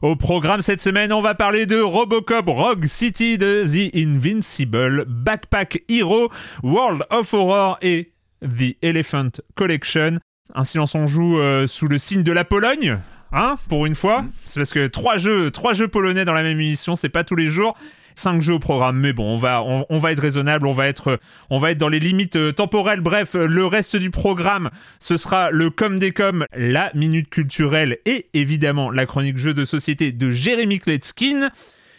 Au programme cette semaine, on va parler de Robocop Rogue City The Invincible, Backpack Hero, World of Horror et The Elephant Collection. Un silence on joue euh, sous le signe de la Pologne, hein, pour une fois. C'est parce que trois jeux, trois jeux polonais dans la même émission, c'est pas tous les jours. 5 jeux au programme, mais bon, on va, on, va être raisonnable, on va être, on va être dans les limites euh, temporelles. Bref, le reste du programme, ce sera le com des com, la minute culturelle et évidemment la chronique jeu de société de Jérémy Kletskin.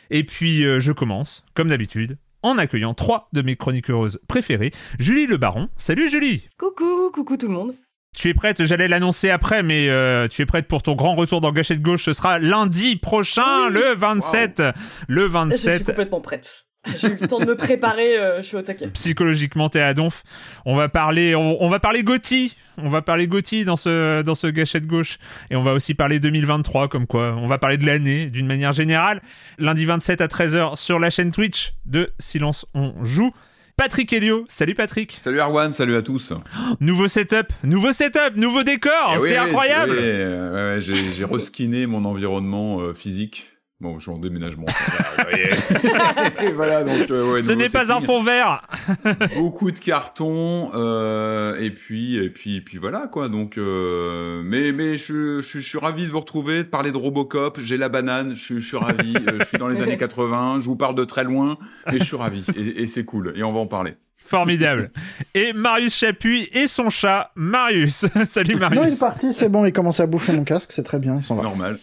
Et puis, euh, je commence, comme d'habitude, en accueillant trois de mes chroniques heureuses préférées. Julie Le Baron. Salut Julie Coucou, coucou tout le monde tu es prête, j'allais l'annoncer après, mais euh, tu es prête pour ton grand retour dans Gâchette Gauche. Ce sera lundi prochain, le 27. Le 27. Je suis complètement prête. J'ai eu le temps de me préparer, euh, je suis au taquet. Psychologiquement, t'es à donf. On va parler, on, va parler Gotti. On va parler Gotti dans ce, dans ce gâchette gauche. Et on va aussi parler 2023, comme quoi. On va parler de l'année, d'une manière générale. Lundi 27 à 13h sur la chaîne Twitch de Silence on joue. Patrick Helio. Salut Patrick. Salut Arwan, salut à tous. nouveau setup, nouveau setup, nouveau décor, eh c'est incroyable. Oui, j'ai reskiné mon environnement euh, physique. Bon, je suis en déménagement. voilà, donc, euh, Ce n'est pas un fond vert. Beaucoup de cartons, euh, et puis, et puis, et puis voilà quoi. Donc, euh, mais, mais je, je, suis ravi de vous retrouver, de parler de Robocop. J'ai la banane, je, suis ravi. je suis dans les années 80. Je vous parle de très loin, mais je suis ravi, et c'est cool. Et on va en parler. Formidable. Et Marius Chapuis et son chat, Marius. Salut Marius. Non, il est parti, c'est bon, il commence à bouffer mon casque, c'est très bien, il s'en va. Normal.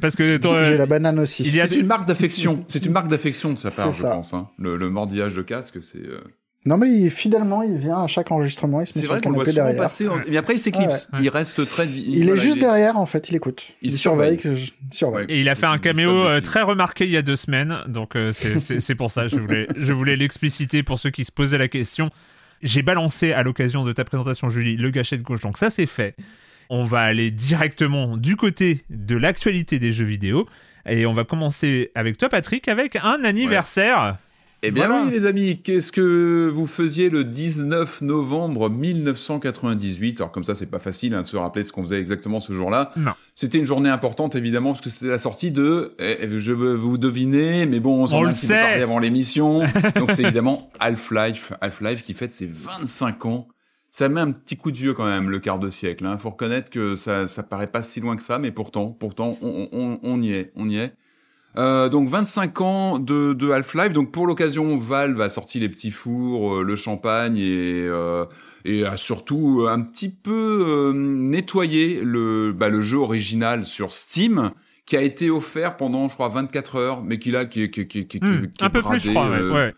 parce que J'ai la banane aussi. Il y a une marque d'affection. C'est une marque d'affection de sa part, je pense. Hein. Le, mordillage de casque, c'est. Euh, non, mais fidèlement, il vient à chaque enregistrement, il se met sur le canapé derrière. Passer Et après, il s'éclipse. Il reste très. Il, est juste derrière, en fait, il écoute. Il, surveille. Que je... surveille. Et il a fait un caméo euh, très remarqué il y a deux semaines, donc euh, c'est pour ça. Je voulais, je voulais l'expliciter pour ceux qui se posaient la question. J'ai balancé à l'occasion de ta présentation, Julie, le gâchette gauche, donc ça c'est fait. On va aller directement du côté de l'actualité des jeux vidéo. Et on va commencer avec toi, Patrick, avec un anniversaire. Eh bien oui, les amis, qu'est-ce que vous faisiez le 19 novembre 1998 Alors comme ça, c'est pas facile hein, de se rappeler ce qu'on faisait exactement ce jour-là. Non. C'était une journée importante, évidemment, parce que c'était la sortie de... Eh, eh, je veux vous deviner, mais bon, on s'en a parlé avant l'émission. Donc c'est évidemment Half-Life. Half-Life qui fête ses 25 ans. Ça met un petit coup de vieux quand même, le quart de siècle. Il hein. faut reconnaître que ça, ça paraît pas si loin que ça, mais pourtant, pourtant, on, on, on y est, on y est. Euh, donc 25 ans de, de Half-Life. Donc pour l'occasion, Valve a sorti les petits fours, euh, le champagne et, euh, et a surtout un petit peu nettoyé le, bah, le jeu original sur Steam qui a été offert pendant, je crois, 24 heures, mais qui là, qui, qui, qui, qui, hmm, un peu plus, je crois, ouais.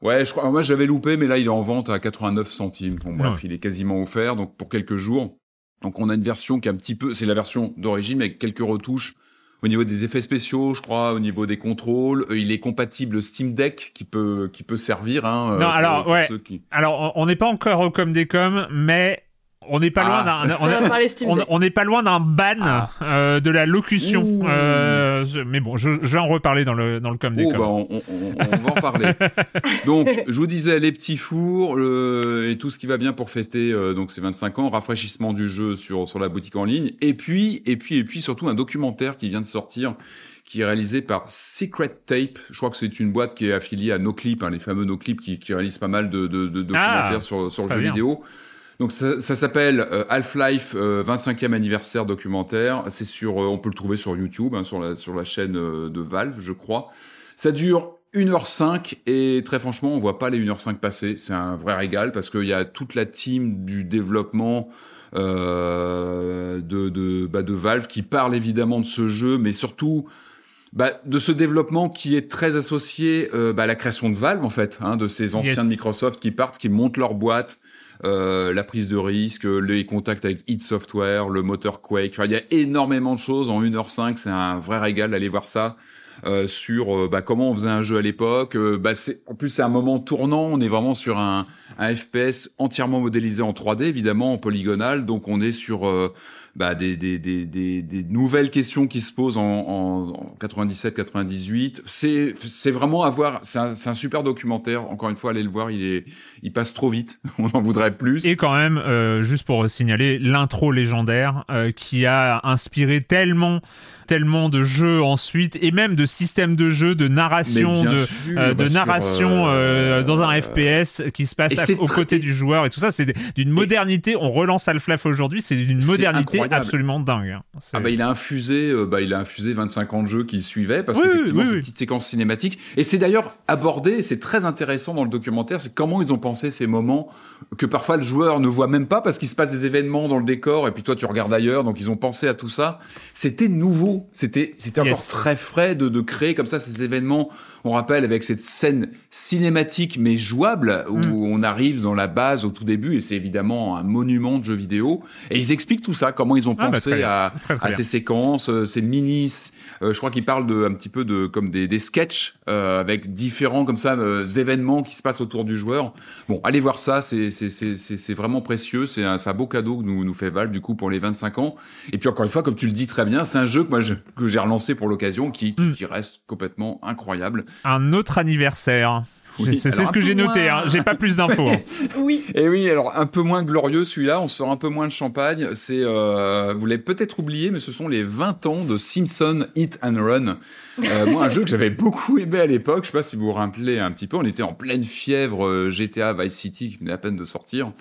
Ouais, je crois. Moi, j'avais loupé, mais là, il est en vente à 89 centimes. Bon, bref, Ouais. il est quasiment offert, donc pour quelques jours. Donc, on a une version qui est un petit peu, c'est la version d'origine, mais avec quelques retouches au niveau des effets spéciaux, je crois, au niveau des contrôles. Euh, Il est compatible Steam Deck, qui peut, qui peut servir. Hein, euh, Non, pour- alors, ouais. qui- Alors, on on n'est pas encore au com des com, mais on n'est pas loin Ah. pas loin d'un ban Ah. euh, de la locution. Euh, je- mais bon, je, je vais en reparler dans le, dans le com des Oh, com. bah, on, on- on- va en parler. donc, je vous disais, les petits fours le- et tout ce qui va bien pour fêter euh, donc ces 25 ans, rafraîchissement du jeu sur, sur la boutique en ligne, et puis, et puis, et puis surtout un documentaire qui vient de sortir, qui est réalisé par Secret Tape. Je crois que c'est une boîte qui est affiliée à NoClip, hein, les fameux NoClip qui, qui réalisent pas mal de, de, de documentaires Ah, sur, sur le jeu bien. vidéo. Donc ça, ça s'appelle euh, Half-Life euh, 25e anniversaire documentaire. C'est sur, euh, on peut le trouver sur YouTube, hein, sur la sur la chaîne euh, de Valve, je crois. Ça dure 1h05 et très franchement, on voit pas les 1h05 passer. C'est un vrai régal parce qu'il y a toute la team du développement euh, de de, bah, de Valve qui parle évidemment de ce jeu, mais surtout bah, de ce développement qui est très associé euh, bah, à la création de Valve en fait, hein, de ces anciens Yes. de Microsoft qui partent, qui montent leur boîte, euh, la prise de risque, les contacts avec id Software, le moteur Quake. Enfin, il y a énormément de choses en 1h05. C'est un vrai régal d'aller voir ça. euh, sur euh, bah, comment on faisait un jeu à l'époque. Euh, bah, en plus, c'est un moment tournant. On est vraiment sur un, un FPS entièrement modélisé en 3D, évidemment, en polygonal. Donc, on est sur euh, bah, des, des, des, des, nouvelles questions qui se posent en, en, en 97-98. C'est, c'est vraiment à voir. C'est un, un super documentaire. Encore une fois, allez le voir. Il est, il passe trop vite. On en voudrait plus. Et quand même, euh, juste pour signaler, l'intro légendaire euh, qui a inspiré tellement, tellement de jeux ensuite, et même de systèmes de jeu, de narration, de, sûr, euh, de narration euh, euh, dans un FPS qui se passe à- aux très- côtés du joueur et tout ça. C'est d'une modernité. On relance Half-Life aujourd'hui, c'est d'une modernité incroyable. absolument dingue. hein. Ah bah il a infusé, bah il a infusé 25 ans de jeu qui suivaient parce Oui, qu'effectivement oui, ces oui. petites séquences cinématiques et c'est d'ailleurs abordé, c'est très intéressant dans le documentaire, c'est comment ils ont pensé ces moments que parfois le joueur ne voit même pas parce qu'il se passe des événements dans le décor et puis toi tu regardes ailleurs, donc ils ont pensé à tout ça. C'était nouveau, c'était c'était encore Yes. très frais de, de créer comme ça ces événements. On rappelle avec cette scène cinématique mais jouable où Mm. on arrive dans la base au tout début et c'est évidemment un monument de jeu vidéo et ils expliquent tout ça, comment ils ont Ah, bah, pensé très à Très, très à ces séquences, euh, ces mini. Euh, je crois qu'il parle de un petit peu de comme des, des sketchs euh, avec différents comme ça euh, événements qui se passent autour du joueur. Bon, allez voir ça, c'est c'est c'est c'est c'est vraiment précieux. C'est un, un beau cadeau que nous nous fait Valve du coup pour les 25 ans. Et puis encore une fois, comme tu le dis très bien, c'est un jeu que moi je- que j'ai relancé pour l'occasion qui qui, Mm. qui reste complètement incroyable. Un autre anniversaire. Oui, c'est ce que j'ai noté. moins- Hein. J'ai pas plus d'infos. hein. Oui. Et oui, alors un peu moins glorieux celui-là, on sort un peu moins de champagne. C'est, euh, vous l'avez peut-être oublié, mais ce sont les 20 ans de Simpson Hit and Run. Euh, moi, un jeu que j'avais beaucoup aimé à l'époque. Je sais pas si vous vous rappelez un petit peu. On était en pleine fièvre euh, GTA Vice City qui venait à peine de sortir.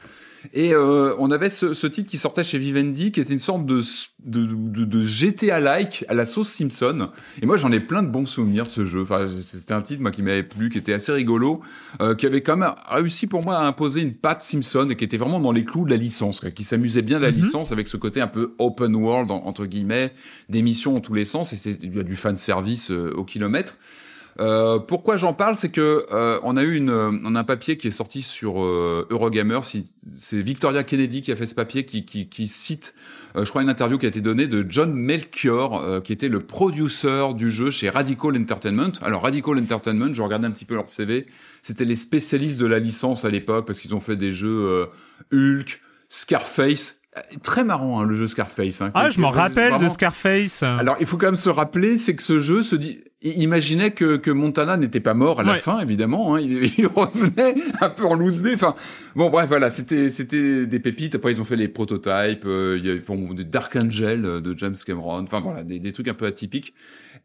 Et euh, on avait ce, ce titre qui sortait chez Vivendi, qui était une sorte de, de, de, de GTA-like à la sauce Simpson. Et moi, j'en ai plein de bons souvenirs de ce jeu. Enfin, c'était un titre moi qui m'avait plu, qui était assez rigolo, euh, qui avait quand même réussi pour moi à imposer une patte Simpson et qui était vraiment dans les clous de la licence, quoi, qui s'amusait bien de la Mhm. licence avec ce côté un peu open world en- entre guillemets, des missions en tous les sens. Et c'est il y a du fan service euh, au kilomètre. Euh, pourquoi j'en parle, c'est que euh, on a eu euh, un papier qui est sorti sur euh, Eurogamer. C'est Victoria Kennedy qui a fait ce papier, qui, qui, cite, je crois, une interview qui a été donnée de John Melchior, qui était le producer du jeu chez Radical Entertainment. Alors Radical Entertainment, je regardais un petit peu leur CV, c'était les spécialistes de la licence à l'époque parce qu'ils ont fait des jeux Hulk, Scarface. Euh, Très marrant hein, le jeu Scarface. Hein, Ah, je m'en rappelle de Scarface. alors, il faut quand même se rappeler, c'est que ce jeu se dit, il imaginait que, que Montana n'était pas mort à la Ouais. fin, évidemment. Hein, il, il revenait un peu en loose day. Enfin, bon, bref, voilà, c'était, c'était des pépites. Après, ils ont fait les prototypes. euh, il y a- ils font des Dark Angel euh, de James Cameron. Enfin, voilà, des, des trucs un peu atypiques.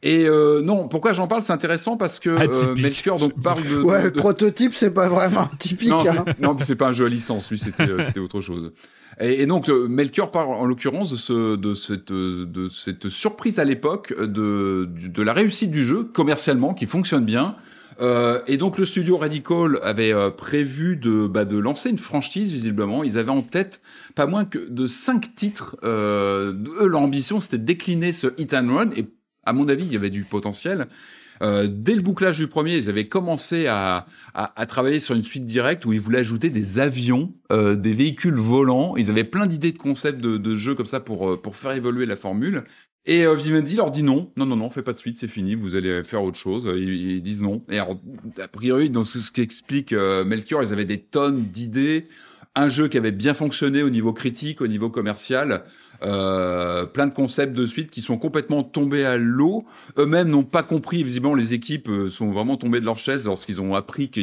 Et euh, non, pourquoi j'en parle C'est intéressant parce que euh, Atypique. Melchior donc parle de, Ouais, de- prototype, c'est pas vraiment typique. non, hein. c'est- non, puis c'est pas un jeu à licence, lui, c'était euh, c'était autre chose. Et, donc, euh, Melchior parle en l'occurrence de, ce, de, cette, euh, de cette surprise à l'époque de, de la réussite du jeu commercialement, qui fonctionne bien. Euh, et donc, le studio Radical avait euh, prévu de, bah, de lancer une franchise, visiblement. Ils avaient en tête pas moins que de cinq titres. Euh, eux, leur ambition, c'était de décliner ce hit and run. Et à mon avis, il y avait du potentiel. Euh, dès le bouclage du premier, ils avaient commencé à, à, à, travailler sur une suite directe où ils voulaient ajouter des avions, euh, des véhicules volants. Ils avaient plein d'idées de concepts de, de jeux comme ça pour, euh, pour faire évoluer la formule. Et euh, Vivendi leur dit non, non, non, non, fait pas de suite, c'est fini, vous allez faire autre chose. Ils, ils disent non. Et alors, a priori, dans ce qu'explique euh, Melchior, ils avaient des tonnes d'idées, un jeu qui avait bien fonctionné au niveau critique, au niveau commercial, plein de concepts de suite qui sont complètement tombés à l'eau. Eux-mêmes n'ont pas compris, visiblement les équipes euh, sont vraiment tombées de leur chaise lorsqu'ils ont appris que,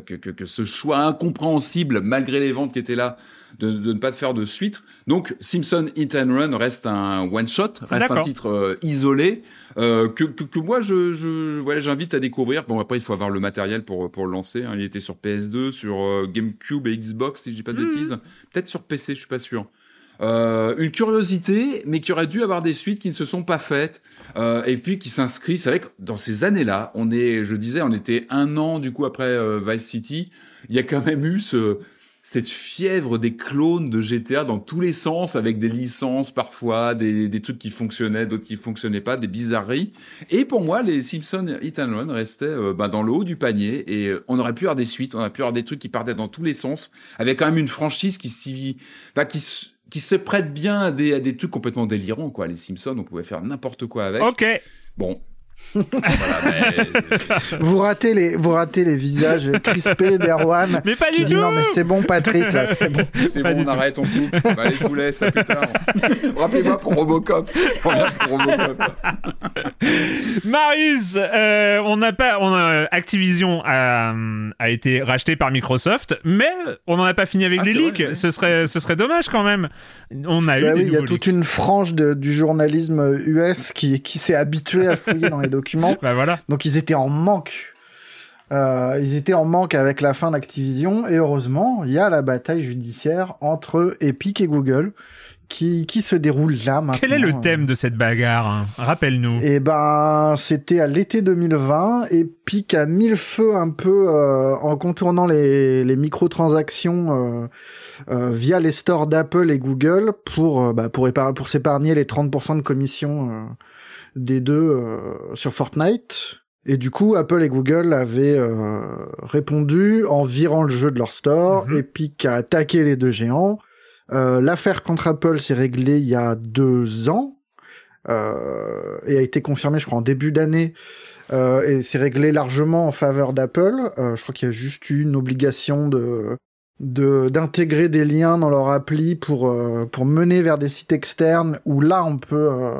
que, que, que, ce choix incompréhensible, malgré les ventes qui étaient là, de, de ne pas faire de suite. Donc Simpson Hit and Run reste un one-shot, reste un titre euh, isolé. Euh, que, que, que, moi je, je voilà j'invite à découvrir bon après il faut avoir le matériel pour pour le lancer hein. il était sur PS2 sur euh, GameCube et Xbox si je dis pas de mmh. bêtises peut-être sur PC je suis pas sûr euh, une curiosité, mais qui aurait dû avoir des suites qui ne se sont pas faites, euh, et puis qui s'inscrit. C'est vrai que dans ces années-là, on est, je disais, on était un an du coup après euh, Vice City. Il y a quand même eu ce, cette fièvre des clones de GTA dans tous les sens, avec des licences parfois, des, des trucs qui fonctionnaient, d'autres qui fonctionnaient pas, des bizarreries. Et pour moi, les Simpsons Hit and Run restaient euh, bah, dans le haut du panier, et euh, on aurait pu avoir des suites, on aurait pu avoir des trucs qui partaient dans tous les sens, avec quand même une franchise qui s'y, bah, qui qui se prête bien à des, à des trucs complètement délirants, quoi. Les Simpsons, on pouvait faire n'importe quoi avec. Ok. Bon, voilà, mais... vous ratez les vous ratez les visages crispés d'Erwan mais pas du qui tout dit non mais c'est bon Patrick là c'est bon. C'est bon on arrête on coupe. Bah, allez je vous laisse à plus tard. Rappelez-moi pour Robocop. On pour Robocop. Marius euh, on n'a pas on a, Activision a, a été racheté par Microsoft mais on n'en a pas fini avec Ah, les leaks. vrai, ce serait ce serait dommage quand même. On a eu Bah oui, il y a toute une frange de, du journalisme US qui, qui s'est habitué à fouiller dans les documents. bah voilà Donc ils étaient en manque. Euh, ils étaient en manque avec la fin d'Activision et heureusement, il y a la bataille judiciaire entre Epic et Google qui, qui se déroule là maintenant. quel est le thème de cette bagarre hein? Rappelle-nous Et ben, c'était à l'été 2020. Epic a mis le feu un peu euh, en contournant les, les microtransactions euh, euh, via les stores d'Apple et Google pour euh, bah, pour, pour s'épargner les 30% de commission euh, des deux euh, sur Fortnite. Et du coup, Apple et Google avaient euh, répondu en virant le jeu de leur store. Mhm. Epic a attaqué les deux géants. Euh, L'affaire contre Apple s'est réglée il y a deux ans euh, et a été confirmée, je crois, en début d'année. Euh, et c'est réglé largement en faveur d'Apple. Euh, je crois qu'il y a juste eu une obligation de de d'intégrer des liens dans leur appli pour euh, pour mener vers des sites externes où là on peut euh,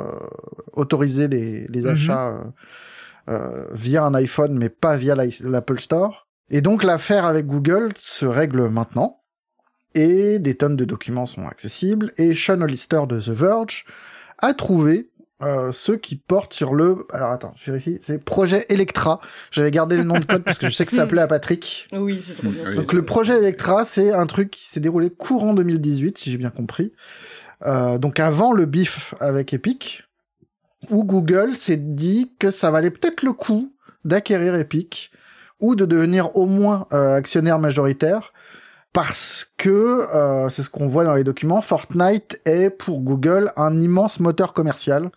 autoriser les les Mhm. achats euh, euh, via un iPhone mais pas via l'Apple Store. Et donc l'affaire avec Google se règle maintenant et des tonnes de documents sont accessibles et Sean Hollister de The Verge a trouvé euh, ceux qui portent sur le alors attends je vérifie c'est projet Electra j'avais gardé le nom de code parce que je sais que ça s'appelait à Patrick Oui, c'est trop bien. Donc le projet Electra, c'est un truc qui s'est déroulé courant 2018, si j'ai bien compris. Euh, donc avant le bif avec Epic, où Google s'est dit que ça valait peut-être le coup d'acquérir Epic ou de devenir au moins euh, actionnaire majoritaire parce que euh, c'est ce qu'on voit dans les documents. Fortnite est pour Google un immense moteur commercial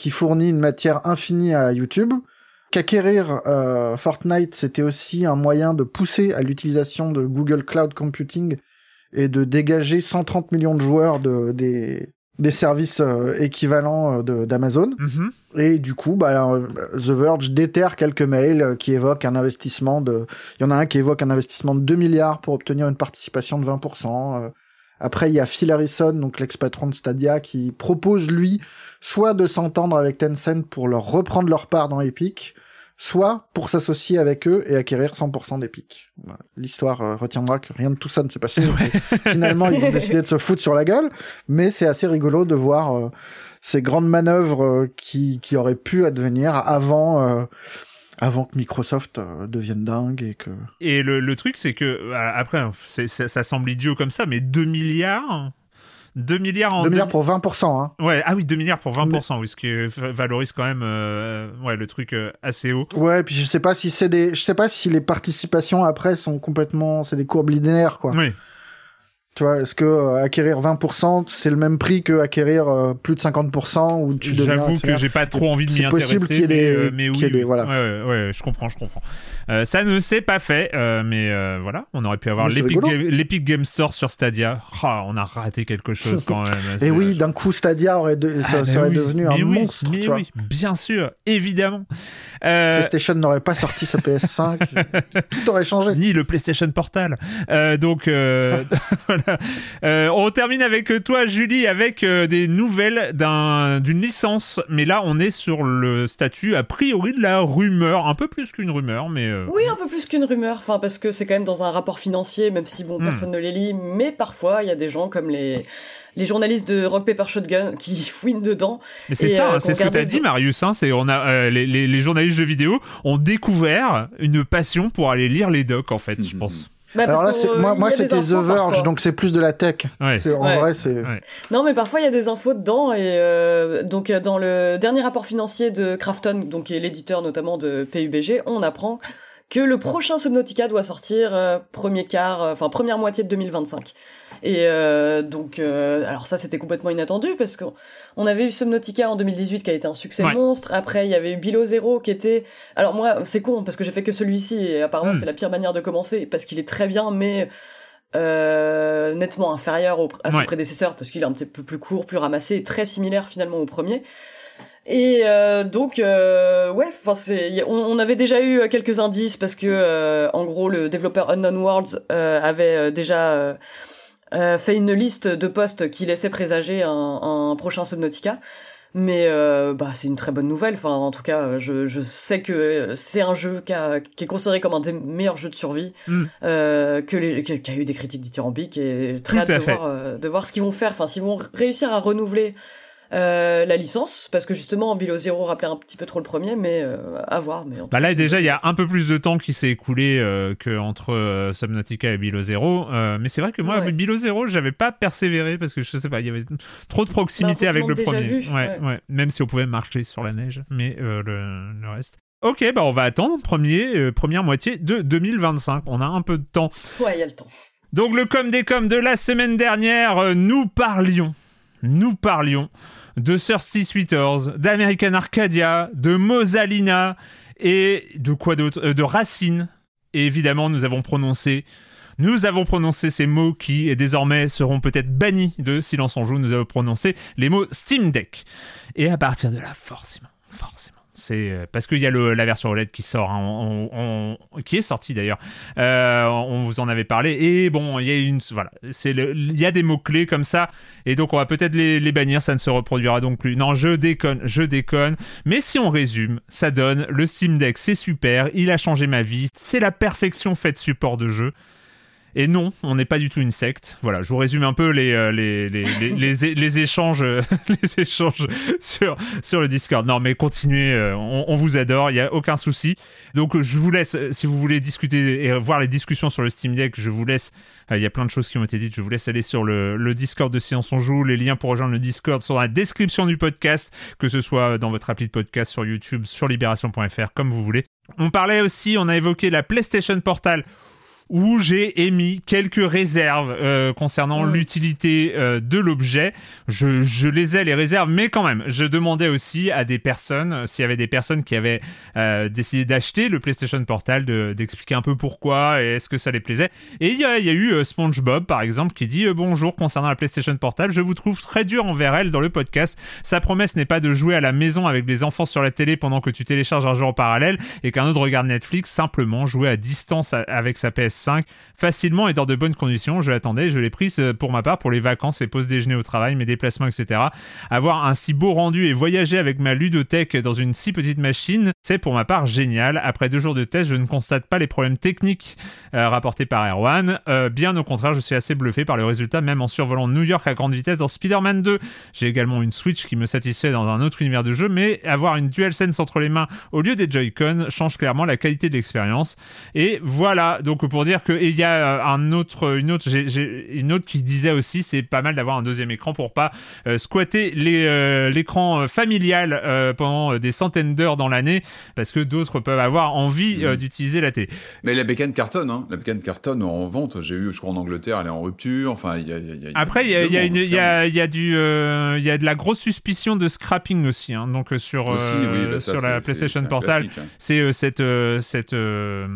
qui fournit une matière infinie à YouTube qu'acquérir euh, Fortnite, c'était aussi un moyen de pousser à l'utilisation de Google Cloud Computing et de dégager 130 millions de joueurs de, des, des services euh, équivalents euh, d'Amazon. Mhm. Et du coup, bah, euh, The Verge déterre quelques mails qui évoquent un investissement de... Il y en a un qui évoque un investissement de 2 milliards pour obtenir une participation de 20%. euh. Après, il y a Phil Harrison, donc l'ex-patron de Stadia, qui propose, lui, soit de s'entendre avec Tencent pour leur reprendre leur part dans Epic, soit pour s'associer avec eux et acquérir 100% d'Epic. L'histoire euh, retiendra que rien de tout ça ne s'est passé. Finalement, ils ont décidé de se foutre sur la gueule, mais c'est assez rigolo de voir euh, ces grandes manœuvres euh, qui, qui auraient pu advenir avant, euh, avant que Microsoft euh, devienne dingue et que... Et le, le truc, c'est que, euh, après, c'est- ça, ça semble idiot comme ça, mais 2 milliards 2 milliards en 2 milliards pour 20%, hein. Ouais, ah oui, 2 milliards pour 20%, oui, ce qui valorise quand même euh, ouais, le truc euh, assez haut. Ouais, puis je sais pas si c'est des, je sais pas si les participations après sont complètement, c'est des courbes linéaires, quoi. Oui. Tu vois, est-ce que euh, acquérir 20%, c'est le même prix que acquérir euh, plus de 50% ou tu deviens J'avoue que j'ai pas trop envie de m'y C'est intéresser. possible qu'il y ait mais, euh, mais qu'il y ait oui, des- voilà. Ouais, ouais, ouais, je comprends, je comprends. Ça ne s'est pas fait, mais voilà, on aurait pu avoir c'est l'Epic. Ga- Game Store sur Stadia. Ah, on a raté quelque chose quand même. Et C'est- oui, d'un coup, Stadia aurait de- ça Ah, oui, devenu un oui, monstre, mais tu vois. oui, bien sûr, évidemment. PlayStation n'aurait pas sorti sa PS5, tout aurait changé. ni le PlayStation Portal. Donc voilà. Euh, on termine avec toi, Julie, avec euh, des nouvelles d'un- d'une licence. Mais là, on est sur le statut a priori de la rumeur, un peu plus qu'une rumeur, mais euh, Oui, un peu plus qu'une rumeur, enfin parce que c'est quand même dans un rapport financier, même si bon Hmm. personne ne les lit, mais parfois il y a des gens comme les les journalistes de Rock Paper Shotgun qui fouinent dedans. Mais c'est ça, euh, hein, c'est ce que tu as regardait dit, Marius. Hein, c'est on a euh, les, les- les journalistes jeux vidéo ont découvert une passion pour aller lire les docs, en fait, je pense. Bah, Alors là, moi, moi c'était The Verge, parfois. donc c'est plus de la tech. Ouais. En Ouais. vrai, c'est. Ouais. Non, mais parfois il y a des infos dedans et euh, donc euh, dans le dernier rapport financier de Krafton, donc qui est l'éditeur notamment de PUBG, on apprend que le prochain Subnautica doit sortir euh, premier quart, euh, enfin première moitié de 2025. Et euh, donc, euh, alors ça c'était complètement inattendu parce qu'on on avait eu Subnautica en 2018 qui a été un succès Ouais. monstre. Après il y avait eu Below Zero qui était, alors moi c'est con parce que j'ai fait que celui-ci et apparemment Hmm. c'est la pire manière de commencer parce qu'il est très bien mais euh, nettement inférieur au- à son Ouais. prédécesseur parce qu'il est un petit peu plus court, plus ramassé, et très similaire finalement au premier. Et euh, donc euh, ouais, enfin c'est, on, on avait déjà eu quelques indices parce que euh, en gros le développeur Unknown Worlds euh, avait euh, déjà euh, fait une liste de postes qui laissait présager un, un prochain Subnautica. Mais euh, bah c'est une très bonne nouvelle. Enfin en tout cas, je, je sais que c'est un jeu qui, a- qui est considéré comme un des meilleurs jeux de survie, Mm. euh, que les, qui a- eu des critiques dithyrambiques et très Tout hâte de voir, euh, de voir ce qu'ils vont faire. Enfin s'ils vont réussir à renouveler euh, la licence, parce que justement Below Zero rappelait un petit peu trop le premier, mais euh, à voir. Mais en Bah là déjà il y a un peu plus de temps qui s'est écoulé euh, que entre euh, Subnautica et Below Zero, mais c'est vrai que moi Ouais. Below Zero j'avais pas persévéré parce que je sais pas il y avait trop de proximité Bah, avec le premier, vu, ouais, même si on pouvait marcher sur la neige, mais le, le reste. Ok bah on va attendre premier euh, première moitié de 2025, on a un peu de temps. ouais, il y a le temps. Donc le com des com de la semaine dernière, euh, nous parlions, nous parlions de Thirsty Sweeters, d'American Arcadia, de Mosalina et de quoi d'autre Euh, De Racine. Et évidemment, nous avons prononcé, nous avons prononcé ces mots qui désormais seront peut-être bannis de Silence en joue. Nous avons prononcé les mots Steam Deck. Et à partir de là, forcément, forcément. C'est euh, parce qu'il y a le, la version OLED qui sort, hein, on- on- qui est sortie d'ailleurs. Euh, on vous en avait parlé. Et bon, il y a une, voilà, il y a des mots clés comme ça, et donc on va peut-être les, les bannir. Ça ne se reproduira donc plus. Non, je déconne, je déconne. Mais si on résume, ça donne le Steam Deck, c'est super. Il a changé ma vie. C'est la perfection faite support de jeu. Et non, on n'est pas du tout une secte. Voilà, je vous résume un peu les, les, les, les, les é- les échanges, les échanges sur, sur le Discord. Non, mais continuez, euh, on, on vous adore, il n'y a aucun souci. Donc je vous laisse, euh, si vous voulez discuter et voir les discussions sur le Steam Deck, je vous laisse, euh, il y a plein de choses qui ont été dites, je vous laisse aller sur le, le Discord de Silence on Joue. Les liens pour rejoindre le Discord sont dans la description du podcast, que ce soit dans votre appli de podcast, sur YouTube, sur libération.fr, comme vous voulez. On parlait aussi, on a évoqué la PlayStation Portal où j'ai émis quelques réserves euh, concernant l'utilité euh, de l'objet. Je, je les ai les réserves, mais quand même, je demandais aussi à des personnes, euh, s'il y avait des personnes qui avaient euh, décidé d'acheter le PlayStation Portal, de- d'expliquer un peu pourquoi et est-ce que ça les plaisait. Et il y a, il y a eu euh, SpongeBob, par exemple, qui dit euh, bonjour concernant la PlayStation Portal, je vous trouve très dur envers elle dans le podcast. Sa promesse n'est pas de jouer à la maison avec des enfants sur la télé pendant que tu télécharges un jeu en parallèle et qu'un autre regarde Netflix, simplement jouer à distance avec sa PS5 facilement et dans de bonnes conditions. Je l'attendais, je l'ai prise euh, pour ma part pour les vacances, les pauses déjeuner au travail, mes déplacements, etc. Avoir un si beau rendu et voyager avec ma ludothèque dans une si petite machine, c'est pour ma part génial. Après deux jours de test, je ne constate pas les problèmes techniques euh, rapportés par Erwan. Euh, bien au contraire, je suis assez bluffé par le résultat, même en survolant New York à grande vitesse dans Spider-Man 2. J'ai également une Switch qui me satisfait dans un autre univers de jeu, mais avoir une DualSense entre les mains au lieu des Joy-Con change clairement la qualité de l'expérience. Et voilà, donc pour dire dire qu'il y a un autre, une autre, j'ai, j'ai- une autre qui disait aussi, c'est pas mal d'avoir un deuxième écran pour pas euh, squatter les, euh, l'écran euh, familial euh, pendant euh, des centaines d'heures dans l'année, parce que d'autres peuvent avoir envie euh, Mhm. d'utiliser la télé. Mais la bécane cartonne, hein. La bécane cartonne en vente. J'ai eu, je crois, en Angleterre, elle est en rupture. Enfin, il y a. y a- y a- Après, il y a, il y a demande, une- il y a- il y a du, euh, il y a de la grosse suspicion de scrapping aussi, hein, donc euh, sur Aussi, euh, oui, bah, ça, sur c'est- la c'est- PlayStation c'est Portal. hein. c'est euh, cette euh, cette euh,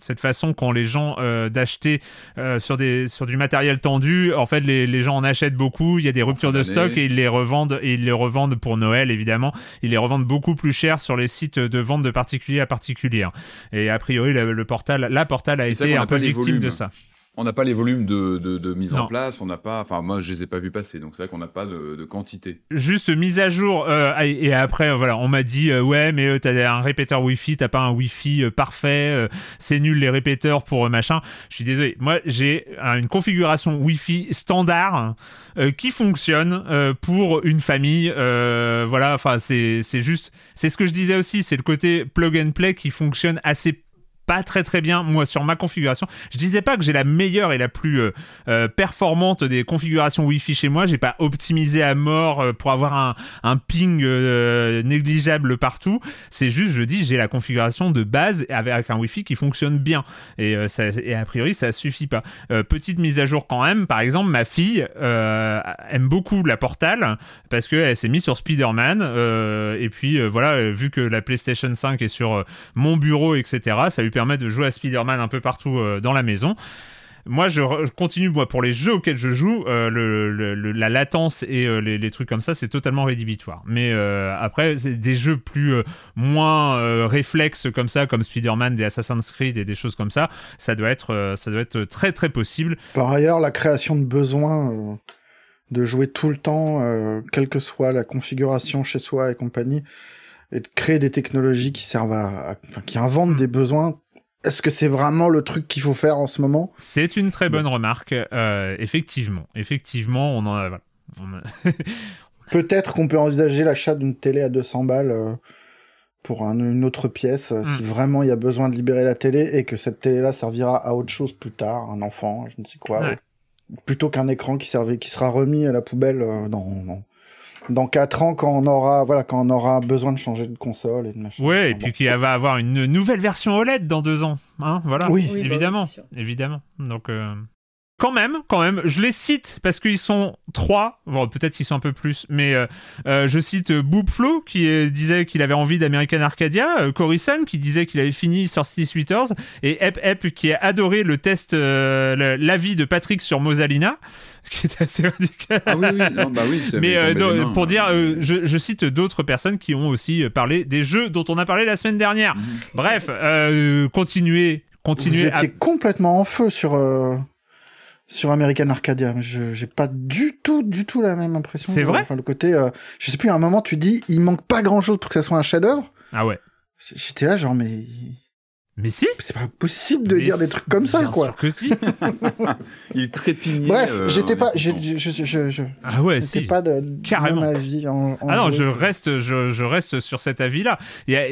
cette façon qu'ont les gens euh, d'acheter euh, sur des sur du matériel tendu. En fait les, les gens en achètent beaucoup. Il y a des ruptures de stock et ils les revendent et ils les revendent pour Noël évidemment. Ils les revendent beaucoup plus cher sur les sites de vente de particulier à particulier et a priori le, le portal la portal a été un peu victime volumes. de ça On n'a pas les volumes de, de, de mise Non. en place, on n'a pas. Enfin, moi, je les ai pas vus passer, donc c'est vrai qu'on n'a pas de, de quantité. juste mise à jour euh, et après voilà on m'a dit euh, ouais mais euh, t'as un répéteur wifi t'as pas un wifi euh, parfait c'est nul les répéteurs pour machin je suis désolé moi j'ai une configuration wifi standard qui fonctionne pour une famille voilà enfin c'est c'est juste c'est ce que je disais aussi c'est le côté plug and play qui fonctionne assez pas très très bien moi sur ma configuration. Je disais pas que j'ai la meilleure et la plus euh, euh, performante des configurations Wi-Fi chez moi. J'ai pas optimisé à mort euh, pour avoir un, ping négligeable partout. C'est juste, je dis, j'ai la configuration de base avec un Wi-Fi qui fonctionne bien. Et, ça, et a priori, ça suffit pas. Petite mise à jour quand même. Par exemple, ma fille aime beaucoup la Portal parce qu'elle s'est mise sur Spider-Man. et puis voilà, vu que la PlayStation 5 est sur mon bureau, etc., ça de jouer à Spider-Man un peu partout euh, dans la maison. Moi, je, continue, moi, pour les jeux auxquels je joue, euh, le, le- le- la latence et euh, les, les trucs comme ça, c'est totalement rédhibitoire. Mais euh, après, c'est des jeux plus moins réflexes comme ça, comme Spider-Man, des Assassin's Creed et des choses comme ça, ça doit être, ça doit être très très possible. Par ailleurs, la création de besoin euh, de jouer tout le temps, quelle que soit la configuration chez soi et compagnie, et de créer des technologies qui servent à, à- enfin, qui inventent Mm. des besoins. Est-ce que c'est vraiment le truc qu'il faut faire en ce moment? C'est une très bonne remarque. euh, effectivement, effectivement, on en a. voilà. A- Peut-être qu'on peut envisager l'achat d'une télé à 200 balles euh, pour un- une autre pièce, euh, si Mm. vraiment il y a besoin de libérer la télé et que cette télé-là servira à autre chose plus tard, un enfant, je ne sais quoi, Ouais. plutôt qu'un écran qui servait, qui sera remis à la poubelle euh, dans, dans dans quatre ans quand on aura voilà quand on aura besoin de changer de console et de machin. Ouais, et Enfin, puis qu'il va avoir une nouvelle version OLED dans deux ans. Hein, voilà. Oui. Oui, bah oui, évidemment, évidemment. Donc, euh, quand même, quand même, je les cite parce qu'ils sont trois. Bon, peut-être qu'ils sont un peu plus, mais euh, euh, je cite euh, Boopflo qui euh, disait qu'il avait envie d'American Arcadia, euh, Corison qui disait qu'il avait fini sur City Sweeters, et Ep Ep qui a adoré le test, euh, l'avis de Patrick sur Mosalina, qui était assez radical. Ah oui, oui, non, bah oui. Mais euh, non, pour hein. dire, euh, je, je cite d'autres personnes qui ont aussi parlé des jeux dont on a parlé la semaine dernière. Mhm. Bref, euh, continuez, Vous continuez à... étiez complètement en feu sur euh, sur American Arcadia. Je j'ai pas du tout du tout la même impression. C'est vrai Enfin le côté euh, je sais plus à un moment tu dis il manque pas grand-chose pour que ça soit un chef-d'œuvre. Ah ouais. J'étais là genre mais Mais si c'est pas possible de Mais dire des trucs comme ça bien quoi. sûr que si. Il trépignait. Bref, euh, j'étais pas je je je, je Ah ouais, si. pas de Carrément. même avis en, en Ah non, jeu. je reste, je, je reste sur cet avis-là.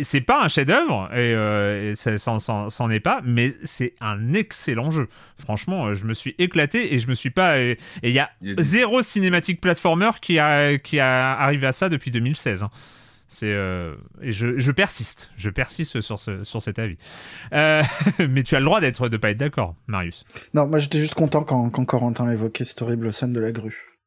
C'est pas un chef-d'œuvre et, euh, et ça c'en est pas, mais c'est un excellent jeu. Franchement, euh, je me suis éclaté et je me suis pas. Et il y a zéro cinématique platformer qui a qui a arrivé à ça depuis 2016. hein. C'est euh, et je, je persiste, je persiste sur ce, sur cet avis. Euh, mais tu as le droit d'être de pas être d'accord, Marius. Non, moi j'étais juste content quand, quand Corentin évoquait cette horrible scène de la grue.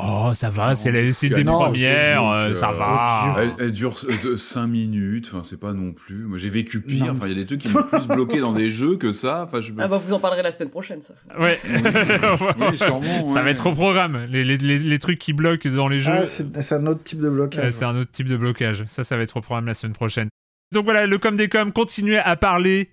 Oh, ça va, c'est des Non, premières, euh, ça euh, va. Elle, elle dure 5 minutes, enfin c'est pas non plus. Moi j'ai vécu pire, enfin il y a des trucs qui m'ont plus bloqué dans des jeux que ça. Enfin je. Ah bah vous en parlerez la semaine prochaine, ça. Ouais. Oui, sûrement. Ça va être au programme. Les, les, les, les trucs qui bloquent dans les jeux, Ah, c'est c'est un autre type de euh, blocage. c'est un autre type de blocage. Ça, ça va être au programme la semaine prochaine. Donc voilà, le com des com, continuez à parler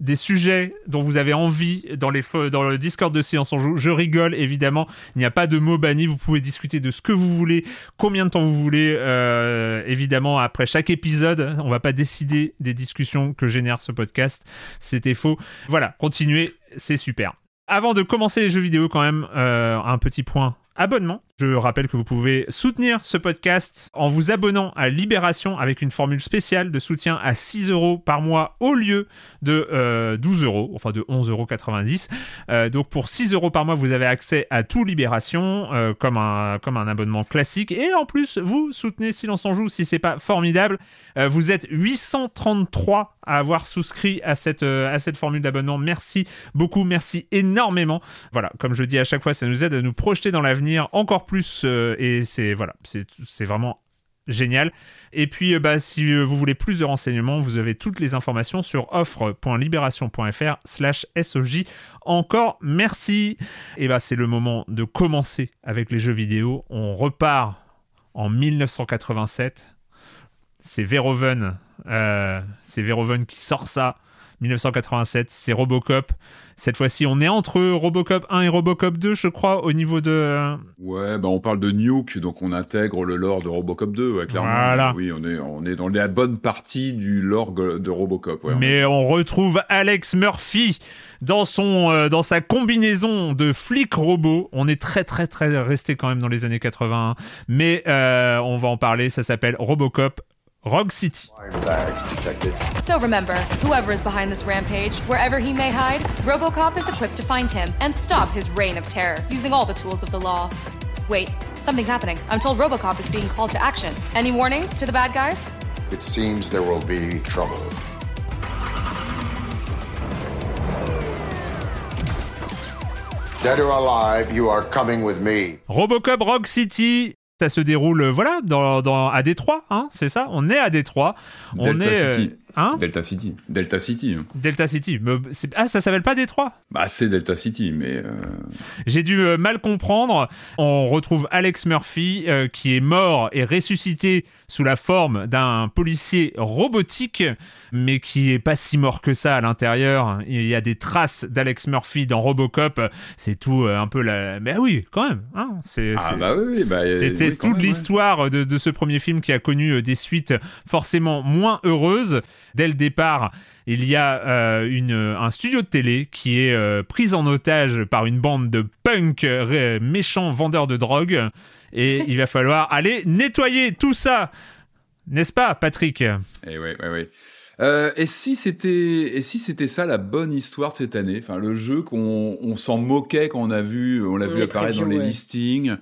des sujets dont vous avez envie dans, le Discord de Séance en Joue. Je rigole, évidemment. Il n'y a pas de mots bannis. Vous pouvez discuter de ce que vous voulez, combien de temps vous voulez. Euh, évidemment, après chaque épisode, on va pas décider des discussions que génère ce podcast. C'était faux. Voilà, continuez, c'est super. Avant de commencer les jeux vidéo, quand même, euh, un petit point abonnement. Je rappelle que vous pouvez soutenir ce podcast en vous abonnant à Libération avec une formule spéciale de soutien à 6 euros par mois au lieu de 12 euros, enfin de 11,90 euros. donc pour 6 euros par mois, vous avez accès à tout Libération comme, un, comme un abonnement classique. Et en plus, vous soutenez Silence en Joue si c'est pas formidable. vous êtes 833 à avoir souscrit à cette, à cette formule d'abonnement. Merci beaucoup, merci énormément. Voilà, comme je dis à chaque fois, ça nous aide à nous projeter dans l'avenir encore plus euh, et c'est voilà, c'est vraiment génial. Et puis, euh, bah, si euh, vous voulez plus de renseignements, vous avez toutes les informations sur offre.libération.fr slash SOJ. Encore merci. Et bah, c'est le moment de commencer avec les jeux vidéo. On repart en 1987. C'est Verhoeven, c'est Verhoeven qui sort ça. 1987, c'est Robocop. Cette fois-ci, on est entre Robocop 1 et Robocop 2, je crois, au niveau de. Euh, ouais, bah on parle de Nuke, donc on intègre le lore de Robocop 2, ouais, clairement. Voilà. Oui, on est, on est dans la bonne partie du lore de Robocop. Ouais, Mais on retrouve Alex Murphy dans son euh, dans sa combinaison de flic robot. On est très très très resté quand même dans les années 80, mais euh, on va en parler. Ça s'appelle Robocop Rogue City. So remember, whoever is behind this rampage, wherever he may hide, Robocop is equipped to find him and stop his reign of terror using all the tools of the law. Wait, something's happening. I'm told Robocop is being called to action. Any warnings to the bad guys? It seems there will be trouble. Dead or alive, you are coming with me. Robocop Rogue City, ça se déroule, voilà, dans, dans à Détroit, hein, c'est ça. On est à Détroit. on est, City. Euh, hein Delta City. Delta City. Delta City. ah, ça s'appelle pas Détroit Bah, c'est Delta City, mais. Euh, J'ai dû euh, mal comprendre. On retrouve Alex Murphy qui est mort et ressuscité sous la forme d'un policier robotique, mais qui est pas si mort que ça à l'intérieur. Il y a des traces d'Alex Murphy dans Robocop. C'est tout un peu la. Mais oui, quand même. Hein c'est, ah bah oui, bah, c'est toute l'histoire de, de, ce premier film qui a connu des suites forcément moins heureuses. Dès le départ, il y a euh, une, un studio de télé qui est euh, pris en otage par une bande de punk méchants vendeurs de drogue. Et il va falloir aller nettoyer tout ça. N'est-ce pas, Patrick? Eh oui, oui, oui. Euh, et si c'était et si c'était ça la bonne histoire de cette année, enfin le jeu qu'on on, s'en moquait quand on a vu on l'a vu apparaître dans les listings,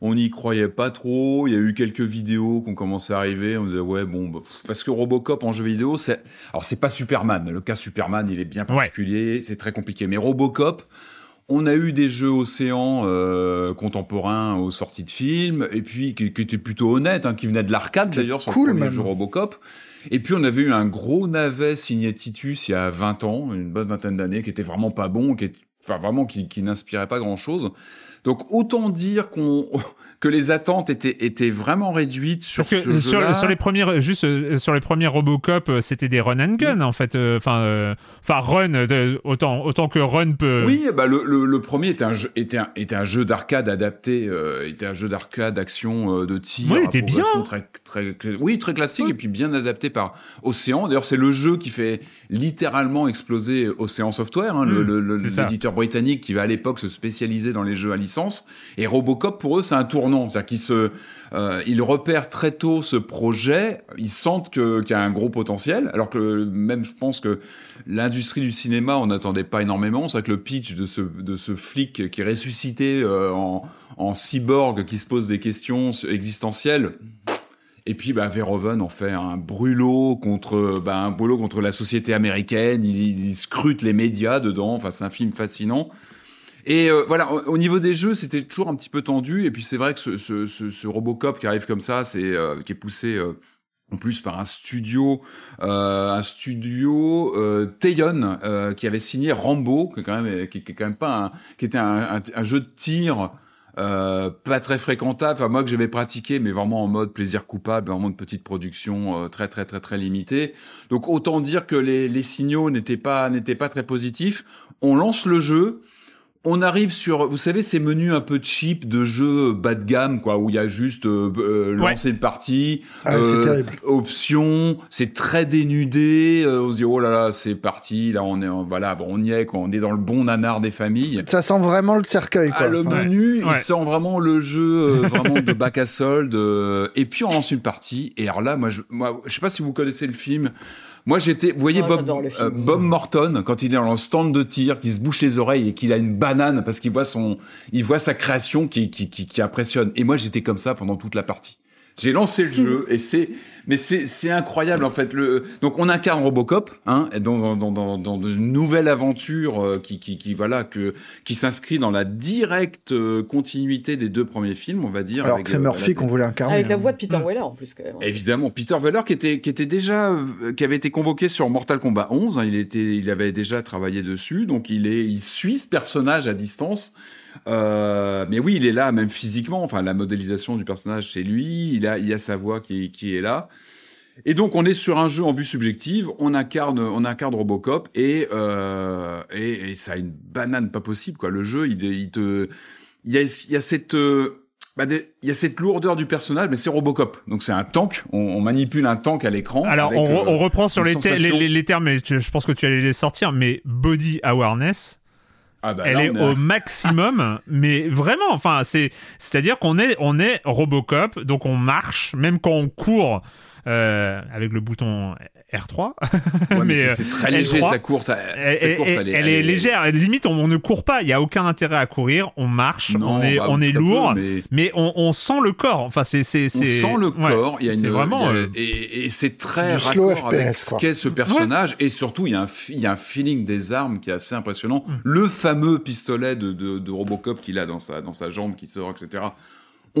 on n'y croyait pas trop. Il y a eu quelques vidéos qui ont commencé à arriver. On disait ouais bon bah, parce que Robocop en jeu vidéo c'est alors c'est pas Superman. Le cas Superman il est bien particulier, c'est très compliqué. Mais Robocop on a eu des jeux océans euh, contemporains aux sorties de films, et puis qui, étaient plutôt honnêtes, hein, qui venaient de l'arcade d'ailleurs sur le premier jeu Robocop. Et puis on avait eu un gros navet signé Titus il y a 20 ans, une bonne vingtaine d'années, qui était vraiment pas bon, qui enfin vraiment qui, qui n'inspirait pas grand chose. Donc autant dire qu'on que les attentes étaient étaient vraiment réduites sur Parce que sur, sur, les premières juste euh, sur les premiers Robocop, euh, c'était des run and gun en fait. Euh, enfin, enfin run autant autant que run peut. Oui, bah le, le, premier était un jeu était un, était un jeu d'arcade adapté, était un jeu d'arcade d'action de tir. Oui, était bien. Très, très, oui, très classique et puis bien adapté par Océan. D'ailleurs, c'est le jeu qui fait littéralement exploser Océan Software, hein, mmh, l'éditeur britannique qui va à l'époque se spécialiser dans les jeux à licence. Et Robocop pour eux, c'est un tournant c'est-à-dire qu'ils se, euh, repèrent très tôt ce projet, ils sentent qu'il y a un gros potentiel, alors que même je pense que l'industrie du cinéma, on n'attendait pas énormément. C'est que le pitch de ce, de ce flic qui est ressuscité euh, en, en cyborg, qui se pose des questions existentielles. Et puis, bah, Verhoeven en fait un brûlot contre, bah, un brûlot contre la société américaine. Il, il scrute les médias dedans. Enfin, c'est un film fascinant. Et euh, voilà, au, niveau des jeux, c'était toujours un petit peu tendu. Et puis c'est vrai que ce, ce, ce, ce, Robocop qui arrive comme ça, c'est euh, qui est poussé euh, en plus par un studio, un studio Tayon qui avait signé Rambo, qui est quand même, qui, est quand même pas, un, qui était un, un, jeu de tir. pas très fréquentable, enfin moi que j'avais pratiqué, mais vraiment en mode plaisir coupable, vraiment de petite production très très très très limitée. Donc autant dire que les, les signaux n'étaient pas n'étaient pas très positifs. On lance le jeu, on arrive sur, vous savez, ces menus un peu cheap de jeux bas de gamme, quoi, où il y a juste euh, euh, lancer une partie, Ah, c'est euh, terrible. options, c'est très dénudé. euh, on se dit oh là là, c'est parti, là on est, en- voilà, bon, on y est, quoi, on est dans le bon nanar des familles. Ça sent vraiment le cercueil, quoi. Ah, le Enfin, menu, Ouais. il sent vraiment le jeu euh, vraiment de bac à solde. euh, et puis on lance une partie. Et alors là, moi, je, moi, je sais pas si vous connaissez le film. Moi, j'étais, vous voyez Ah, Bob, euh, Bob Morton quand il est dans le stand de tir, qui se bouche les oreilles et qu'il a une banane parce qu'il voit son, il voit sa création qui, qui, qui, qui impressionne. Et moi, j'étais comme ça pendant toute la partie. J'ai lancé le jeu et c'est, mais c'est, c'est incroyable en fait. Le, donc on incarne Robocop, hein, dans, dans, dans, dans une nouvelle aventure euh, qui, qui, qui, voilà, que, qui s'inscrit dans la directe euh, continuité des deux premiers films, on va dire. Alors que c'est euh, Murphy la- qu'on voulait incarner. Avec la hein. voix de Peter Mm. Weller en plus quand même. Évidemment, Peter Weller qui était qui était déjà euh, qui avait été convoqué sur Mortal Kombat 11, hein, il était il avait déjà travaillé dessus, donc il est il suit ce personnage à distance. Euh, mais oui, il est là même physiquement, enfin la modélisation du personnage c'est lui, il a il a sa voix qui qui est là. Et donc on est sur un jeu en vue subjective, on incarne on incarne Robocop et euh, et, et ça a une banane pas possible quoi. Le jeu il, il te il y a il y a cette euh, bah, des- il y a cette lourdeur du personnage, mais c'est Robocop. Donc c'est un tank. On, on manipule un tank à l'écran. Alors, on, re- euh, on reprend sur les, les, sensation- les- les termes, mais je pense que tu allais les sortir, mais body awareness, Ah bah elle là, est au maximum, mais vraiment, enfin, c'est, c'est-à-dire qu'on est, on est Robocop, donc on marche, même quand on court euh, avec le bouton R3. Ouais, mais mais, euh, c'est très elle léger sa course. Elle, Cette course, elle- elle est légère, limite on, on ne court pas, il y a aucun intérêt à courir, on marche, Non, on est, bah, on est peu, lourd, mais mais on, on sent le corps. Enfin, c'est, c'est, on sent le ouais, corps. il y a une vraiment. il y a- euh, et, et c'est très raccord avec FPS, ce quoi. qu'est ce personnage. Et surtout, il y a un il y a un feeling des armes qui est assez impressionnant. Mm. Le fameux pistolet de, de, de Robocop qu'il a dans sa dans sa jambe qui sort, etc.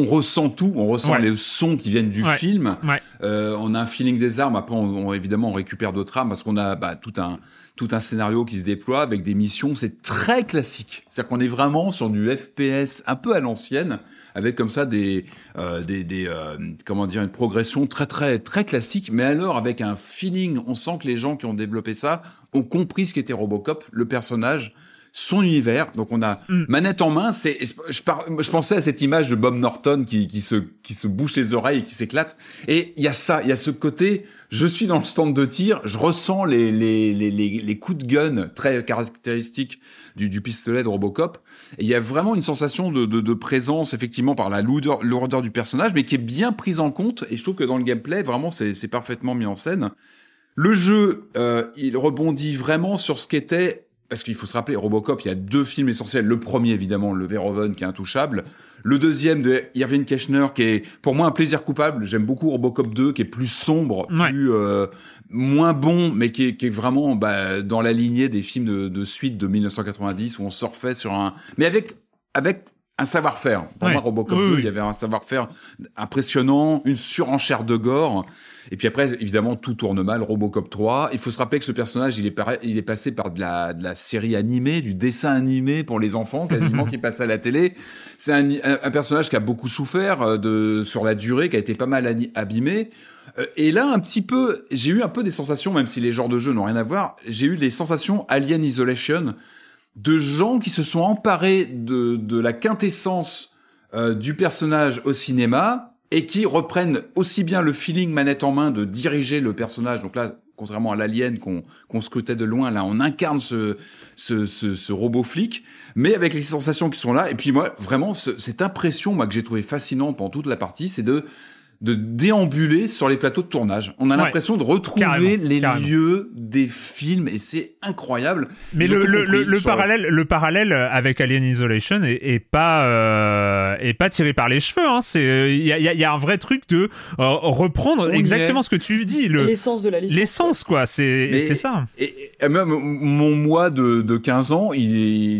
On ressent tout, on ressent Ouais. les sons qui viennent du Ouais. film. Ouais. Euh, on a un feeling des armes. Après, on, on- évidemment, on récupère d'autres armes parce qu'on a bah, tout un tout un scénario qui se déploie avec des missions. C'est très classique. C'est-à-dire qu'on est vraiment sur du FPS un peu à l'ancienne, avec comme ça des euh, des, des euh, comment dire une progression très très très classique. Mais alors avec un feeling, on sent que les gens qui ont développé ça ont compris ce qu'était Robocop, le personnage son univers. Donc on a Mm. manette en main. C'est, je, par- je pensais à cette image de Bob Norton qui, qui se qui se bouche les oreilles et qui s'éclate. Et il y a ça, il y a ce côté. Je suis dans le stand de tir, je ressens les les les les, les coups de gun très caractéristiques du, du pistolet de Robocop. Et il y a vraiment une sensation de, de, de présence effectivement par la lourdeur, lourdeur du personnage, mais qui est bien prise en compte. Et je trouve que dans le gameplay, vraiment, c'est c'est parfaitement mis en scène. Le jeu, euh, il rebondit vraiment sur ce qu'était parce qu'il faut se rappeler, Robocop, il y a deux films essentiels. Le premier, évidemment, le Verhoeven, qui est intouchable. Le deuxième, de Irving Keschner, qui est pour moi un plaisir coupable. J'aime beaucoup Robocop 2, qui est plus sombre, Ouais. plus euh, moins bon, mais qui est, qui est vraiment bah, dans la lignée des films de, de suite de 1990 où on surfait sur un, mais avec avec un savoir-faire. Pour Ouais. moi, Robocop Oui, 2, oui. il y avait un savoir-faire impressionnant, une surenchère de gore. Et puis après, évidemment, tout tourne mal. Robocop 3. Il faut se rappeler que ce personnage, il est, par- il est passé par de la, de la série animée, du dessin animé pour les enfants, quasiment, qui passe à la télé. C'est un, personnage qui a beaucoup souffert euh, de, sur la durée, qui a été pas mal abîmé. Euh, Et là, un petit peu, j'ai eu un peu des sensations, même si les genres de jeux n'ont rien à voir, j'ai eu des sensations Alien Isolation de gens qui se sont emparés de, de la quintessence euh, du personnage au cinéma et qui reprennent aussi bien le feeling manette en main de diriger le personnage. Donc là, contrairement à l'alien qu'on scrutait de loin, là, on incarne ce, ce, ce, ce robot flic, mais avec les sensations qui sont là. Et puis moi, vraiment, ce- cette impression moi que j'ai trouvé fascinante pendant toute la partie, c'est de de déambuler sur les plateaux de tournage. On a Ouais. l'impression de retrouver Carrément, les carrément. lieux des films et c'est incroyable. Mais le, le, compris le, le sur- parallèle, le parallèle avec Alien Isolation est, est pas euh, est pas tiré par les cheveux. Hein. C'est il y a, il y a- il y a un vrai truc de euh, reprendre On exactement ce que tu dis, le L'essence de la licence. l'essence quoi. C'est ça. Et, et même mon moi de, de 15 ans, il,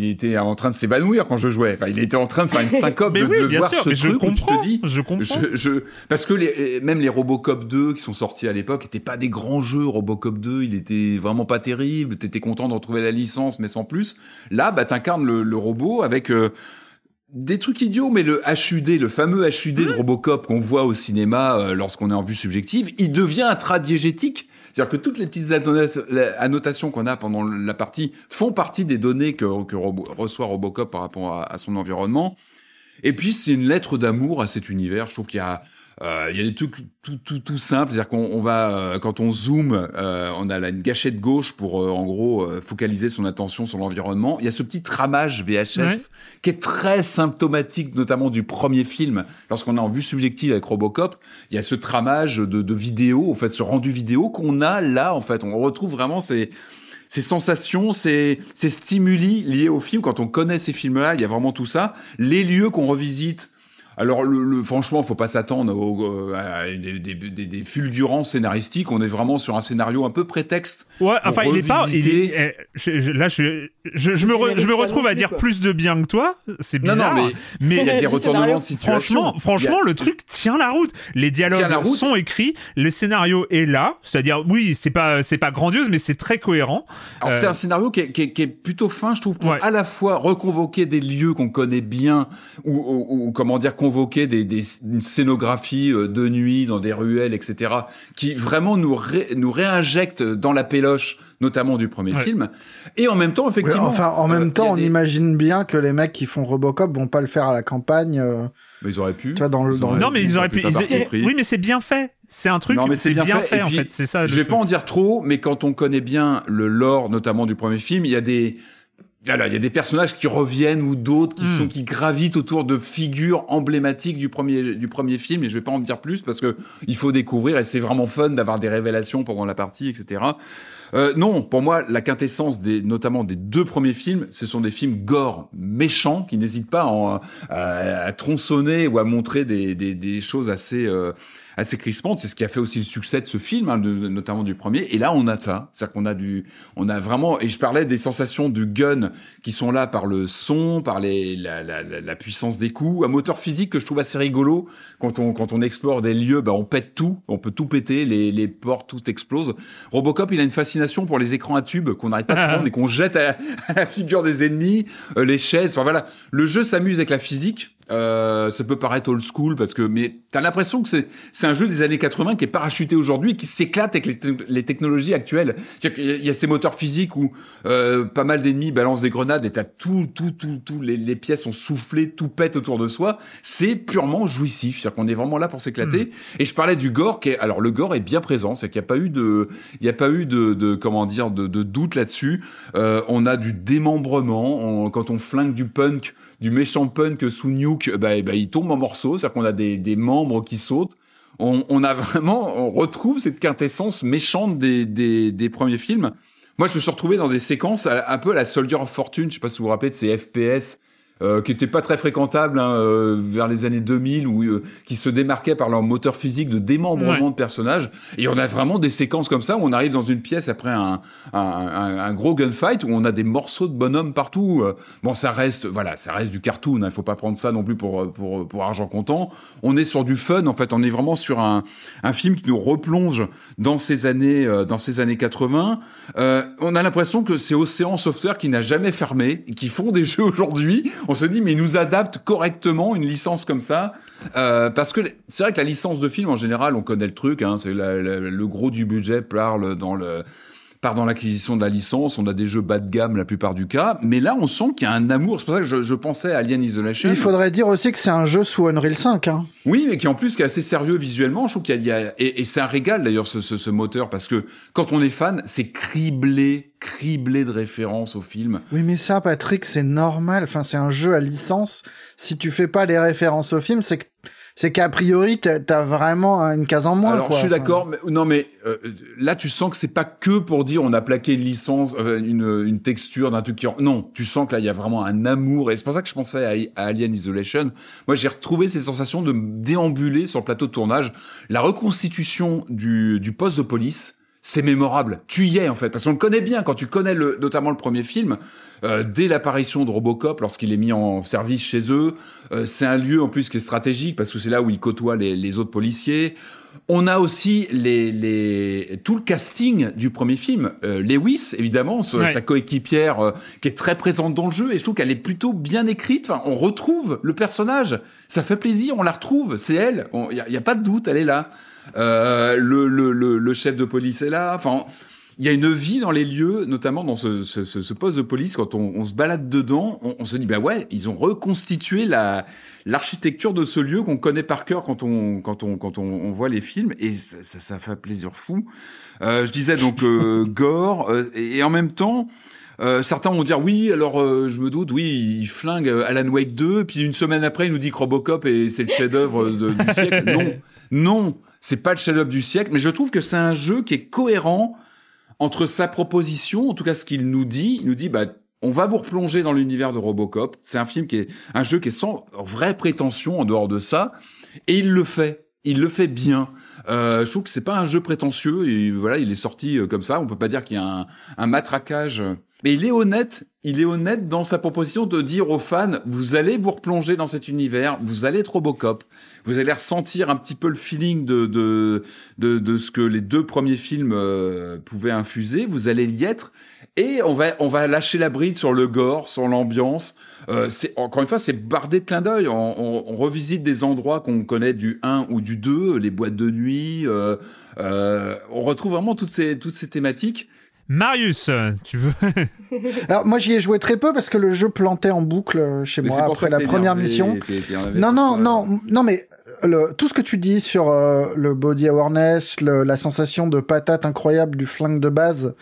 il était en train de s'évanouir quand je jouais. Enfin, il était en train de faire une syncope de, oui, de bien voir sûr. ce mais je truc où tu comprends. te dis. je comprends. Je, je- parce que les, même les Robocop 2 qui sont sortis à l'époque étaient pas des grands jeux. Robocop 2, il était vraiment pas terrible. T'étais content de retrouver la licence, mais sans plus. Là, bah, t'incarnes le, le robot avec euh, des trucs idiots, mais le HUD, le fameux HUD de Robocop qu'on voit au cinéma euh, lorsqu'on est en vue subjective, il devient intradiégétique. C'est-à-dire que toutes les petites annotations qu'on a pendant la partie font partie des données que, reçoit Robocop par rapport à son environnement. Et puis c'est une lettre d'amour à cet univers. Je trouve qu'il y a il y a des trucs tout tout tout simples, c'est-à-dire qu'on va euh, quand on zoome, euh, on a là une gâchette gauche pour en gros focaliser son attention sur l'environnement. Il y a ce petit tramage VHS qui est très symptomatique, notamment du premier film. Lorsqu'on est en vue subjective avec Robocop, il y a ce tramage de, de vidéo, en fait, ce rendu vidéo qu'on a là, en fait, on retrouve vraiment ces ces sensations, ces, ces stimuli liés au film. Quand on connaît ces films-là, il y a vraiment tout ça. Les lieux qu'on revisite, alors, le, le, franchement, faut pas s'attendre à des, des, des, des, fulgurances scénaristiques. On est vraiment sur un scénario un peu prétexte. Ouais, enfin, il est pas. Il est, eh, je, là, je, je, je me, je me retrouve à dire plus de bien que toi. C'est bizarre. Non, non, mais il y a des retournements de situation. Franchement, franchement, le truc tient la route. Les dialogues sont écrits, le scénario est là. C'est-à-dire, oui, c'est pas, c'est pas grandiose, mais c'est très cohérent. Alors, c'est euh, un scénario qui est, qui, est, qui est, plutôt fin, je trouve, pour à la fois reconvoquer des lieux qu'on connaît bien ou, ou, ou comment dire, convoquer des, des, une scénographie euh, de nuit dans des ruelles, etc., qui vraiment nous, nous réinjecte dans la péloche notamment du premier film. Et en même temps, effectivement. enfin, en même euh, temps, on imagine bien que les mecs qui font Robocop vont pas le faire à la campagne. Euh, mais ils auraient pu. Tu vois, dans le, dans non, mais ils auraient pu. oui, mais c'est bien fait. C'est un truc. Non, mais c'est bien, bien, fait, en fait. C'est ça. Je vais pas en dire trop, mais quand on connaît bien le lore, notamment du premier film, il y a des il y a des personnages qui reviennent ou d'autres qui hmm. sont qui gravitent autour de figures emblématiques du premier du premier film et je vais pas en dire plus parce que il faut découvrir et c'est vraiment fun d'avoir des révélations pendant la partie etc. Euh, non, pour moi, la quintessence des, notamment des deux premiers films, ce sont des films gore, méchants, qui n'hésitent pas à, tronçonner ou à montrer des, des, des choses assez euh, assez crispante. C'est ce qui a fait aussi le succès de ce film, hein, de, notamment du premier. Et là, on a ça. C'est-à-dire qu'on a du, on a vraiment, et je parlais des sensations du gun qui sont là par le son, par les, la, la, la puissance des coups, un moteur physique que je trouve assez rigolo. Quand on, quand on explore des lieux, bah, on pète tout, on peut tout péter, les, les portes, tout explose. Robocop, il a une fascination pour les écrans à tubes qu'on n'arrête pas de prendre et qu'on jette à, la figure des ennemis, euh, les chaises. Enfin voilà, le jeu s'amuse avec la physique euh, ça peut paraître old school parce que, mais t'as l'impression que c'est c'est un jeu des années 80 qui est parachuté aujourd'hui qui s'éclate avec les, les, technologies actuelles. C'est-à-dire qu'il y, a ces moteurs physiques où euh, pas mal d'ennemis balancent des grenades et t'as tout tout tout tout les, les, pièces sont soufflées, tout pète autour de soi. C'est purement jouissif. C'est-à-dire qu'on est vraiment là pour s'éclater. Hmm. Et je parlais du gore qui est, alors le gore est bien présent. C'est qu'il n'y a pas eu de il y a pas eu de, de comment dire de, de doute là-dessus. Euh, on a du démembrement quand on flingue du punk du méchant punk sous Nuke, bah, bah, il tombe en morceaux, c'est-à-dire qu'on a des, des, membres qui sautent. On, on, a vraiment, on retrouve cette quintessence méchante des, des, des, premiers films. Moi, je me suis retrouvé dans des séquences un peu à la Soldier of Fortune, je sais pas si vous vous rappelez de ces FPS euh, qui n'étaient pas très fréquentables hein, euh, vers les années 2000, ou euh, qui se démarquaient par leur moteur physique de démembrement de personnages. Et on a vraiment des séquences comme ça où on arrive dans une pièce après un, un, un, un gros gunfight où on a des morceaux de bonhommes partout. Bon, ça reste, voilà, ça reste du cartoon. Hein, il faut pas prendre ça non plus pour, pour, pour argent comptant. On est sur du fun. En fait, on est vraiment sur un, un film qui nous replonge dans ces années, dans ces années 80. on a l'impression que c'est Océan Software qui n'a jamais fermé, qui font des jeux aujourd'hui on se dit mais ils nous adaptent correctement une licence comme ça euh, parce que c'est vrai que la licence de film en général on connaît le truc hein, c'est le gros du budget parle dans le part dans l'acquisition de la licence, on a des jeux bas de gamme la plupart du cas, mais là on sent qu'il y a un amour, c'est pour ça que je, je, pensais à Alien Isolation. Il faudrait dire aussi que c'est un jeu sous Unreal 5. Hein. Oui, mais qui en plus qui est assez sérieux visuellement, je trouve qu'il y, a... Et, et c'est un régal d'ailleurs ce, ce, ce, moteur, parce que quand on est fan, c'est criblé, criblé de références au film. Oui, mais ça Patrick, c'est normal, enfin c'est un jeu à licence, si tu fais pas les références au film, c'est que c'est qu'a priori t'as vraiment une case en moins. Alors je suis d'accord, mais non mais euh, là tu sens que c'est pas que pour dire on a plaqué une licence, euh, une, une texture d'un truc qui non, tu sens que là il y a vraiment un amour et c'est pour ça que je pensais à, Alien Isolation. Moi j'ai retrouvé ces sensations de déambuler sur le plateau de tournage, la reconstitution du, du poste de police c'est mémorable. Tu y es en fait, parce qu'on le connaît bien. Quand tu connais le, notamment le premier film, euh, dès l'apparition de Robocop, lorsqu'il est mis en service chez eux, euh, c'est un lieu en plus qui est stratégique parce que c'est là où il côtoie les, les autres policiers. On a aussi les, les, tout le casting du premier film. Euh, Lewis, évidemment, sa coéquipière euh, qui est très présente dans le jeu, et je trouve qu'elle est plutôt bien écrite. Enfin, on retrouve le personnage. Ça fait plaisir, on la retrouve. C'est elle. Il n'y a, y a, pas de doute, elle est là. Euh, le, le, le, le chef de police est là. Enfin, il y a une vie dans les lieux, notamment dans ce, ce, ce, ce poste de police. Quand on, on se balade dedans, on, on, se dit bah ouais, ils ont reconstitué la l'architecture de ce lieu qu'on connaît par cœur quand on quand on quand on, on voit les films et ça, ça, ça fait plaisir fou. Euh, je disais donc euh, gore et, et, en même temps. Euh, certains vont dire oui, alors euh, je me doute, oui, il flingue Alan Wake 2, puis une semaine après il nous dit que Robocop et c'est le chef-d'œuvre du siècle. Non, non, c'est pas le chef-d'œuvre du siècle, mais je trouve que c'est un jeu qui est cohérent entre sa proposition, en tout cas ce qu'il nous dit, il nous dit bah on va vous replonger dans l'univers de Robocop. C'est un film qui est un jeu qui est sans vraie prétention en dehors de ça, et il le fait. Il le fait bien. Euh, je trouve que c'est pas un jeu prétentieux et voilà, il est sorti comme ça. On peut pas dire qu'il y a un, un matraquage mais il est honnête, il est honnête dans sa proposition de dire aux fans, vous allez vous replonger dans cet univers, vous allez être Robocop, vous allez ressentir un petit peu le feeling de de de, de ce que les deux premiers films euh, pouvaient infuser, vous allez y être, et on va on va lâcher la bride sur le gore, sur l'ambiance. Euh, encore une fois, c'est bardé de clins d'œil. On, on, on, revisite des endroits qu'on connaît du 1 ou du 2, les boîtes de nuit. Euh, euh, on retrouve vraiment toutes ces toutes ces thématiques. Marius, tu veux Alors moi j'y ai joué très peu parce que le jeu plantait en boucle chez Mais moi après la première énervé, mission. Non non ça. non non mais le, tout ce que tu dis sur euh, le body awareness, le- la sensation de patate incroyable du flingue de base,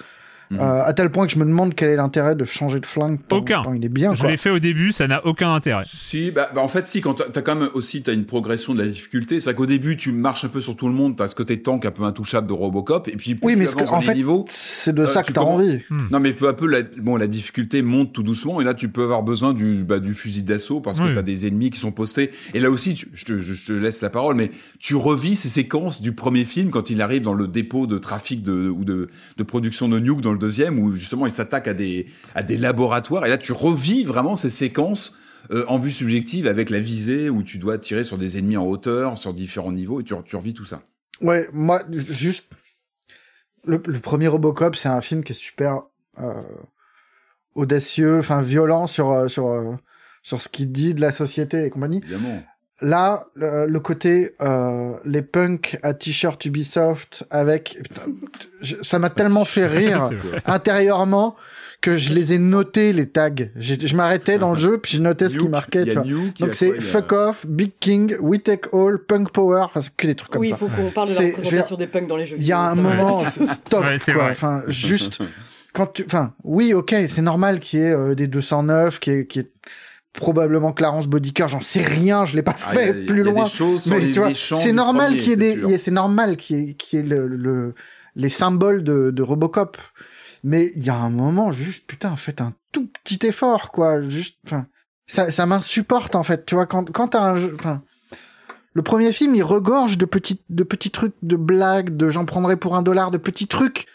Mhm. euh, à tel point que je me demande quel est l'intérêt de changer de flingue. tant- Aucun. tant il est bien Je l'ai fait au début, ça n'a aucun intérêt. Si, bah, bah, en fait, si, quand t'as quand même aussi t'as une progression de la difficulté. C'est vrai qu'au début, tu marches un peu sur tout le monde, t'as ce côté tank un peu intouchable de Robocop, et puis plus Oui tu mais que- avances en fait niveaux, c'est de euh, ça que t'as envie. non mais peu à peu, la, bon, la difficulté monte tout doucement, et là, tu peux avoir besoin du, bah, du fusil d'assaut parce que Oui. t'as des ennemis qui sont postés. Et là aussi, tu- je, te, je, je te laisse la parole, mais tu revis ces séquences du premier film quand il arrive dans le dépôt de trafic de, ou de, de production de Nuke dans le deuxième, où justement il s'attaque à des, à des laboratoires, et là, tu revis vraiment ces séquences euh, en vue subjective avec la visée où tu dois tirer sur des ennemis en hauteur, sur différents niveaux, et tu, tu revis tout ça. Ouais, moi, juste. Le, le premier Robocop, c'est un film qui est super euh, audacieux, enfin violent sur, euh, sur, sur ce qu'il dit de la société et compagnie. Évidemment. Là, le, le côté euh, les punks à t-shirt Ubisoft avec. putain, ça m'a tellement fait rire intérieurement que je les ai notés, les tags. J'ai- Je m'arrêtais dans le jeu, puis je notais ce qui marquait. tu vois. Donc c'est a- Fuck Off, Big King, We Take All, Punk Power, enfin c'est que des trucs comme oui, il ça. faut qu'on parle de la représentation des punks dans les jeux. Il y a un ça. moment, stop, Ouais, quoi. vrai. Enfin, juste, quand tu, enfin, oui, ok, c'est normal qu'il y ait euh, des 209, qu'il y ait, qu'il y ait probablement Clarence Bodicker, j'en sais rien, je l'ai pas Ah, fait a- plus loin. Mais tu vois, c'est normal qu'il y ait des, c'est normal qu'il y ait, qu'il y ait le, le- les symboles de, de Robocop. Mais il y a un moment, juste, putain, faites un tout petit effort, quoi. Juste, enfin, ça, ça m'insupporte, en fait. Tu vois, quand, quand t'as un jeu, enfin, le premier film, il regorge de petits, de petits trucs, de blagues, de j'en prendrais pour un dollar, de petits trucs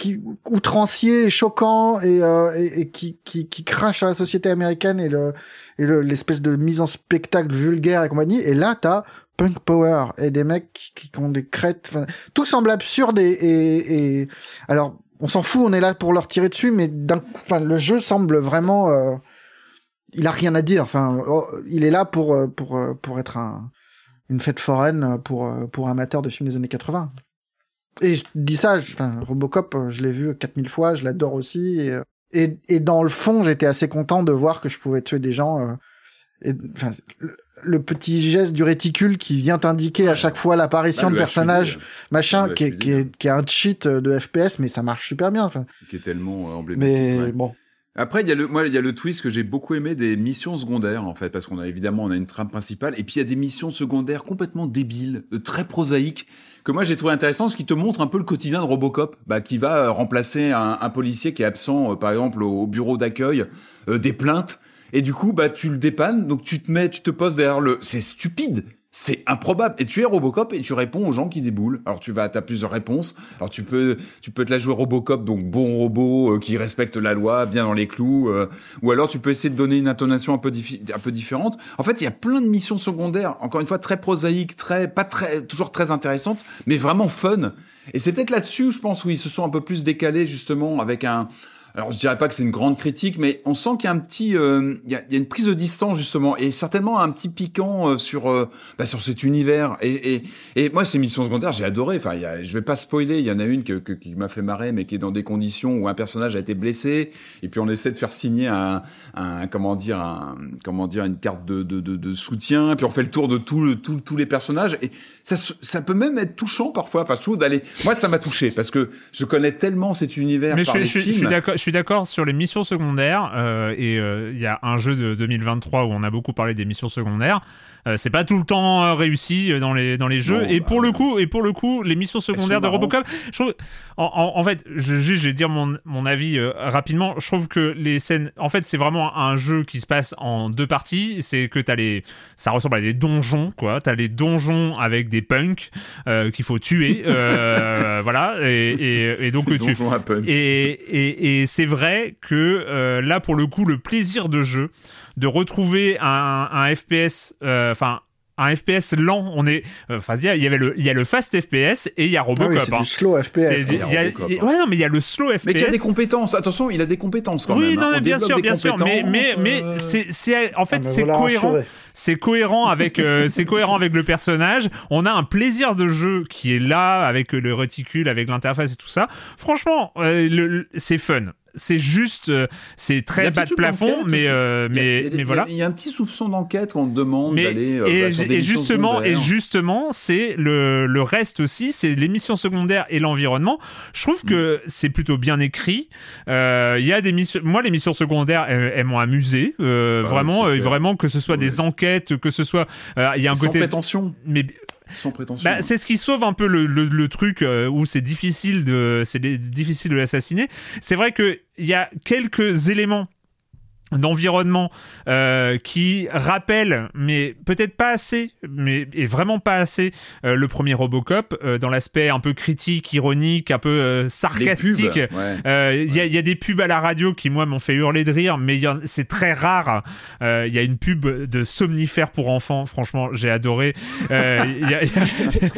qui outranciers, et choquants et, euh, et, et qui, crachent à la société américaine et le l'espèce de mise en spectacle vulgaire et compagnie. Et là, t'as punk power et des mecs qui, qui ont des crêtes. Tout semble absurde et, alors on s'en fout, on est là pour leur tirer dessus, mais le jeu semble vraiment, euh, il a rien à dire. Enfin, oh, il est là pour euh, euh, être un une fête foraine pour pour amateurs de films des années 80. Et je dis ça, enfin Robocop, euh, je l'ai vu 4000 fois, je l'adore aussi. Et, euh, et, et dans le fond, j'étais assez content de voir que je pouvais tuer des gens. euh, et, enfin, le, le petit geste du réticule qui vient indiquer à chaque fois l'apparition Bah, de personnages, HUD, machin, le qui est, HUD, qui, est, qui est un cheat de FPS, mais ça marche super bien. Enfin, qui est tellement euh, emblématique. mais ouais. bon, Après, il y a le, moi, il y a le twist que j'ai beaucoup aimé des missions secondaires, en fait, parce qu'on a évidemment, on a une trame principale, et puis il y a des missions secondaires complètement débiles, très prosaïques, que moi j'ai trouvé intéressant, ce qui te montre un peu le quotidien de Robocop, bah, qui va euh, remplacer un, un policier qui est absent, euh, par exemple, au, au bureau d'accueil, euh, des plaintes, et du coup, bah, tu le dépannes, donc tu te mets, tu te poses derrière le, c'est stupide. C'est improbable. Et tu es Robocop et tu réponds aux gens qui déboulent. Alors tu vas, t'as plusieurs réponses. Alors tu peux, tu peux te la jouer Robocop, donc bon robot euh, qui respecte la loi, bien dans les clous. euh, ou alors tu peux essayer de donner une intonation un peu, un peu différente. En fait, il y a plein de missions secondaires, encore une fois très prosaïques, très, pas très, toujours très intéressantes, mais vraiment fun. Et c'est peut-être là-dessus, je pense, où ils se sont un peu plus décalés justement avec un, alors je dirais pas que c'est une grande critique, mais on sent qu'il y a un petit, euh, il, y a, il y, a, une prise de distance justement, et certainement un petit piquant euh, sur euh, bah, sur cet univers. Et, et, et moi, ces missions secondaires, j'ai adoré. Enfin, il y a, je vais pas spoiler. Il y en a une que, que, qui m'a fait marrer, mais qui est dans des conditions où un personnage a été blessé, et puis on essaie de faire signer un, un comment dire, un, comment dire, une carte de, de, de, de soutien, puis on fait le tour de tout le, tout, tous les personnages, et ça, ça peut même être touchant parfois. Enfin, je trouve d'aller. Moi, ça m'a touché parce que je connais tellement cet univers mais par je, les je, films. Je suis d'accord suis d'accord sur les missions secondaires euh, et il euh, y a un jeu de 2023 où on a beaucoup parlé des missions secondaires. Euh, c'est pas tout le temps euh, réussi dans les dans les jeux. Non, et bah, pour le coup et pour le coup les missions secondaires de. Robocop je trouve en, en, en fait je, vais dire mon, mon avis euh, rapidement. Je trouve que les scènes en fait c'est vraiment un jeu qui se passe en deux parties. C'est que t'as les ça ressemble à des donjons quoi. T'as les donjons avec des punks euh, qu'il faut tuer euh, voilà. Et, et, et donc tu Donjon à punk. et, et, et c'est vrai que euh, là, pour le coup, le plaisir de jeu, de retrouver un, un FPS, euh, enfin. un FPS lent, on est, euh, enfin, il y a- il y avait le, il y a le fast FPS et il y a Ah oui, Robocop. c'est hein. du slow FPS. Y a- Robocop, il y a- hein. ouais, non, mais il y a le slow FPS. Mais qui a des compétences. Attention, il a des compétences quand oui, même. non, hein. mais On bien sûr, bien sûr, mais mais euh, c'est en fait Ah, c'est voilà cohérent. C'est cohérent avec euh, c'est cohérent avec le personnage. On a un plaisir de jeu qui est là avec le réticule, avec l'interface et tout ça. Franchement, euh, le- le- c'est fun. C'est juste, euh, c'est très bas de plafond, mais euh, mais des- voilà. Il y a un petit soupçon d'enquête qu'on demande Mais d'aller euh, et, bah, et justement, et justement, c'est le, le reste aussi, c'est l'émission secondaire et l'environnement. Je trouve que Mm. c'est plutôt bien écrit. Euh, Il y a des missions, moi les missions secondaires, elles, elles m'ont amusé, euh, Ah, vraiment, vraiment que ce soit Ouais. des enquêtes, que ce soit, euh, il y a un Sans côté, prétention. mais Sans prétention. bah, c'est ce qui sauve un peu le, le, le truc euh, où c'est difficile de c'est difficile de l'assassiner. C'est vrai que il y a quelques éléments d'environnement euh, qui rappellent, mais peut-être pas assez, mais et vraiment pas assez, euh, le premier Robocop euh, dans l'aspect un peu critique, ironique, un peu euh, sarcastique. ouais. Euh, Il y, a, il y a des pubs à la radio qui, moi, m'ont fait hurler de rire, mais c'est très rare. Euh, Il y a une pub de somnifères pour enfants, franchement, j'ai adoré. Y a- y a-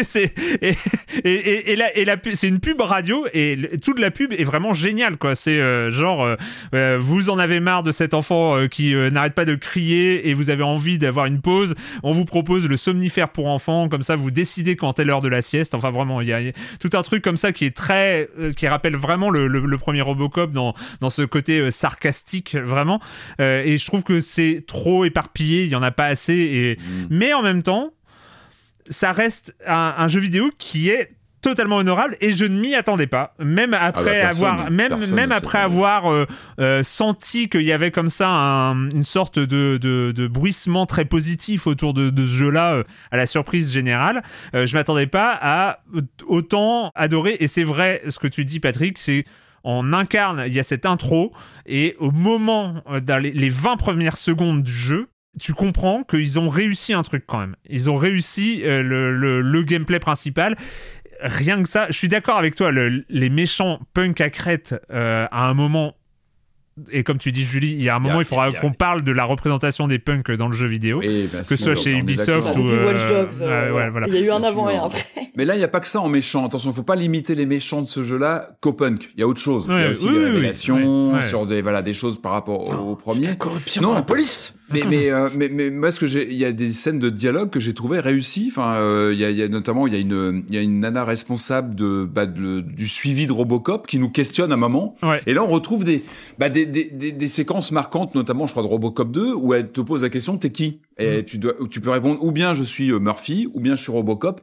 c'est et, et, et, et la, et la pu- c'est une pub radio et le- toute la pub est vraiment géniale quoi c'est euh, genre euh, euh, vous en avez marre de cet enfant euh, qui euh, n'arrête pas de crier et vous avez envie d'avoir une pause on vous propose le somnifère pour enfants. Comme ça vous décidez quand est l'heure de la sieste. Enfin vraiment il y a, il y a tout un truc comme ça qui est très euh, qui rappelle vraiment le, le, le premier Robocop dans dans ce côté sarcastique vraiment. Et je trouve que c'est trop éparpillé il y en a pas assez et mais en même temps ça reste un, un jeu vidéo qui est totalement honorable et je ne m'y attendais pas même après bah, personne, avoir même même après avoir euh, euh, senti qu'il y avait comme ça un- une sorte de, de, de bruissement très positif autour de, de ce jeu-là euh, à la surprise générale je m'attendais pas à autant adorer et c'est vrai ce que tu dis Patrick c'est on incarne, il y a cette intro, et au moment, dans les, les 20 premières secondes du jeu, tu comprends qu'ils ont réussi un truc quand même. Ils ont réussi euh, le, le, le gameplay principal. Rien que ça, je suis d'accord avec toi, le- les méchants punk à crête, euh, à un moment, et comme tu dis Julie, il y a un moment, il faudra qu'on parle de la représentation des punks dans le jeu vidéo. Oui, bah, que ce soit chez Ubisoft ou, euh, Watch Dogs, euh, ouais, voilà. il y a eu un avant et un après. Mais là, il n'y a pas que ça en méchant. Attention, il faut pas limiter les méchants de ce jeu-là qu'au punk. Il y a autre chose. il y a aussi oui, des oui, oui. révélations ouais. sur des, voilà, des choses par rapport au, au premier. La corruption Non. dans la police. Mais, mais, euh, mais, mais moi, ce que j'ai, il y a des scènes de dialogue que j'ai trouvé réussies. Enfin, euh, il y, a, y a notamment, il y a une, il y a une nana responsable de, bah, de- du suivi de Robocop qui nous questionne à un moment. Ouais. Et là, on retrouve des, bah, des, des, des, des séquences marquantes, notamment, je crois, de Robocop 2, où elle te pose la question, t'es qui? Mm. Et tu dois, tu peux répondre, ou bien je suis euh, Murphy, ou bien je suis Robocop.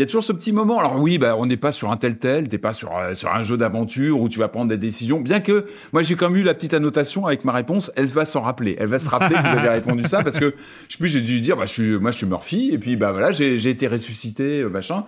Il y a toujours ce petit moment. Alors oui, bah, on n'est pas sur un tel tel, t'es pas sur, euh, sur un jeu d'aventure où tu vas prendre des décisions. Bien que, moi, j'ai quand même eu la petite annotation avec ma réponse. Elle va s'en rappeler. Elle va se rappeler que vous avez répondu ça parce que, je sais plus, j'ai dû dire, bah, je suis, moi, je suis Murphy. Et puis, bah, voilà, j'ai, j'ai été ressuscité, euh, machin.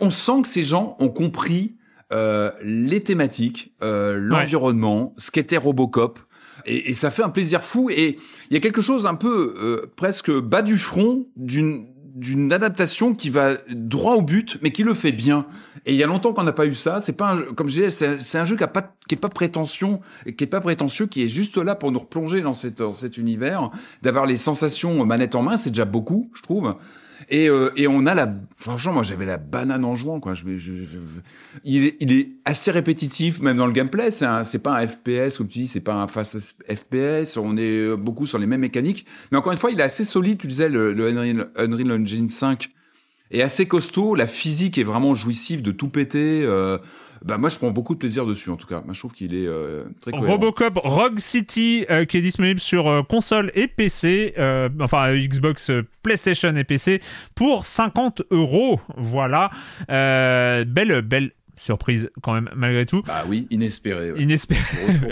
On sent que ces gens ont compris, euh, les thématiques, euh, l'environnement, ce qu'était Robocop. Et, et ça fait un plaisir fou. Et il y a quelque chose un peu euh, presque bas du front d'une d'une adaptation qui va droit au but, mais qui le fait bien. Et il y a longtemps qu'on n'a pas eu ça. C'est pas un comme je disais, c'est un, jeu qui a pas, qui est pas prétention, qui est pas prétentieux, qui est juste là pour nous replonger dans, dans cet univers, d'avoir les sensations manette en main, c'est déjà beaucoup, je trouve. Et, euh, et on a la, franchement, moi j'avais la banane en jouant, quoi. Il, est, assez répétitif, même dans le gameplay. C'est un- pas un FPS, comme tu dis, c'est pas un fast FPS. On est euh, beaucoup sur les mêmes mécaniques. Mais encore une fois, il est assez solide. Tu disais, le, Unreal Engine 5 est assez costaud. La physique est vraiment jouissive de tout péter. Euh, bah, moi, je prends beaucoup de plaisir dessus, en tout cas. Moi, je trouve qu'il est euh, très cohérent. Robocop Rogue City euh, qui est disponible sur euh, console et PC, enfin Xbox, PlayStation et PC pour 50 euros. Voilà, belle belle surprise quand même malgré tout. Bah oui, inespéré. ouais. Inespéré.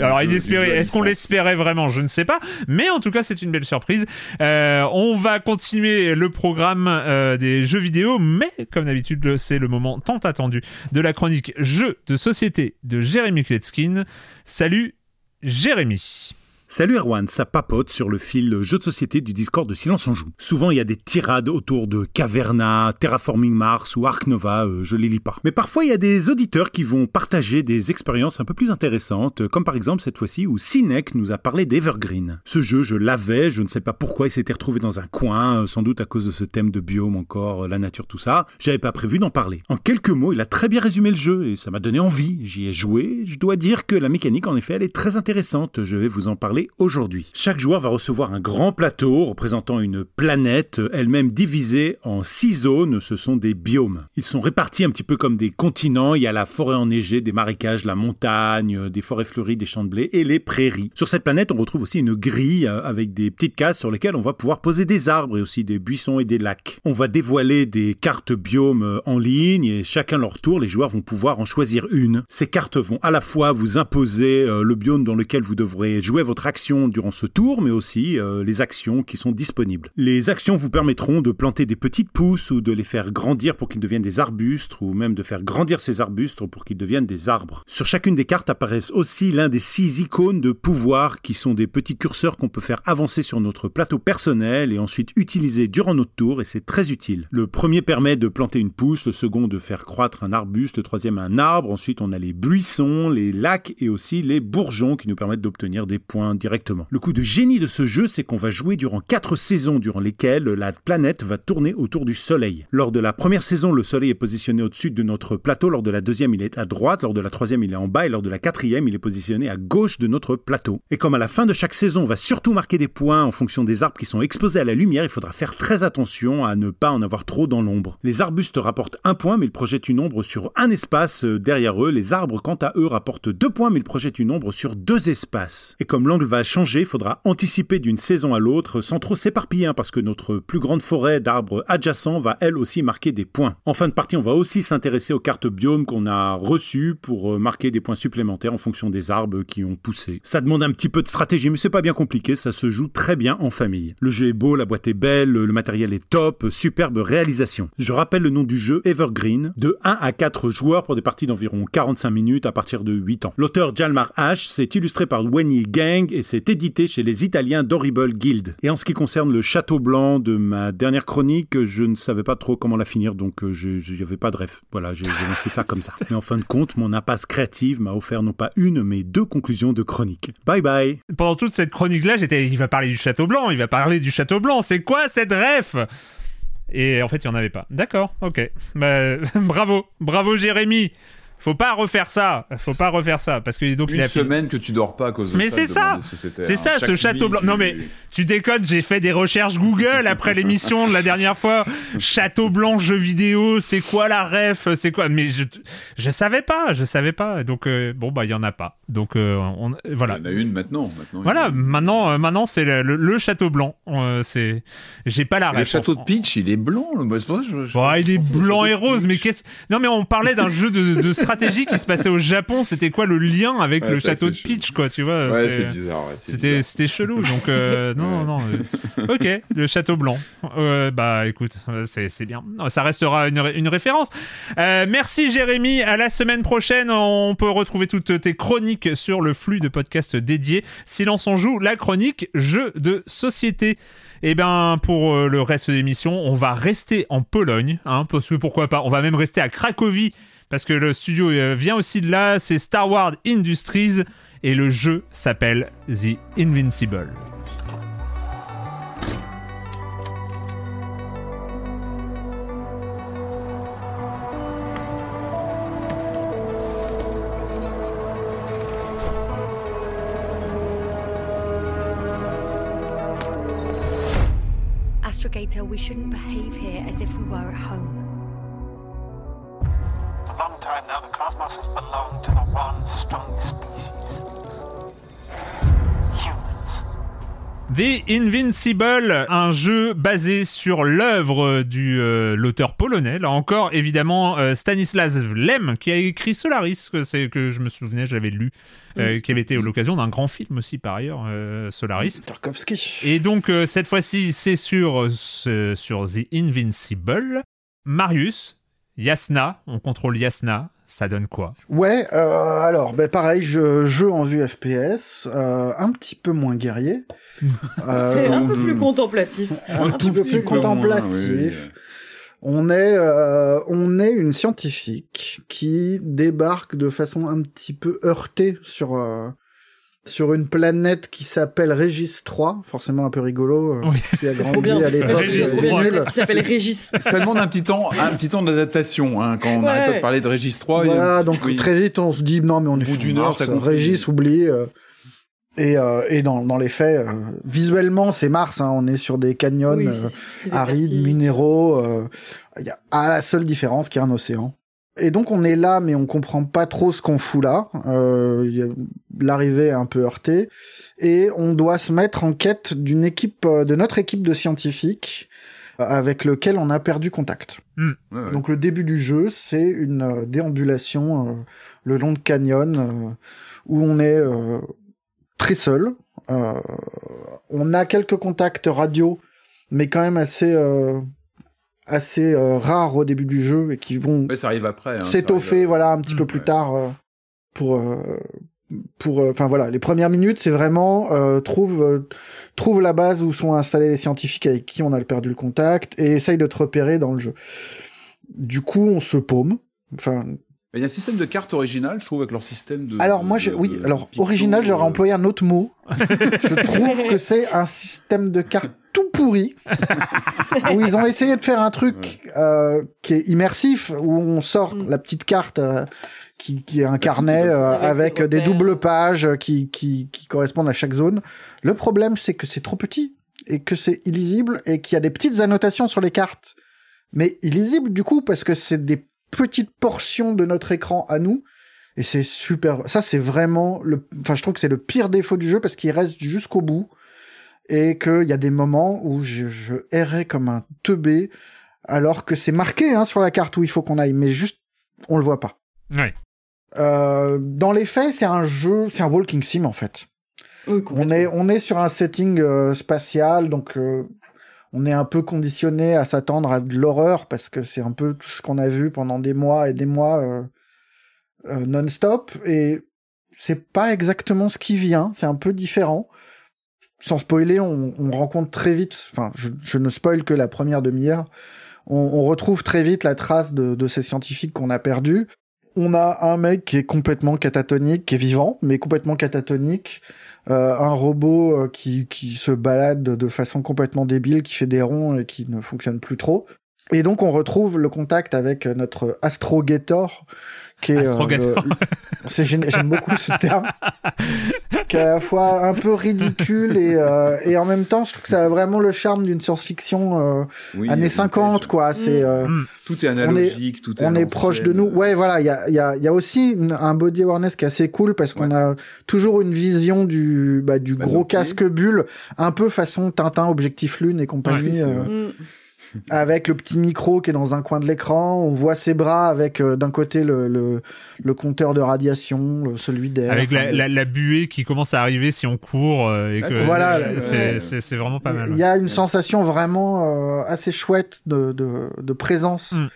Alors inespéré, est-ce qu'on l'espérait vraiment? Je ne sais pas, mais en tout cas c'est une belle surprise. Euh, on va continuer le programme euh, des jeux vidéo, mais comme d'habitude c'est le moment tant attendu de la chronique jeux de société de Jérémy Kletskin. Salut Jérémy. Salut Erwan, ça papote sur le fil jeu de société du Discord de Silence on Joue. Souvent il y a des tirades autour de Caverna, Terraforming Mars ou Ark Nova, euh, je les lis pas. Mais parfois il y a des auditeurs qui vont partager des expériences un peu plus intéressantes, comme par exemple cette fois-ci où Cinec nous a parlé d'Evergreen. Ce jeu je l'avais, je ne sais pas pourquoi il s'était retrouvé dans un coin, euh, sans doute à cause de ce thème de biome encore, euh, la nature, tout ça. J'avais pas prévu d'en parler. En quelques mots, il a très bien résumé le jeu et ça m'a donné envie. J'y ai joué, je dois dire que la mécanique en effet elle est très intéressante, je vais vous en parler aujourd'hui. Chaque joueur va recevoir un grand plateau représentant une planète, elle-même divisée en six zones, ce sont des biomes. Ils sont répartis un petit peu comme des continents, il y a la forêt enneigée, des marécages, la montagne, des forêts fleuries, des champs de blé et les prairies. Sur cette planète, on retrouve aussi une grille euh, avec des petites cases sur lesquelles on va pouvoir poser des arbres et aussi des buissons et des lacs. On va dévoiler des cartes biomes euh, en ligne et chacun leur tour, les joueurs vont pouvoir en choisir une. Ces cartes vont à la fois vous imposer euh, le biome dans lequel vous devrez jouer votre action durant ce tour, mais aussi euh, les actions qui sont disponibles. Les actions vous permettront de planter des petites pousses ou de les faire grandir pour qu'ils deviennent des arbustes, ou même de faire grandir ces arbustes pour qu'ils deviennent des arbres. Sur chacune des cartes apparaissent aussi l'un des six icônes de pouvoir qui sont des petits curseurs qu'on peut faire avancer sur notre plateau personnel et ensuite utiliser durant notre tour, et c'est très utile. Le premier permet de planter une pousse, le second de faire croître un arbuste, le troisième un arbre, ensuite on a les buissons, les lacs et aussi les bourgeons qui nous permettent d'obtenir des points directement. Le coup de génie de ce jeu, c'est qu'on va jouer durant quatre saisons durant lesquelles la planète va tourner autour du Soleil. Lors de la première saison, le Soleil est positionné au-dessus de notre plateau, lors de la deuxième, il est à droite, lors de la troisième, il est en bas, et lors de la quatrième, il est positionné à gauche de notre plateau. Et comme à la fin de chaque saison, on va surtout marquer des points en fonction des arbres qui sont exposés à la lumière, il faudra faire très attention à ne pas en avoir trop dans l'ombre. Les arbustes rapportent un point, mais ils projettent une ombre sur un espace euh, derrière eux. Les arbres, quant à eux, rapportent deux points, mais ils projettent une ombre sur deux espaces. Et comme l'angle va changer, il faudra anticiper d'une saison à l'autre sans trop s'éparpiller, hein, parce que notre plus grande forêt d'arbres adjacents va elle aussi marquer des points. En fin de partie, on va aussi s'intéresser aux cartes biomes qu'on a reçues pour euh, marquer des points supplémentaires en fonction des arbres qui ont poussé. Ça demande un petit peu de stratégie, mais c'est pas bien compliqué, ça se joue très bien en famille. Le jeu est beau, la boîte est belle, le matériel est top, superbe réalisation. Je rappelle le nom du jeu Evergreen, de 1 à 4 joueurs pour des parties d'environ 45 minutes à partir de 8 ans. L'auteur Jalmar H s'est illustré par Wenny Gang et c'est édité chez les Italiens d'Horrible Guild. Et en ce qui concerne le château blanc de ma dernière chronique, je ne savais pas trop comment la finir, donc euh, je j'avais pas de rêve. Voilà, j'ai j'ai lancé ça comme ça. Mais en fin de compte, mon impasse créative m'a offert non pas une, mais deux conclusions de chronique. Bye bye Pendant toute cette chronique-là, j'étais, il va parler du Château Blanc, il va parler du Château Blanc. C'est quoi cette ref? Et en fait, il n'y en avait pas. D'accord, ok. Bah, bravo, bravo Jérémy. Faut pas refaire ça. Faut pas refaire ça parce que donc il Une a semaine que tu dors pas à cause de Mais ça. c'est ça. C'est hein. ça, ce Chaque château blanc. tu- Non mais tu déconnes, j'ai fait des recherches Google après l'émission de la dernière fois. Château blanc, jeu vidéo, c'est quoi la ref C'est quoi? Mais je je savais pas, je savais pas. Donc euh, bon bah il y en a pas. Donc euh, on voilà. Il y en a une maintenant. il Voilà, une. maintenant, euh, maintenant c'est le, le- le château blanc. Euh, c'est, j'ai pas la Le ref. château de Peach, il est blanc. le- bah, je- je- Bon, il est blanc et rose, mais qu'est-ce Non, mais on parlait d'un jeu de, de stratégie qui se passait au Japon. C'était quoi le lien avec Ouais, le château de Peach, quoi Tu vois Ouais, c'est- c'est bizarre. ouais, c'est C'était, c'était chelou. Donc euh, non, non. euh, ok, le château blanc. Euh, bah écoute, c'est, c'est bien. Ça restera une, une référence. Merci Jérémy. À la semaine prochaine. On peut retrouver toutes tes chroniques sur le flux de podcasts dédié. Silence on joue, la chronique jeu de société. Et ben pour euh, le reste de l'émission, on va rester en Pologne, hein, parce que pourquoi pas. On va même rester à Cracovie parce que le studio euh, vient aussi de là, c'est Star Wars Industries, et le jeu s'appelle The Invincible. Astrogator, we shouldn't behave here as if we were at home. The one strong species. Humans. The Invincible, un jeu basé sur l'œuvre du euh, l'auteur polonais. Là encore, évidemment, euh, Stanislas Lem, qui a écrit Solaris, que c'est que je me souvenais, j'avais lu, euh, qui avait été l'occasion d'un grand film aussi par ailleurs, euh, Solaris. Tarkovsky. Et donc euh, cette fois-ci, c'est sur sur The Invincible. Marius, Yasna, on contrôle Yasna, ça donne quoi? Ouais, euh, alors, ben pareil, je, jeu en vue FPS, euh, un petit peu moins guerrier. Euh, C'est un peu plus contemplatif. un petit peu plus peu moins, contemplatif. oui. On est, euh, on est une scientifique qui débarque de façon un petit peu heurtée sur euh, sur une planète qui s'appelle Régis 3, forcément un peu rigolo. euh, Oui. As Trop grandi bien. à l'époque, Régis c'était 3. nul. Qui s'appelle Régis. Ça demande un petit temps, un petit temps d'adaptation, hein, quand on Ouais. arrête pas de parler de Régis 3. il y a un Voilà, petit- donc oui. très vite on se dit non mais on est bout sur d'une heure, Mars, t'as compris. Régis oublie. euh, et euh, et dans, dans les faits, euh, visuellement c'est Mars, hein, on est sur des canyons Oui, euh, arides, minéraux. euh, Il y a à la seule différence qu'il y a un océan. Et donc on est là, mais on comprend pas trop ce qu'on fout là. Euh, L'arrivée est un peu heurtée et on doit se mettre en quête d'une équipe, euh, de notre équipe de scientifiques euh, avec lequel on a perdu contact. Ouais, ouais. Donc le début du jeu, c'est une euh, déambulation euh, le long de canyons euh, où on est euh, très seul. Euh, on a quelques contacts radio, mais quand même assez euh, assez euh, rares au début du jeu et qui vont Ouais, ça arrive après. hein, s'étoffer arrive- voilà un petit Mm, peu plus ouais. tard euh, pour euh, pour euh, enfin voilà les premières minutes c'est vraiment euh, trouve euh, trouve la base où sont installés les scientifiques avec qui on a perdu le contact et essaye de te repérer dans le jeu du coup on se paume enfin Il y a un système de carte original, je trouve, avec leur système de. alors de- moi je, de- oui de alors original j'aurais euh, employé un autre mot je trouve que c'est un système de cartes tout pourri où ils ont essayé de faire un truc euh, qui est immersif où on sort Mm. la petite carte euh, qui, qui est un carnet euh, Avec des doubles pages euh, qui, qui, qui correspondent à chaque zone. Le problème, c'est que c'est trop petit et que c'est illisible et qu'il y a des petites annotations sur les cartes. Mais illisible du coup parce que c'est des petites portions de notre écran à nous. Et c'est super. Ça, c'est vraiment le. Enfin, je trouve que c'est le pire défaut du jeu parce qu'il reste jusqu'au bout et qu'il y a des moments où je, je errais comme un teubé alors que c'est marqué hein, sur la carte où il faut qu'on aille, mais juste on le voit pas. Ouais. Euh, dans les faits, c'est un jeu, c'est un walking sim en fait. Oui, On est on est sur un setting euh, spatial, donc euh, on est un peu conditionné à s'attendre à de l'horreur parce que c'est un peu tout ce qu'on a vu pendant des mois et des mois euh, euh, non-stop et c'est pas exactement ce qui vient, c'est un peu différent. Sans spoiler, on, on rencontre très vite, enfin je, ne spoil que la première demi-heure, on, retrouve très vite la trace de, ces scientifiques qu'on a perdus. On a un mec qui est complètement catatonique, qui est vivant, mais complètement catatonique. Euh, un robot euh, qui, qui se balade de façon complètement débile, qui fait des ronds et qui ne fonctionne plus trop. Et donc on retrouve le contact avec notre Astrogator, qui est euh, j'aime beaucoup ce terme, qui est à la fois un peu ridicule et, euh, et en même temps je trouve que ça a vraiment le charme d'une science-fiction euh, oui, années vintage. 50 quoi. C'est euh, Mm. Tout est analogique, tout est. on est proche de nous. Ouais, voilà, il y a, il y, a, il y a aussi une- un body awareness qui est assez cool parce qu'on a toujours une vision du, bah, du Bah, gros casque bulle, un peu façon Tintin, Objectif Lune et compagnie, Ouais, euh, avec le petit micro qui est dans un coin de l'écran. On voit ses bras avec euh, d'un côté le, le, le compteur de radiation, le- celui d'air. Avec la, Enfin, la, la buée qui commence à arriver si on court euh, et Ah, que c'est- Voilà, c'est ouais. c'est- c'est vraiment pas mal. Il y a une sensation vraiment euh, assez chouette de, de, de présence Mm.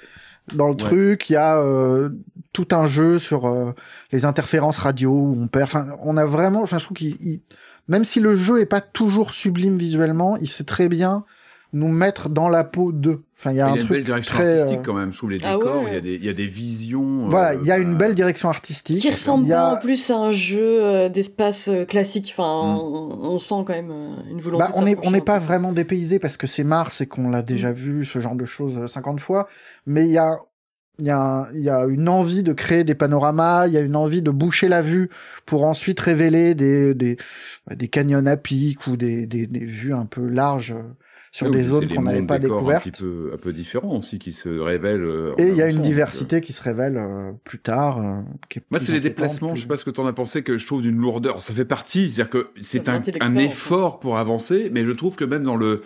dans le truc. Il y a euh, tout un jeu sur euh, les interférences radio où on perd. Enfin, on a vraiment. Enfin, je trouve qu'il, il- même si le jeu est pas toujours sublime visuellement, il sait très bien nous mettre dans la peau d'eux. Enfin, il y a Il y un a une truc belle direction très, artistique euh, quand même. Je trouve les Ah décors, ouais. il y a des, il y a des visions. Voilà, euh, il y a une bah, belle direction artistique. Qui ressemble a- pas en plus à un jeu euh, d'espace classique. Enfin, on, on sent quand même une volonté. Bah, on est s'approcher on n'est pas vraiment dépaysé parce que c'est Mars et qu'on l'a déjà Mm. vu ce genre de choses euh, 50 fois mais il y a il y a un- il y a une envie de créer des panoramas il y a une envie de boucher la vue pour ensuite révéler des des des canyons à pic ou des des, des vues un peu larges sur Oui, des zones qu'on n'avait pas découvertes. Un petit peu, un peu différents aussi qui se révèlent. euh, Et il y a une avançant, diversité qui se révèle euh, plus tard. euh, qui est Moi, c'est les déplacements. plus- Je sais pas ce que t'en as pensé, que je trouve d'une lourdeur. Ça fait partie, c'est-à-dire que c'est un, l'expérience, effort pour avancer, mais je trouve que même dans le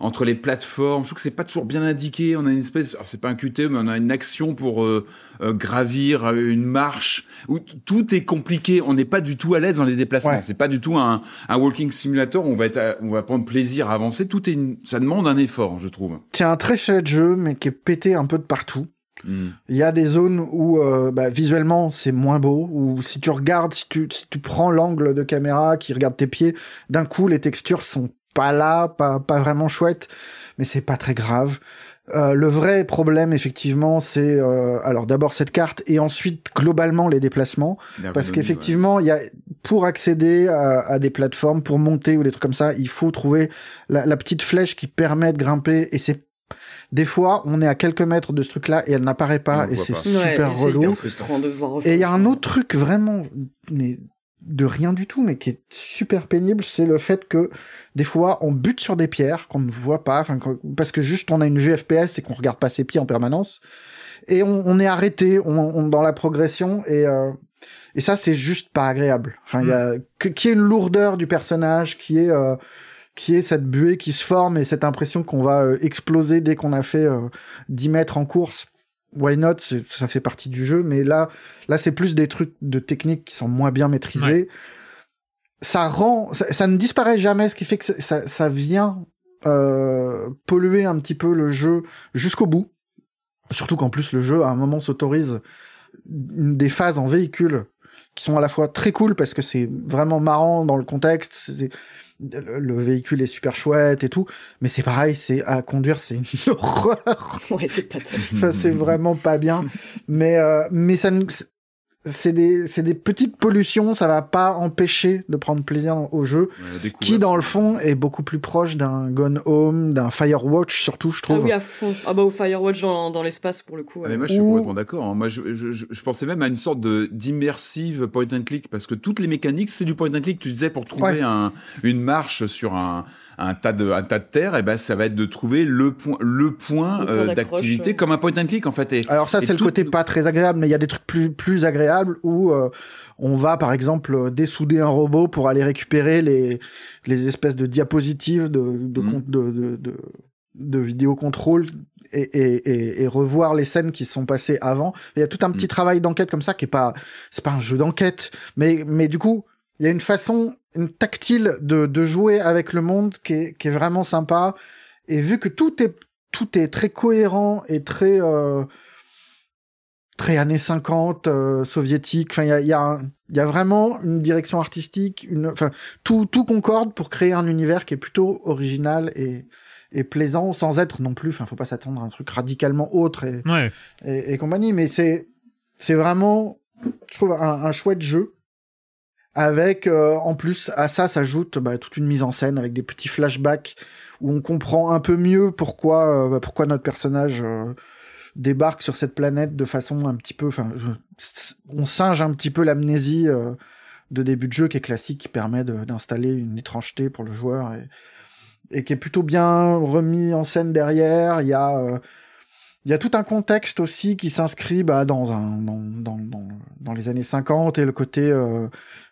entre les plateformes, je trouve que c'est pas toujours bien indiqué. On a une espèce, alors c'est pas un QT, mais on a une action pour euh, euh, gravir euh, une marche où tout est compliqué. On n'est pas du tout à l'aise dans les déplacements. Ouais. C'est pas du tout un, un walking simulator où on va être, à- on va prendre plaisir à avancer. Tout est, une- ça demande un effort, je trouve. C'est un très chouette jeu, mais qui est pété un peu de partout. Hmm. Il y a des zones où euh, bah, visuellement c'est moins beau, où si tu regardes, si tu, si tu prends l'angle de caméra qui regarde tes pieds, d'un coup les textures sont pas là, pas, pas vraiment chouettes, mais c'est pas très grave. Euh, le vrai problème effectivement c'est euh, alors d'abord cette carte et ensuite globalement les déplacements. Parce qu'effectivement il y a pour accéder à, à des plateformes pour monter ou des trucs comme ça il faut trouver la, la petite flèche qui permet de grimper. Et c'est des fois on est à quelques mètres de ce truc là et elle n'apparaît pas et c'est super Ouais, relou. hyper frustrant de voir et il y a un autre truc vraiment mais de rien du tout, mais qui est super pénible, c'est le fait que des fois on bute sur des pierres qu'on ne voit pas, parce que juste on a une vue FPS et qu'on regarde pas ses pieds en permanence, et on, on est arrêté on, on- dans la progression et euh, et ça c'est juste pas agréable. Enfin il y a que qui est une lourdeur du personnage, qui est euh, qui est cette buée qui se forme et cette impression qu'on va euh, exploser dès qu'on a fait euh, 10 mètres en course. Why not Ça fait partie du jeu, mais là, là c'est plus des trucs de technique qui sont moins bien maîtrisés. Ça rend, ça, ça ne disparaît jamais, ce qui fait que ça, ça, vient euh, polluer un petit peu le jeu jusqu'au bout. Surtout qu'en plus le jeu à un moment s'autorise des phases en véhicule qui sont à la fois très cool parce que c'est vraiment marrant dans le contexte. Le, le véhicule est super chouette et tout, mais c'est pareil, c'est à conduire, c'est une horreur. Ouais, c'est pas top. Ça, c'est vraiment pas bien. Mais, euh, mais ça, c'est des, c'est des petites pollutions, ça va pas empêcher de prendre plaisir au jeu, Ouais, qui dans le fond est beaucoup plus proche d'un Gone Home, d'un Firewatch surtout, je Ah trouve. oui, à fond. Ah bah au Firewatch dans, dans l'espace pour le coup. Ah, ouais. mais moi, je suis Ou- complètement d'accord. hein. Moi, je, je, je- je pensais même à une sorte de d'immersive point and click parce que toutes les mécaniques, c'est du point and click. Tu disais pour trouver Ouais. un, une marche sur un, un tas de un tas de terre, et ben ça va être de trouver le point le point, euh, d'activité ouais. comme un point and click en fait. Et, Alors ça, c'est le tout- côté pas très agréable, mais il y a des trucs plus, plus agréables où euh, on va, par exemple, euh, dessouder un robot pour aller récupérer les, les espèces de diapositives de, de, con- de, de, de, de vidéocontrôle et, et, et, et revoir les scènes qui se sont passées avant. Il y a tout un petit Mhm. travail d'enquête comme ça qui est pas, c'est pas un jeu d'enquête, mais, mais du coup, il y a une façon, une tactile de, de jouer avec le monde qui est, qui est vraiment sympa. Et vu que tout est, tout est très cohérent et très, euh, très années 50, euh, soviétique. Enfin, il y a, il y, a y a vraiment une direction artistique, une, enfin, tout, tout concorde pour créer un univers qui est plutôt original et, et plaisant, sans être non plus, enfin, faut pas s'attendre à un truc radicalement autre et, Ouais. et, et compagnie, mais c'est, c'est vraiment, je trouve, un, un chouette jeu. Avec, euh, en plus, à ça s'ajoute bah, toute une mise en scène avec des petits flashbacks où on comprend un peu mieux pourquoi, euh, bah, pourquoi notre personnage euh, débarque sur cette planète de façon un petit peu, enfin, euh, on singe un petit peu l'amnésie de début de jeu qui est classique, qui permet d'installer une étrangeté pour le joueur et, et qui est plutôt bien remis en scène derrière. Il y a il y a tout un contexte aussi qui s'inscrit bah, dans, un, dans, dans, dans les années 50 et le côté euh,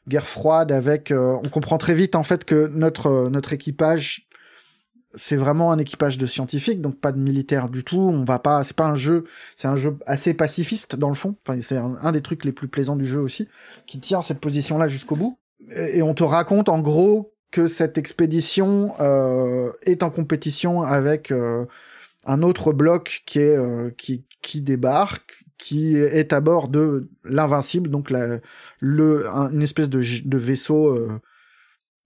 guerre froide avec... euh, on comprend très vite en fait que notre, euh, notre équipage, c'est vraiment un équipage de scientifiques, donc pas de militaires du tout. On va pas... C'est pas un jeu... C'est un jeu assez pacifiste dans le fond. Enfin, c'est un, des trucs les plus plaisants du jeu aussi, qui tient cette position-là jusqu'au bout. Et, et on te raconte en gros que cette expédition euh, est en compétition avec... euh, un autre bloc qui est euh, qui qui débarque qui est à bord de l'invincible donc la, le un- une espèce de, de vaisseau euh,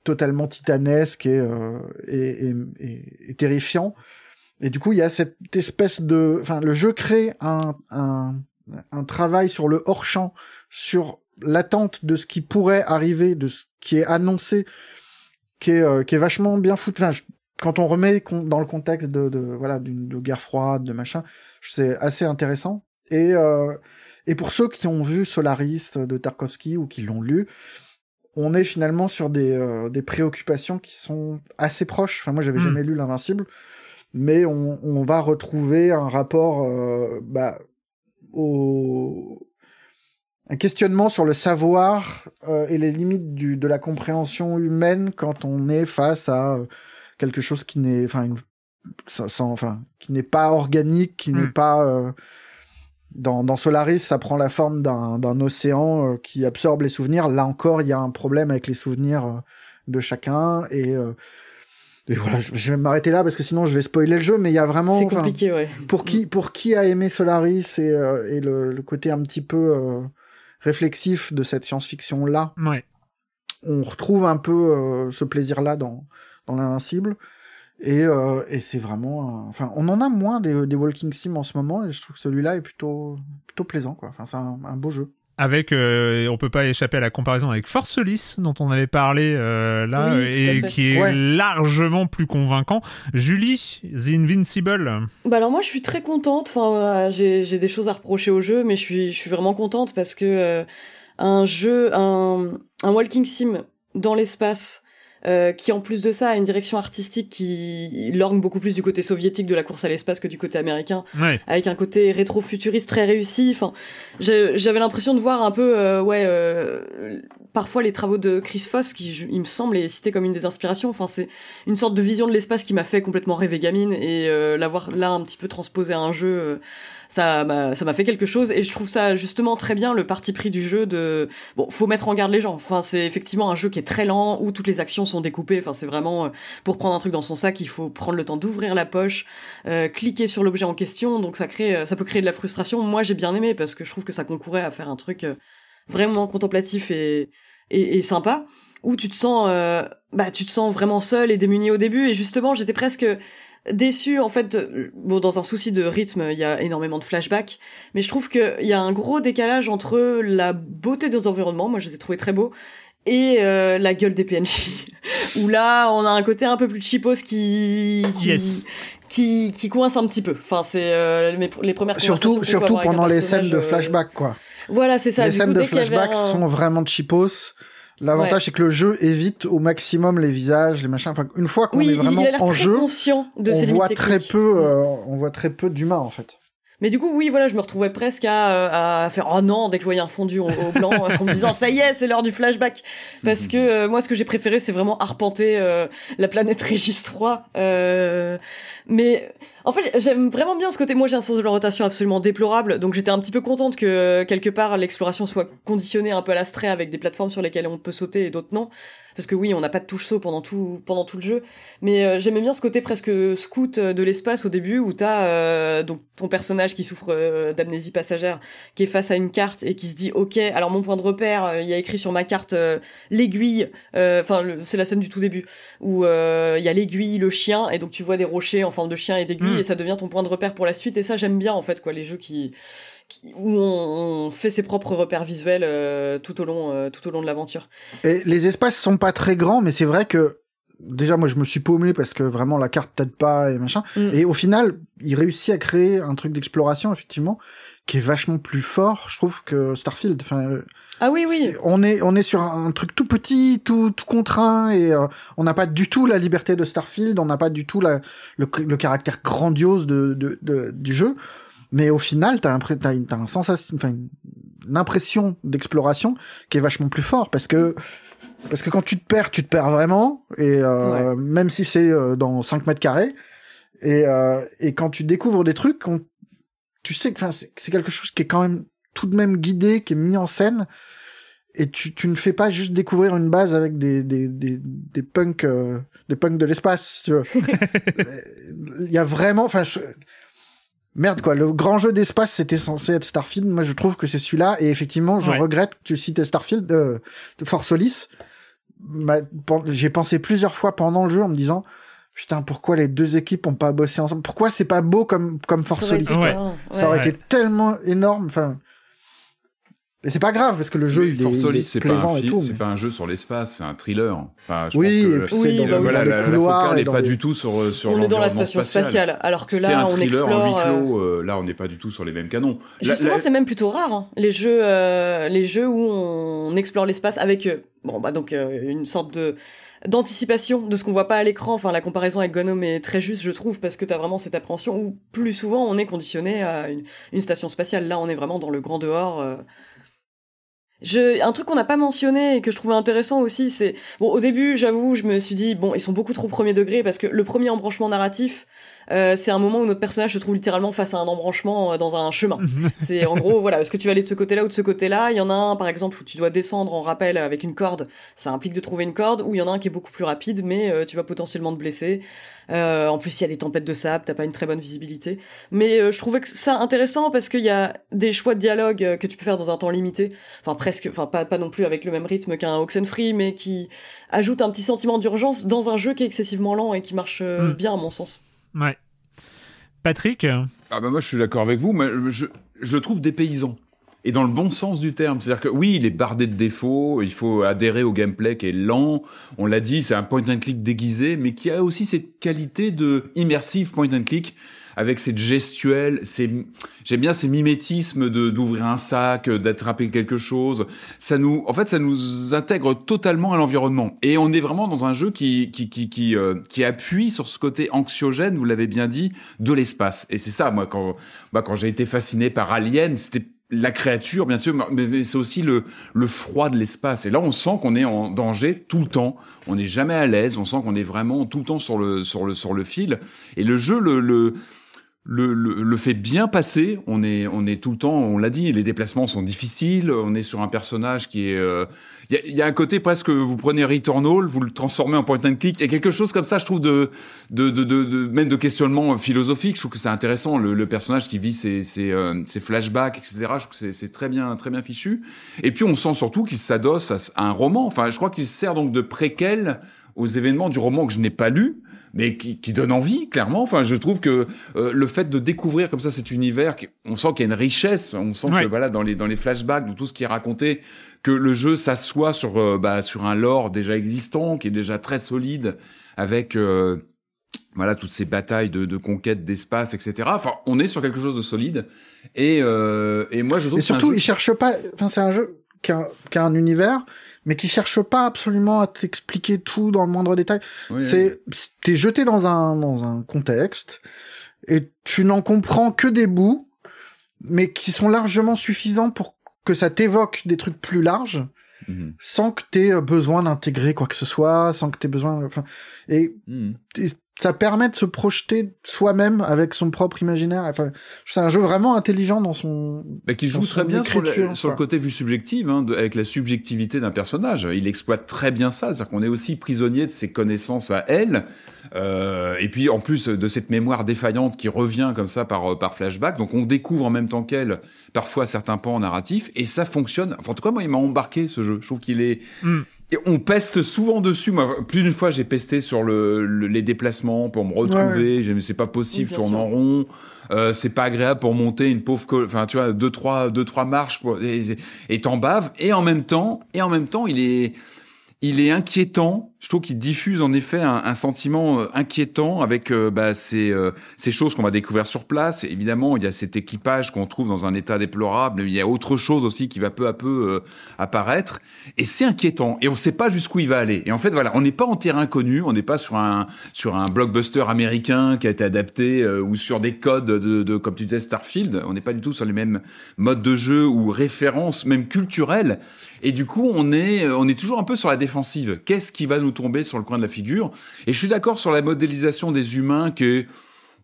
totalement titanesque et, euh, et, et, et- terrifiant. Et du coup il y a cette espèce de enfin le jeu crée un un, un travail sur le hors champ sur l'attente de ce qui pourrait arriver de ce qui est annoncé qui est euh, qui est vachement bien foutu quand on remet dans le contexte de, de voilà d'une de guerre froide de machin c'est assez intéressant et euh, et pour ceux qui ont vu Solaris de Tarkovsky ou qui l'ont lu on est finalement sur des, euh, des préoccupations qui sont assez proches. Enfin, moi, j'avais Hmm. jamais lu l'Invincible, mais on, on va retrouver un rapport euh, bah, au un questionnement sur le savoir euh, et les limites du, de la compréhension humaine quand on est face à euh, quelque chose qui n'est, enfin, sans, enfin, qui n'est pas organique, qui n'est Mm. pas euh, dans, dans Solaris, ça prend la forme d'un d'un océan euh, qui absorbe les souvenirs. Là encore, il y a un problème avec les souvenirs euh, de chacun et et voilà, je vais m'arrêter là parce que sinon je vais spoiler le jeu, mais il y a vraiment. C'est compliqué, ouais. pour qui pour qui a aimé Solaris et, euh, et le, le côté un petit peu euh, réflexif de cette science-fiction là, Ouais. on retrouve un peu euh, ce plaisir là dans dans l'invincible et euh, et c'est vraiment un- enfin on en a moins des, des walking sim en ce moment et je trouve que celui-là est plutôt plutôt plaisant quoi enfin c'est un, un beau jeu Avec, euh, on peut pas échapper à la comparaison avec Forcelis, dont on avait parlé euh, là, Oui, et qui est Ouais. largement plus convaincant. Julie, The Invincible. Bah alors moi je suis très contente. Enfin euh, j'ai j'ai des choses à reprocher au jeu, mais je suis je suis vraiment contente parce que euh, un jeu un un walking sim dans l'espace. Euh, qui en plus de ça a une direction artistique qui lorgne beaucoup plus du côté soviétique de la course à l'espace que du côté américain, Ouais. avec un côté rétro-futuriste très réussi. Enfin, j'avais l'impression de voir un peu, euh, ouais, euh, parfois les travaux de Chris Foss, qui il me semble est cité comme une des inspirations. Enfin, c'est une sorte de vision de l'espace qui m'a fait complètement rêver gamine et euh, l'avoir là un petit peu transposé à un jeu, euh, ça m'a ça m'a fait quelque chose et je trouve ça justement très bien le parti pris du jeu de bon, faut mettre en garde les gens. Enfin, c'est effectivement un jeu qui est très lent où toutes les actions sont découpées. Enfin, c'est vraiment euh, pour prendre un truc dans son sac, il faut prendre le temps d'ouvrir la poche, cliquer sur l'objet en question. Donc ça crée, ça peut créer de la frustration. Moi, j'ai bien aimé parce que je trouve que ça concourait à faire un truc vraiment contemplatif et, et, et sympa où tu te sens, euh, bah, tu te sens vraiment seul et démuni au début. Et justement, j'étais presque déçu en fait. de- Bon, dans un souci de rythme, il y a énormément de flashbacks, mais je trouve qu'il y a un gros décalage entre la beauté des environnements, moi je les ai trouvés très beaux, et euh, la gueule des PNJ. Où là, on a un côté un peu plus cheapos qui qui, Yes. qui qui coince un petit peu. Enfin, c'est euh, mes- les premières surtout surtout pendant les scènes de euh, flashback quoi Voilà, c'est ça. les du scènes coup, de flashback un- sont vraiment cheapos l'avantage Ouais. c'est que le jeu évite au maximum les visages les machins enfin une fois qu'on Oui, est il vraiment a en très jeu conscient de on voit très peu euh, on voit très peu d'humains en fait Mais du coup, oui, voilà, je me retrouvais presque à, euh, à faire oh non dès que je voyais un fondu au, au blanc, en me disant ça y est, c'est l'heure du flashback. Parce que euh, moi, ce que j'ai préféré, c'est vraiment arpenter euh, la planète Régis 3. Euh, mais en fait, j'aime vraiment bien ce côté. Moi, j'ai un sens de l'orientation absolument déplorable, donc j'étais un petit peu contente que quelque part l'exploration soit conditionnée un peu à l'astrait avec des plateformes sur lesquelles on peut sauter et d'autres non. Parce que oui, on n'a pas de touche saut pendant tout pendant tout le jeu, mais euh, j'aimais bien ce côté presque scout euh, de l'espace au début où t'as euh, donc ton personnage qui souffre euh, d'amnésie passagère, qui est face à une carte et qui se dit ok, alors mon point de repère, euh, il y a écrit sur ma carte l'aiguille, enfin c'est la scène du tout début où euh, il y a l'aiguille, le chien et donc tu vois des rochers en forme de chien et d'aiguille Mm. et ça devient ton point de repère pour la suite et ça j'aime bien en fait quoi les jeux qui qui- où on, on fait ses propres repères visuels euh, tout au long euh, tout au long de l'aventure. Et les espaces sont pas très grands, mais c'est vrai que déjà moi je me suis paumé parce que vraiment la carte t'aide pas et machin. Mm. Et au final, il réussit à créer un truc d'exploration effectivement qui est vachement plus fort, je trouve que Starfield. Enfin, euh, Ah oui oui. on est on est sur un truc tout petit, tout tout contraint et euh, on n'a pas du tout la liberté de Starfield, on n'a pas du tout la, le, le caractère grandiose de, de, de- du jeu. Mais au final, t'as l'impression, t'as une, un sensation, enfin une, impression d'exploration qui est vachement plus fort parce que parce que quand tu te perds, tu te perds vraiment et euh, même si c'est euh, dans 5 mètres carrés et euh, et quand tu découvres des trucs, on- tu sais que enfin c'est quelque chose qui est quand même tout de même guidé, qui est mis en scène et tu, tu ne fais pas juste découvrir une base avec des des des, des punks euh, des punks de l'espace tu vois. Il y a vraiment enfin merde quoi. Le grand jeu d'espace c'était censé être Starfield. Moi je trouve que c'est celui-là. Et effectivement je Ouais. regrette que tu cites Starfield euh, de Force Solis. J'ai pensé plusieurs fois pendant le jeu en me disant putain pourquoi les deux équipes ont pas bossé ensemble? Pourquoi c'est pas beau comme comme Force Ça aurait Solis? été Ouais. ça aurait Ouais. été tellement énorme. Enfin Et c'est pas grave parce que le jeu Mais il est, Force il Solis, est c'est pas, un et film, tout. c'est mais- pas un jeu sur l'espace, c'est un thriller. Enfin, je Oui, pense et que puis Oui, dans, le- oui, voilà, dans les la, focale et n'est pas les- du tout sur, sur on est dans la station spatial. spatiale, alors que là, un on thriller en explore. huis euh, clos. euh, là, on n'est pas du tout sur les mêmes canons. Justement, c'est même plutôt rare hein, les jeux, euh, les jeux où on explore l'espace avec euh, bon bah donc euh, une sorte de d'anticipation de ce qu'on voit pas à l'écran. Enfin, la comparaison avec Gnome est très juste, je trouve, parce que t'as vraiment cette appréhension où plus souvent on est conditionné à une, une station spatiale. Là, on est vraiment dans le grand dehors. Je, un truc qu'on n'a pas mentionné et que je trouvais intéressant aussi, c'est bon au début, j'avoue, je me suis dit bon, ils sont beaucoup trop premier degré parce que le premier embranchement narratif, euh, c'est un moment où notre personnage se trouve littéralement face à un embranchement euh, dans un chemin. C'est en gros, voilà, est-ce que tu vas aller de ce côté-là ou de ce côté-là? Il y en a un, par exemple, où tu dois descendre en rappel avec une corde. Ça implique de trouver une corde. Ou il y en a un qui est beaucoup plus rapide, mais euh, tu vas potentiellement te blesser. Euh, en plus, il y a des tempêtes de sable, t'as pas une très bonne visibilité. Mais je trouvais que ça intéressant parce qu'il y a des choix de dialogue que tu peux faire dans un temps limité. Enfin, presque, enfin, pas, pas non plus avec le même rythme qu'un Oxenfree, mais qui ajoute un petit sentiment d'urgence dans un jeu qui est excessivement lent et qui marche Mm. bien, à mon sens. Ouais. Patrick? Ah bah moi je suis d'accord avec vous, mais je, je trouve dépaysant. Et dans le bon sens du terme. C'est-à-dire que oui, il est bardé de défauts, il faut adhérer au gameplay qui est lent. On l'a dit, c'est un point and click déguisé, mais qui a aussi cette qualité de immersive point and click avec cette gestuelle, ces, j'aime bien ces mimétismes de, d'ouvrir un sac, d'attraper quelque chose. Ça nous, en fait, ça nous intègre totalement à l'environnement. Et on est vraiment dans un jeu qui, qui, qui, qui, euh, qui appuie sur ce côté anxiogène, vous l'avez bien dit, de l'espace. Et c'est ça, moi, quand, bah, quand j'ai été fasciné par Alien, c'était la créature, bien sûr, mais, c'est aussi le, le froid de l'espace. Et là, on sent qu'on est en danger tout le temps. On n'est jamais à l'aise. On sent qu'on est vraiment tout le temps sur le, sur le, sur le fil. Et le jeu, le, le, le, le fait bien passer. On est, on est tout le temps, on l'a dit, les déplacements sont difficiles. On est sur un personnage qui est. euh, Il y, a, y a un côté presque, vous prenez Returnal, vous le transformez en point and click. Il y a quelque chose comme ça, je trouve, de, de, de, de, même de questionnement philosophique. Je trouve que c'est intéressant. Le, le personnage qui vit ses, ses, euh, ses flashbacks, etc. Je trouve que c'est- c'est très bien, très bien fichu. Et puis on sent surtout qu'il s'adosse à, à un roman. Enfin, je crois qu'il sert donc de préquel aux événements du roman que je n'ai pas lu mais qui, qui donne envie, clairement. Enfin, je trouve que euh, le fait de découvrir comme ça cet univers, on sent qu'il y a une richesse, on sent Ouais. que voilà dans les dans les flashbacks, dans tout ce qui est raconté, que le jeu s'assoit sur euh, bah, sur un lore déjà existant, qui est déjà très solide, avec euh, voilà toutes ces batailles de, de conquête d'espace, etc. Enfin, on est sur quelque chose de solide. Et euh, et moi, je trouve Et que c'est un surtout, jeu- il cherche pas. Enfin, c'est un jeu qui a, qui a un univers, mais qui cherche pas absolument à t'expliquer tout dans le moindre détail. Oui, c'est t'es jeté dans un dans un contexte et tu n'en comprends que des bouts, mais qui sont largement suffisants pour que ça t'évoque des trucs plus larges, Mhm. sans que t'aies besoin d'intégrer quoi que ce soit, sans que t'aies besoin. Enfin, et Mhm. et ça permet de se projeter soi-même avec son propre imaginaire. Enfin, c'est un jeu vraiment intelligent dans son. Bah, qui joue très bien sur, le- sur côté vue subjective, hein, de- avec la subjectivité d'un personnage. Il exploite très bien ça, c'est-à-dire qu'on est aussi prisonnier de ses connaissances à elle, euh, et puis en plus de cette mémoire défaillante qui revient comme ça par, euh, par flashback. Donc on découvre en même temps qu'elle parfois certains pans narratifs, et ça fonctionne. Enfin, en tout cas, moi, il m'a embarqué ce jeu. Je trouve qu'il est... Mm. Et on peste souvent dessus. Moi, plus d'une fois, j'ai pesté sur le, le- les déplacements pour me retrouver. Mais c'est pas possible, je tourne en rond. Euh, c'est pas agréable pour monter une pauvre, enfin, tu vois, deux trois, deux trois marches pour, et t'en baves. Et en même temps, et en même temps, il est, il est inquiétant. Je trouve qu'il diffuse en effet un, sentiment euh, inquiétant avec euh, bah, ces, euh, ces choses qu'on va découvrir sur place. Évidemment, il y a cet équipage qu'on trouve dans un état déplorable. Il y a autre chose aussi qui va peu à peu apparaître. Et c'est inquiétant. Et on ne sait pas jusqu'où il va aller. Et en fait, voilà, on n'est pas en terrain connu. On n'est pas sur un sur un blockbuster américain qui a été adapté ou sur des codes de, comme tu disais Starfield. On n'est pas du tout sur les mêmes modes de jeu ou références, même culturelles. Et du coup, on est, on est toujours un peu sur la défensive. Qu'est-ce qui va nous tomber sur le coin de la figure Et je suis d'accord sur la modélisation des humains qui est,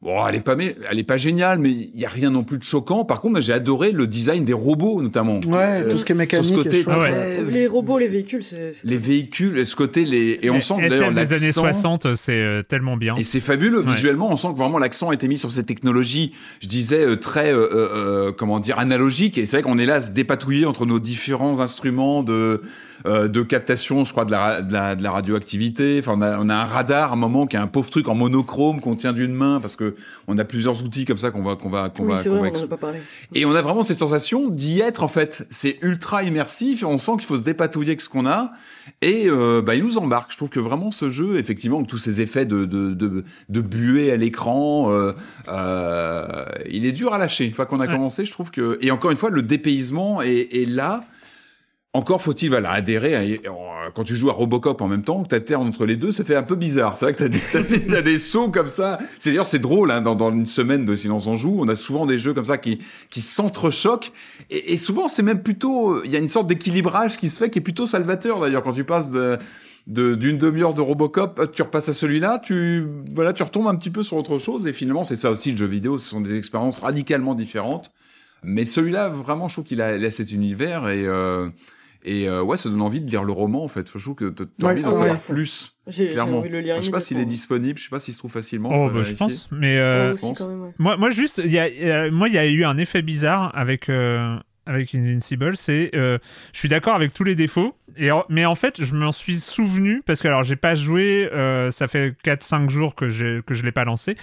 bon, elle est pas, elle est pas géniale, mais il y a rien non plus de choquant. Par contre, j'ai adoré le design des robots, notamment. Ouais, Euh, tout ce qui est mécanique. Sur ce côté est chouette. très- Les robots, les véhicules, c'est. les véhicules, ce côté, les, et on Mais sent d'ailleurs des années l'accent- 60, c'est euh, tellement bien. et c'est fabuleux Ouais. visuellement. On sent que vraiment l'accent a été mis sur cette technologie. Je disais euh, très euh, euh, euh, comment dire analogique. Et c'est vrai qu'on est là à se dépatouiller entre nos différents instruments de euh, de captation, je crois, de la, de la, de la radioactivité. Enfin, on a, on a un radar, à un moment, qui a un pauvre truc en monochrome qu'on tient d'une main, parce que on a plusieurs outils comme ça qu'on va, qu'on va, qu'on Oui, va, c'est qu'on vrai, va on pas parlé. et on a vraiment cette sensation d'y être en fait. C'est ultra immersif. On sent qu'il faut se dépatouiller avec ce qu'on a. Et euh, bah, il nous embarque. Je trouve que vraiment ce jeu, effectivement, tous ces effets de, de, de, de buée à l'écran, euh, euh, il est dur à lâcher. Une fois qu'on a Ouais. commencé, je trouve que... Et encore une fois, le dépaysement est, est là. Encore faut-il voilà, adhérer. À... Quand tu joues à Robocop en même temps, que tu entre les deux, ça fait un peu bizarre. C'est vrai que as, t'as des, t'as des sauts comme ça. C'est d'ailleurs c'est drôle hein, dans, dans une semaine de Silence on joue, on a souvent des jeux comme ça qui qui s'entrechoquent et, souvent c'est même plutôt il y a une sorte d'équilibrage qui se fait qui est plutôt salvateur d'ailleurs quand tu passes de d'une demi-heure de Robocop, tu repasses à celui-là, tu voilà, tu retombes un petit peu sur autre chose et finalement c'est ça aussi le jeu vidéo, ce sont des expériences radicalement différentes. Mais celui-là vraiment je trouve qu'il a, a cet univers et euh, et euh, ouais, ça donne envie de lire le roman en fait. Je trouve que t'as envie d'en ouais. savoir plus. J'ai envie de le lire je sais pas s'il est disponible, je sais pas s'il se trouve facilement. Oh, bah, je pense. Mais euh, aussi, pense. quand même, ouais. moi, moi, juste, il y a, euh, moi, il y a eu un effet bizarre avec euh, avec Invincible. C'est, euh, je suis d'accord avec tous les défauts, et mais en fait, je m'en suis souvenu parce que alors j'ai pas joué. euh, ça fait 4-5 jours que je que je l'ai pas lancé.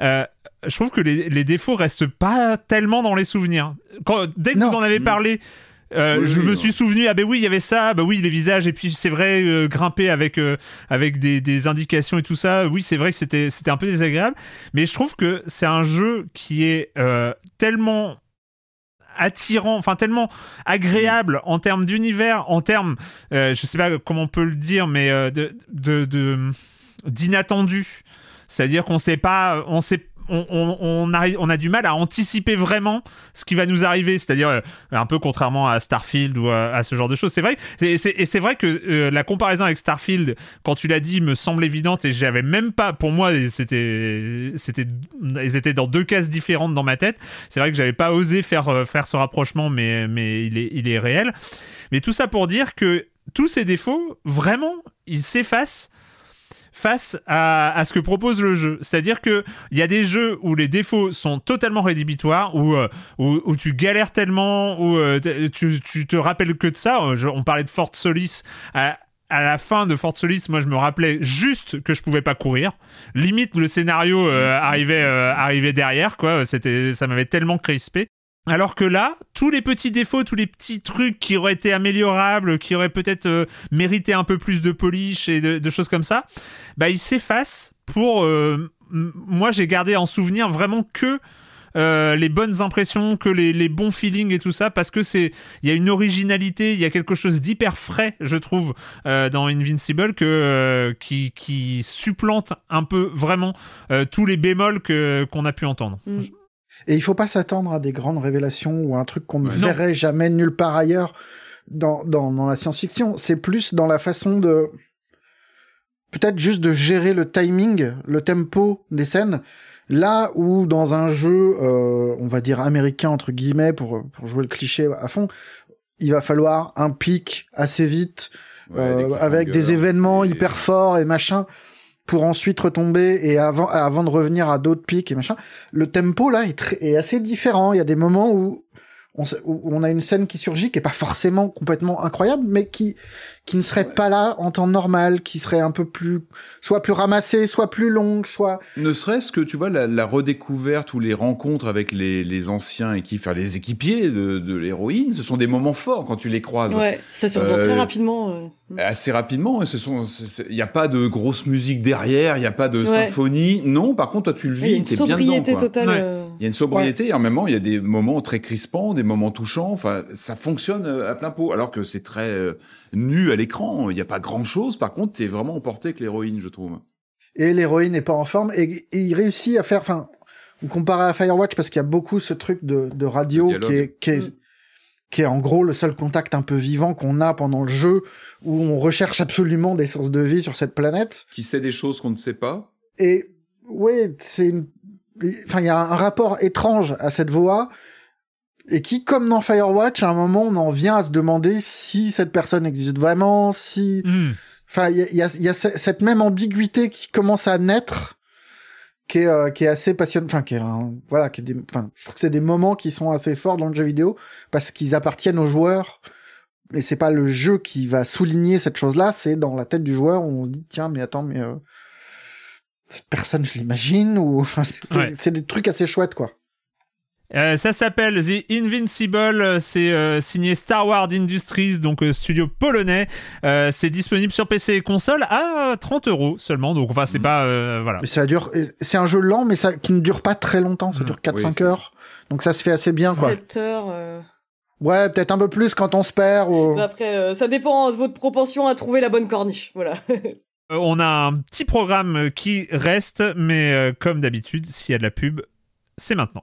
Euh, je trouve que les, les défauts restent pas tellement dans les souvenirs. Quand, dès que Non. vous en avez Mm. parlé. Euh, Oui, je oui, me ouais. suis souvenu ah ben oui il y avait ça bah oui les visages et puis c'est vrai euh, grimper avec euh, avec des, des indications et tout ça oui c'est vrai que c'était c'était un peu désagréable mais je trouve que c'est un jeu qui est tellement attirant, enfin tellement agréable en termes d'univers, en termes, je sais pas comment on peut le dire, mais de, de, de- d'inattendu. C'est-à-dire qu'on sait pas, on sait, on, a du mal à anticiper vraiment ce qui va nous arriver. C'est-à-dire euh, un peu contrairement à Starfield ou à, ce genre de choses. C'est vrai, et c'est, vrai que euh, la comparaison avec Starfield, quand tu l'as dit, me semble évidente et j'avais même pas, pour moi, c'était, ils étaient dans deux cases différentes dans ma tête. C'est vrai que j'avais pas osé faire euh, faire ce rapprochement, mais mais il est il est réel. Mais tout ça pour dire que tous ces défauts, vraiment, ils s'effacent face à, à ce que propose le jeu. C'est-à-dire que il y a des jeux où les défauts sont totalement rédhibitoires, où, euh, où, où tu galères tellement, où euh, tu, tu te rappelles que de ça. Euh, je- on parlait de Fort Solis. À, à la fin de Fort Solis, moi je me rappelais juste que je pouvais pas courir. Limite le scénario euh, arrivait euh, arrivait derrière quoi. C'était ça m'avait tellement crispé. Alors que là, tous les petits défauts, tous les petits trucs qui auraient été améliorables, qui auraient peut-être euh, mérité un peu plus de polish et de, choses comme ça, bah ils s'effacent pour. euh, moi, j'ai gardé en souvenir vraiment que euh, les bonnes impressions, que les, les bons feelings et tout ça, parce que c'est, il y a une originalité, il y a quelque chose d'hyper frais, je trouve, euh, dans Invincible, que euh, qui, qui supplante un peu vraiment euh, tous les bémols que qu'on a pu entendre. Mm. Et il faut pas s'attendre à des grandes révélations ou à un truc qu'on ne Ouais. Non. verrait jamais nulle part ailleurs dans, dans, dans la science-fiction. C'est plus dans la façon de peut-être juste de gérer le timing, le tempo des scènes. Là où dans un jeu, euh, on va dire américain entre guillemets pour pour jouer le cliché à fond, il va falloir un pic assez vite Ouais, euh, avec des cliffhangers, événements et- hyper forts et machin pour ensuite retomber et avant avant de revenir à d'autres pics et machin le tempo là est, assez différent. Il y a des moments où on, où on a une scène qui surgit qui est pas forcément complètement incroyable mais qui qui ne serait pas là en temps normal qui serait un peu plus soit plus ramassée soit plus longue soit Ne serait-ce que, tu vois, la, la redécouverte ou les rencontres avec les, les anciens équipes, enfin, les équipiers de, de l'héroïne, ce sont des moments forts quand tu les croises. Ouais, ça se Euh, très rapidement. euh. Assez rapidement, ce sont, il n'y a pas de grosse musique derrière, il n'y a pas de Ouais. symphonie. Non, par contre, toi, tu le Il y a vis, une t'es bien dedans, sobriété quoi. totale. Ouais. euh. Il y a une sobriété, et en même temps, il y a des moments très crispants, des moments touchants. Enfin, ça fonctionne euh, à plein pot. Alors que c'est très euh, nu à l'écran. Il n'y a pas grand chose. Par contre, t'es vraiment emporté avec l'héroïne, je trouve. et l'héroïne n'est pas en forme et, et il réussit à faire enfin comparé à Firewatch parce qu'il y a beaucoup ce truc de, de radio qui est qui est Mm. qui est en gros le seul contact un peu vivant qu'on a pendant le jeu où on recherche absolument des sources de vie sur cette planète Qui sait des choses qu'on ne sait pas. et ouais c'est une enfin il y a un rapport étrange à cette voix et qui comme dans Firewatch à un moment on en vient à se demander si cette personne existe vraiment si Hmm. Enfin, il y a, y a- y a ce- cette même ambiguïté qui commence à naître, qui est, euh, qui est assez passionnante. Enfin, qui est, un- voilà, qui est des, enfin, je trouve que c'est des moments qui sont assez forts dans le jeu vidéo parce qu'ils appartiennent aux joueurs mais c'est pas le jeu qui va souligner cette chose-là, c'est dans la tête du joueur où on se dit tiens mais attends mais euh, cette personne je l'imagine ou enfin c'est Ouais. c'est des trucs assez chouettes quoi. Euh, ça s'appelle The Invincible, c'est euh, signé Star Wars Industries, donc euh, studio polonais. Euh, c'est disponible sur PC et console à 30 euros seulement, donc enfin c'est pas euh, voilà. Ça dure c'est un jeu lent mais ça qui ne dure pas très longtemps, ça Mhm. dure 4 Oui, 5 c'est- heures. Donc ça se fait assez bien quoi. 7 heures. euh. Ouais, peut-être un peu plus quand on se perd ou Mais Après, euh, ça dépend de votre propension à trouver la bonne corniche. Voilà. Euh, on a un petit programme qui reste, mais euh, comme d'habitude, s'il y a de la pub, c'est maintenant.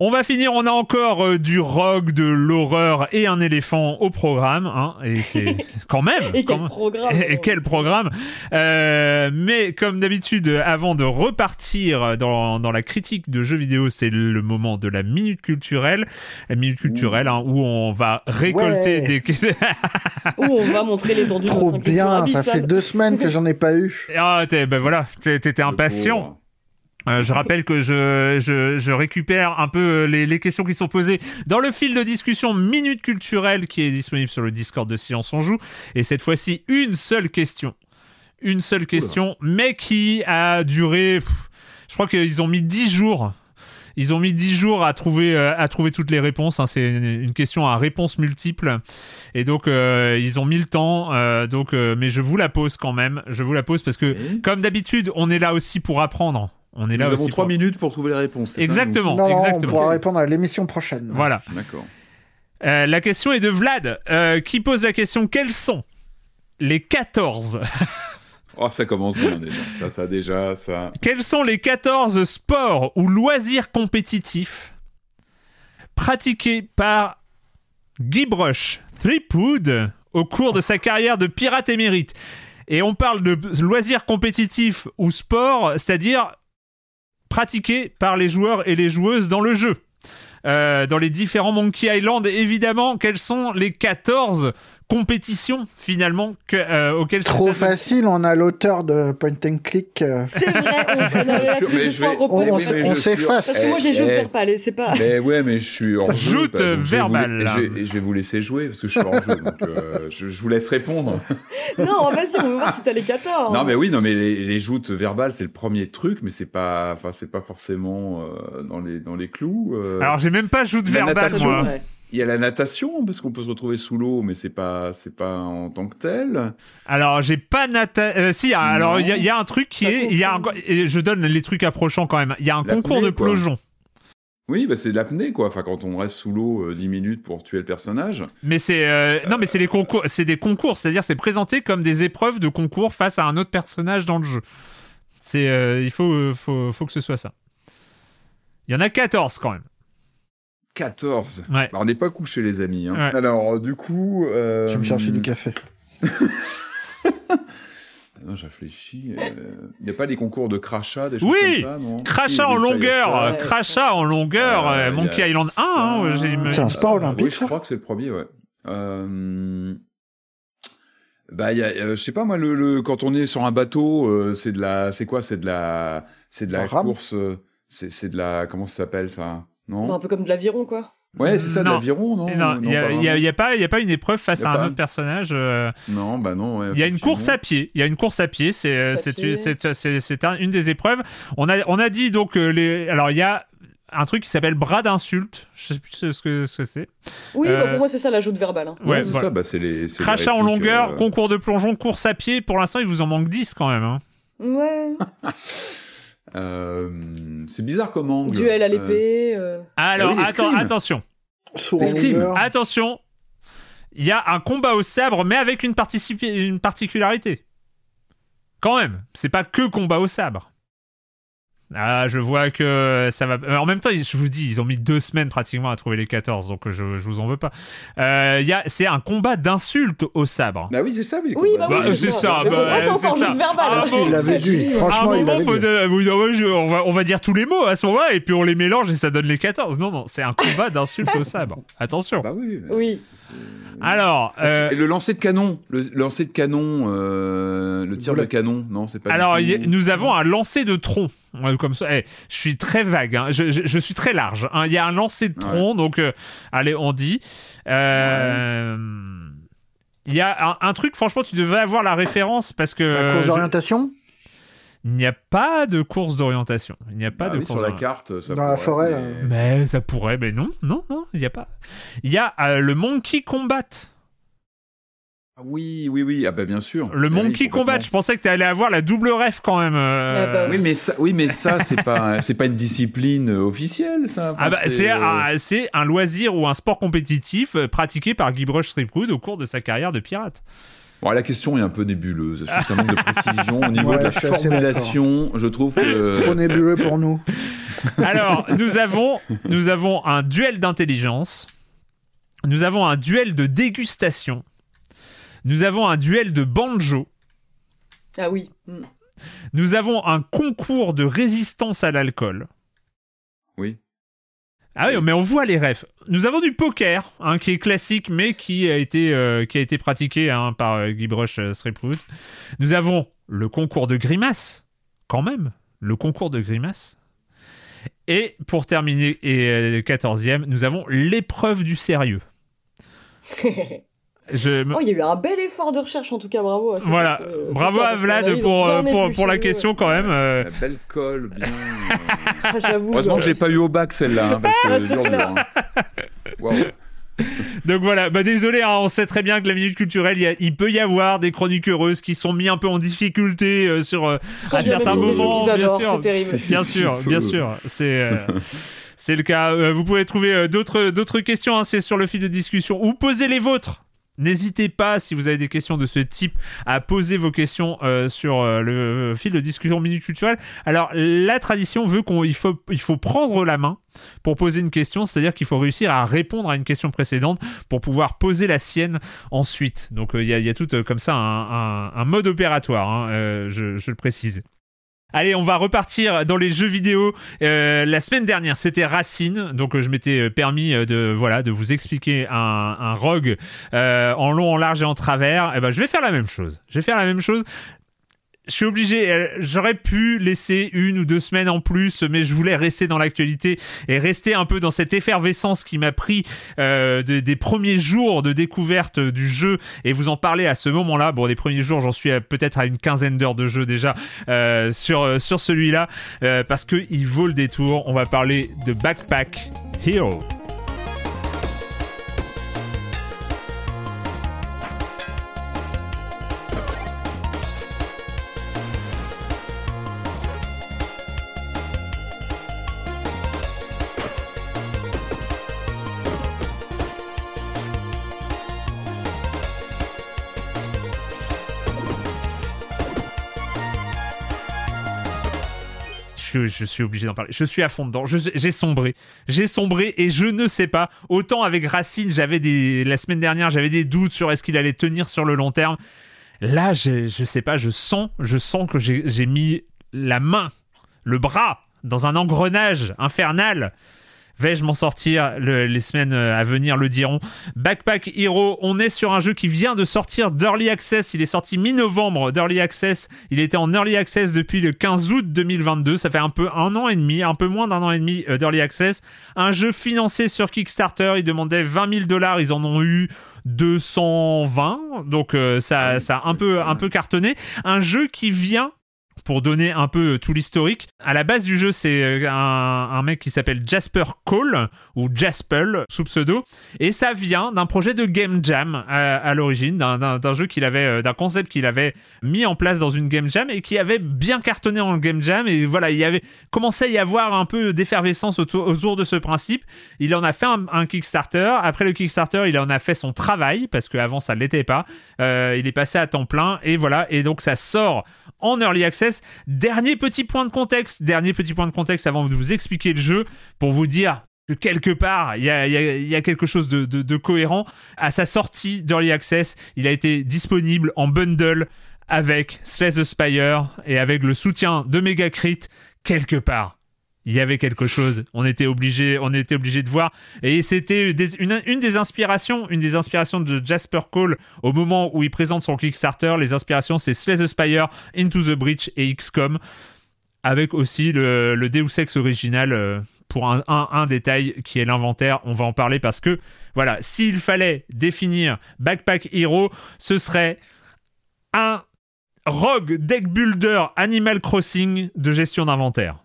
On va finir, on a encore euh, du rock, de l'horreur et un éléphant au programme, hein, et c'est quand même. Et quand quel même- programme Et quel programme Euh, Mais comme d'habitude, avant de repartir dans, dans la critique de jeux vidéo, c'est le moment de la minute culturelle. La minute culturelle hein, où on va récolter Ouais. des... Où on va montrer l'étendue de trop bien, ça fait deux semaines que j'en ai pas eu. Ah, t'es- ben voilà, t'étais impatient. Euh, je rappelle que je, je, je récupère un peu euh, les, les questions qui sont posées dans le fil de discussion Minute Culturelle qui est disponible sur le Discord de Silence on Joue. Et cette fois-ci, une seule question. Une seule question, mais qui a duré... pff, je crois qu'ils ont mis 10 jours. Ils ont mis 10 jours à trouver, euh, à trouver toutes les réponses. hein. C'est une, une question à réponse multiple. Et donc, euh, ils ont mis le temps. euh, donc, mais je vous la pose quand même. Je vous la pose parce que, Oui. comme d'habitude, on est là aussi pour apprendre. On est Nous là avons aussi trois pour- minutes pour trouver les réponses. ça, Exactement, Non, non, on exactement. pourra répondre à l'émission prochaine. Voilà. nous D'accord. Euh, la question est de Vlad, euh, qui pose la question quels sont les 14 Oh, ça commence bien déjà. Ça, ça déjà, ça. Quels sont les 14 sports ou loisirs compétitifs pratiqués par Guy Brush Threepwood au cours de sa carrière de pirate émérite? Et on parle de loisirs compétitifs ou sports, c'est-à-dire pratiqués par les joueurs et les joueuses dans le jeu. Euh, dans les différents Monkey Island, évidemment, quelles sont les 14 compétitions finalement que, euh, auxquelles Trop facile, on a l'auteur de Point and Click. euh, C'est vrai, on, s'efface. Parce que moi j'ai joué eh, vers palais, c'est pas. Mais ouais, mais je suis hors jeu. Joute bah, donc je vais vous- verbale. et Je, vais, et je vais vous laisser jouer parce que je suis hors jeu. Donc euh, je, je vous laisse répondre. Non, vas-y, on veut voir si t'as les 14. Non, mais oui, non, mais les, les joutes verbales, c'est le premier truc, mais c'est pas, enfin, c'est pas forcément euh, dans les dans les clous. euh. Alors j'ai même pas joute verbale moi. Ouais. Il y a la natation parce qu'on peut se retrouver sous l'eau, mais c'est pas c'est pas en tant que tel. Alors j'ai pas nata... euh, si alors il y, a- il y a un truc qui Ça est il y a un... compte. et je donne les trucs approchants quand même. Il y a un concours de plongeon. Oui, bah c'est de l'apnée quoi. Enfin, quand on reste sous l'eau euh, 10 minutes pour tuer le personnage. Mais c'est euh, non mais c'est les concours, c'est des concours, c'est-à-dire c'est présenté comme des épreuves de concours face à un autre personnage dans le jeu. C'est euh, il faut, euh, faut faut que ce soit ça. Il y en a 14 quand même. 14. Ouais. Bah, on n'est pas couché les amis. hein. Ouais. Alors du coup. Euh... Je vais me chercher du café. Non, je réfléchis. Il n'y a pas des concours de crachat, des choses Oui comme ça, non? Crachat Si, en longueur, ça. euh, crachat en longueur, Euh, euh, Monkey a Island 1, hein, C'est un sport Euh, olympique, Oui, je crois que c'est le premier, ouais. Euh... Bah, y a, euh, je sais pas moi, le, le- quand on est sur un bateau, euh, c'est de la, c'est quoi, c'est de la, c'est de la course, euh, c'est, c'est de la, comment ça s'appelle ça? Non un peu comme de l'aviron, quoi. Ouais, c'est ça, de Non. l'aviron, non il y, a- pas il y a- pas y a pas une épreuve face à un autre personnage. euh, Non, bah non. ouais, Il y a une course à pied. Il y a une course à pied. C'est euh, Course à c'est pied. c'est c'est c'est un- une des épreuves. On a on a dit donc euh, les alors il y a un truc qui s'appelle bras d'insulte. Je sais plus ce que ce que c'est. Oui, Euh, bah, pour moi c'est ça la joute verbale. hein. Ouais, Ouais, c'est voilà. ça, bah c'est les. Crachat en longueur, euh, concours de plongeon, course à pied. Pour l'instant, il vous en manque 10 quand même. hein. Ouais. euh, c'est bizarre comme angle. Duel à Euh, l'épée. euh. Alors oui, atten- l'escrime. attention, Sourd en attention. Il y a un combat au sabre, mais avec une, participi- une particularité. Quand même, c'est pas que combat au sabre. Ah, je vois que ça va. Euh, En même temps, je vous dis, ils ont mis deux semaines pratiquement à trouver les 14, donc je, je vous en veux pas. Euh, il y a, c'est un combat d'insultes au sabre. Bah oui, c'est ça. Oui, bah oui, Bah, c'est c'est ça. ça. Mais pour bah, moi, c'est encore verbal, Ah, bon, Il l'avait dit. à Franchement, un il moment, faut dit. oui, non, ouais, je- on, va, on va dire tous les mots à ce moment-là, et puis on les mélange et ça donne les 14. Non, non, c'est un combat d'insultes au sabre. Attention. Bah oui. Oui. Alors, euh, Et Le lancer de canon, le lancer de canon, euh, le tir de canon, non, c'est pas. Alors, y- nous avons un lancer de tronc. Comme ça, Eh, je suis très vague, hein. je, je- je suis très large. hein. Il y a un lancer de tronc, donc euh, allez, on dit. Euh, Il y a un, un truc, franchement, tu devais avoir la référence parce que. La course je- d'orientation? Il n'y a pas de course d'orientation. Il n'y a pas Ah de oui, course sur la carte, ça Dans la pourrait, forêt, là. mais- Mais ça pourrait, mais non, non, non, il n'y a pas. Il y a euh, le Monkey Combat. Ah Oui, oui, oui. Ah bah bien sûr. Le Ah oui, Monkey Combat, je pensais que tu allais avoir la double ref quand même. euh, Ah bah Oui, mais ça, oui, mais ça, c'est pas, c'est pas une discipline euh, officielle, ça. Enfin, Ah bah, c'est euh, un, c'est un loisir ou un sport compétitif pratiqué par Guybrush Threepwood au cours de sa carrière de pirate. Bon, la question est un peu nébuleuse. Je trouve que ça manque de précision au niveau Ouais, de la formulation. Je trouve que. Trop nébuleux pour nous. Alors, nous avons, nous avons un duel d'intelligence. Nous avons un duel de dégustation. Nous avons un duel de banjo. Ah oui. Mm. Nous avons un concours de résistance à l'alcool. Oui. Ah oui, mais on voit les refs. Nous avons du poker, hein, qui est classique, mais qui a été, euh, qui a été pratiqué hein, par euh, Guybrush euh, Threepwood. Nous avons le concours de grimace, quand même, le concours de grimace. Et pour terminer, et euh, 14e, nous avons l'épreuve du sérieux. Je me- Oh, il y a eu un bel effort de recherche en tout cas, bravo. Voilà, qui, euh, bravo ça, à que, Vlad pour, euh, pour, pour la question quand même. euh. La belle colle, bien. Ah, J'avoue. Heureusement que je l'ai pas eu au bac celle-là, hein, parce Ah, que dur, dur. hein. Donc voilà, bah désolé, hein, on sait très bien que la minute culturelle, il, y a- il peut y avoir des chroniques heureuses qui sont mis un peu en difficulté euh, sur euh, à certains moments, bien adorent, sûr, bien sûr, bien sûr, c'est euh, c'est le cas. Euh, vous pouvez trouver euh, d'autres d'autres questions, hein, c'est sur le fil de discussion ou posez les vôtres. N'hésitez pas, si vous avez des questions de ce type, à poser vos questions euh, sur euh, le fil de discussion Minute Culturelle. Alors, la tradition veut qu'il faut, il faut prendre la main pour poser une question, c'est-à-dire qu'il faut réussir à répondre à une question précédente pour pouvoir poser la sienne ensuite. Donc, euh, il y, a, tout comme ça un, mode opératoire, hein, je le précise. Allez, on va repartir dans les jeux vidéo. Euh, la semaine dernière, c'était Racine, donc euh, je m'étais euh, permis de voilà de vous expliquer un, rogue en long, en large et en travers. Et ben, je vais faire la même chose. Je vais faire la même chose. Je suis obligé, euh, j'aurais pu laisser une ou deux semaines en plus, mais je voulais rester dans l'actualité et rester un peu dans cette effervescence qui m'a pris euh, de- des premiers jours de découverte du jeu et vous en parler à ce moment-là. Bon, des premiers jours, j'en suis peut-être à une quinzaine d'heures de jeu déjà euh, sur, sur celui-là euh, parce qu'il vaut le détour. On va parler de Backpack Hero. Je, suis obligé d'en parler. Je suis à fond dedans. J'ai sombré. J'ai sombré et je ne sais pas. Autant avec Racine, j'avais des la semaine dernière, j'avais des doutes sur est-ce qu'il allait tenir sur le long terme. Là, je, je sais pas. Je sens, je sens que j'ai mis la main, le bras dans un engrenage infernal. Vais-je m'en sortir Le- Les semaines euh, à venir le diront. Backpack Hero, on est sur un jeu qui vient de sortir d'Early Access. Il est sorti mi-novembre d'Early Access. Il était en Early Access depuis le 15 août 2022. Ça fait un peu un an et demi, un peu moins d'un an et demi euh, d'Early Access. Un jeu financé sur Kickstarter. Ils demandaient 20 000 dollars. Ils en ont eu 220. Donc euh, ça, ça a un peu, un peu cartonné. Un jeu qui vient pour donner un peu tout l'historique. À la base du jeu, c'est euh, un, mec qui s'appelle Jasper Cole, ou Jaspel, sous pseudo, et ça vient d'un projet de game jam à, à l'origine, d'un- jeu qu'il avait, euh, d'un concept qu'il avait mis en place dans une game jam et qui avait bien cartonné en game jam, et voilà, il avait commencé à y avoir un peu d'effervescence autour, de ce principe. Il en a fait un, Kickstarter. Après le Kickstarter, il en a fait son travail parce qu'avant ça ne l'était pas. Euh, il est passé à temps plein et voilà. Et donc ça sort en early access. Dernier petit point de contexte, dernier petit point de contexte avant de vous expliquer le jeu, pour vous dire que quelque part, il y a, quelque chose de cohérent. À sa sortie d'Early Access, il a été disponible en bundle avec Slay the Spire et avec le soutien de Megacrit. Quelque part, il y avait quelque chose. On était obligé, on était obligé de voir. Et c'était une, des inspirations, une des inspirations de Jasper Cole au moment où il présente son Kickstarter. Les inspirations, c'est Slay the Spire, Into the Breach et XCOM avec aussi le, le Deus Ex original euh, pour un, un- un détail qui est l'inventaire. On va en parler parce que, voilà, s'il fallait définir Backpack Hero, ce serait un rogue deck builder Animal Crossing de gestion d'inventaire.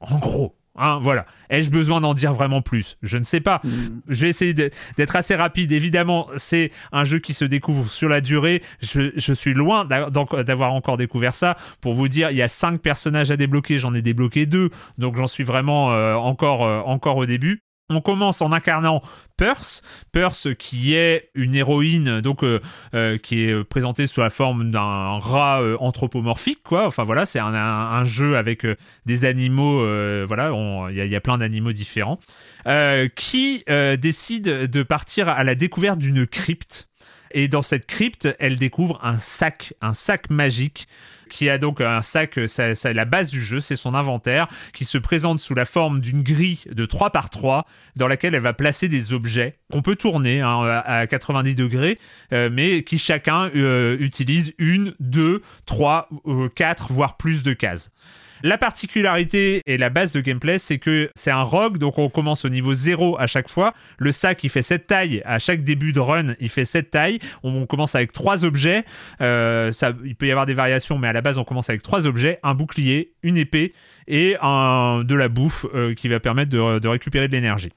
En gros. Hein, voilà. Ai-je besoin d'en dire vraiment plus? Je ne sais pas. Je vais essayer d'être assez rapide. Évidemment, c'est un jeu qui se découvre sur la durée. Je, je suis loin d'avoir encore découvert ça. Pour vous dire, il y a cinq personnages à débloquer. J'en ai débloqué deux. Donc j'en suis vraiment euh, encore, euh, encore au début. On commence en incarnant Perse, Perse qui est une héroïne donc euh, euh, qui est présentée sous la forme d'un rat euh, anthropomorphique quoi. Enfin voilà, c'est un, jeu avec euh, des animaux, euh, voilà, il y, a- plein d'animaux différents euh, qui euh, décide de partir à la découverte d'une crypte. Et dans cette crypte, elle découvre un sac, un sac magique qui a donc un sac, ça, ça- la base du jeu, c'est son inventaire, qui se présente sous la forme d'une grille de 3 par 3 dans laquelle elle va placer des objets qu'on peut tourner hein, à à 90 degrés, euh, mais qui chacun euh, utilise une, deux, trois, euh, quatre, voire plus de cases. La particularité et la base de gameplay, c'est que c'est un rogue, donc on commence au niveau 0 à chaque fois. Le sac, il fait cette taille. À chaque début de run, il fait cette taille. On commence avec trois objets. Euh, ça, il peut y avoir des variations, mais à la base, on commence avec trois objets un bouclier, une épée et de la bouffe euh, qui va permettre de récupérer de l'énergie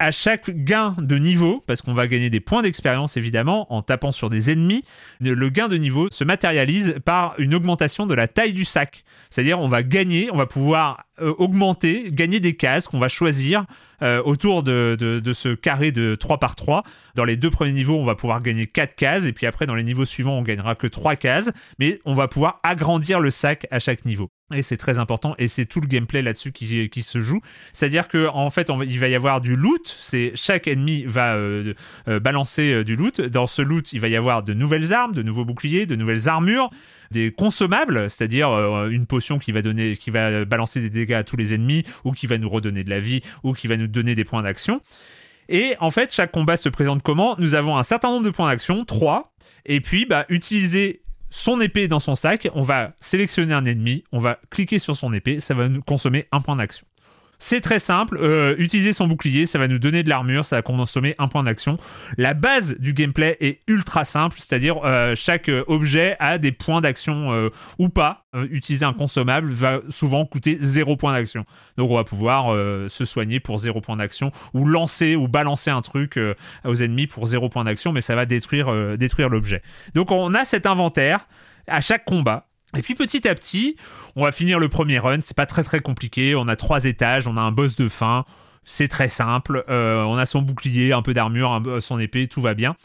à chaque gain de niveau, parce qu'on va gagner des points d'expérience évidemment en tapant sur des ennemis, le gain de niveau se matérialise par une augmentation de la taille du sac. C'est-à-dire on va gagner, on va pouvoir euh, augmenter, gagner des cases qu'on va choisir euh, autour de, ce carré de 3 par 3. Dans les deux premiers niveaux, on va pouvoir gagner 4 cases, et puis après dans les niveaux suivants, on gagnera que 3 cases, mais on va pouvoir agrandir le sac à chaque niveau. Et c'est très important, et c'est tout le gameplay là-dessus qui, se joue. C'est-à-dire que en fait, il va y avoir du loot. C'est chaque ennemi va euh, euh, balancer euh, du loot. Dans ce loot, il va y avoir de nouvelles armes, de nouveaux boucliers, de nouvelles armures, des consommables, c'est-à-dire une potion qui va donner, qui va balancer des dégâts à tous les ennemis, ou qui va nous redonner de la vie, ou qui va nous donner des points d'action. Et en fait, chaque combat se présente comment? Nous avons un certain nombre de points d'action, 3, et puis bah, utiliser son épée dans son sac, on va sélectionner un ennemi, on va cliquer sur son épée, ça va nous consommer un point d'action. C'est très simple, euh, utiliser son bouclier, ça va nous donner de l'armure, ça va consommer un point d'action. La base du gameplay est ultra simple, c'est-à-dire euh, chaque euh, objet a des points d'action ou pas. Utiliser un consommable va souvent coûter 0 point d'action. Donc on va pouvoir se soigner pour 0 point d'action ou lancer ou balancer un truc aux ennemis pour 0 point d'action, mais ça va détruire l'objet. Donc on a cet inventaire à chaque combat. Et puis petit à petit, on va finir le premier run. C'est pas très très compliqué. On a trois étages, on a un boss de fin. C'est très simple. Euh, on a son bouclier, un peu d'armure, un- son épée, tout va bien.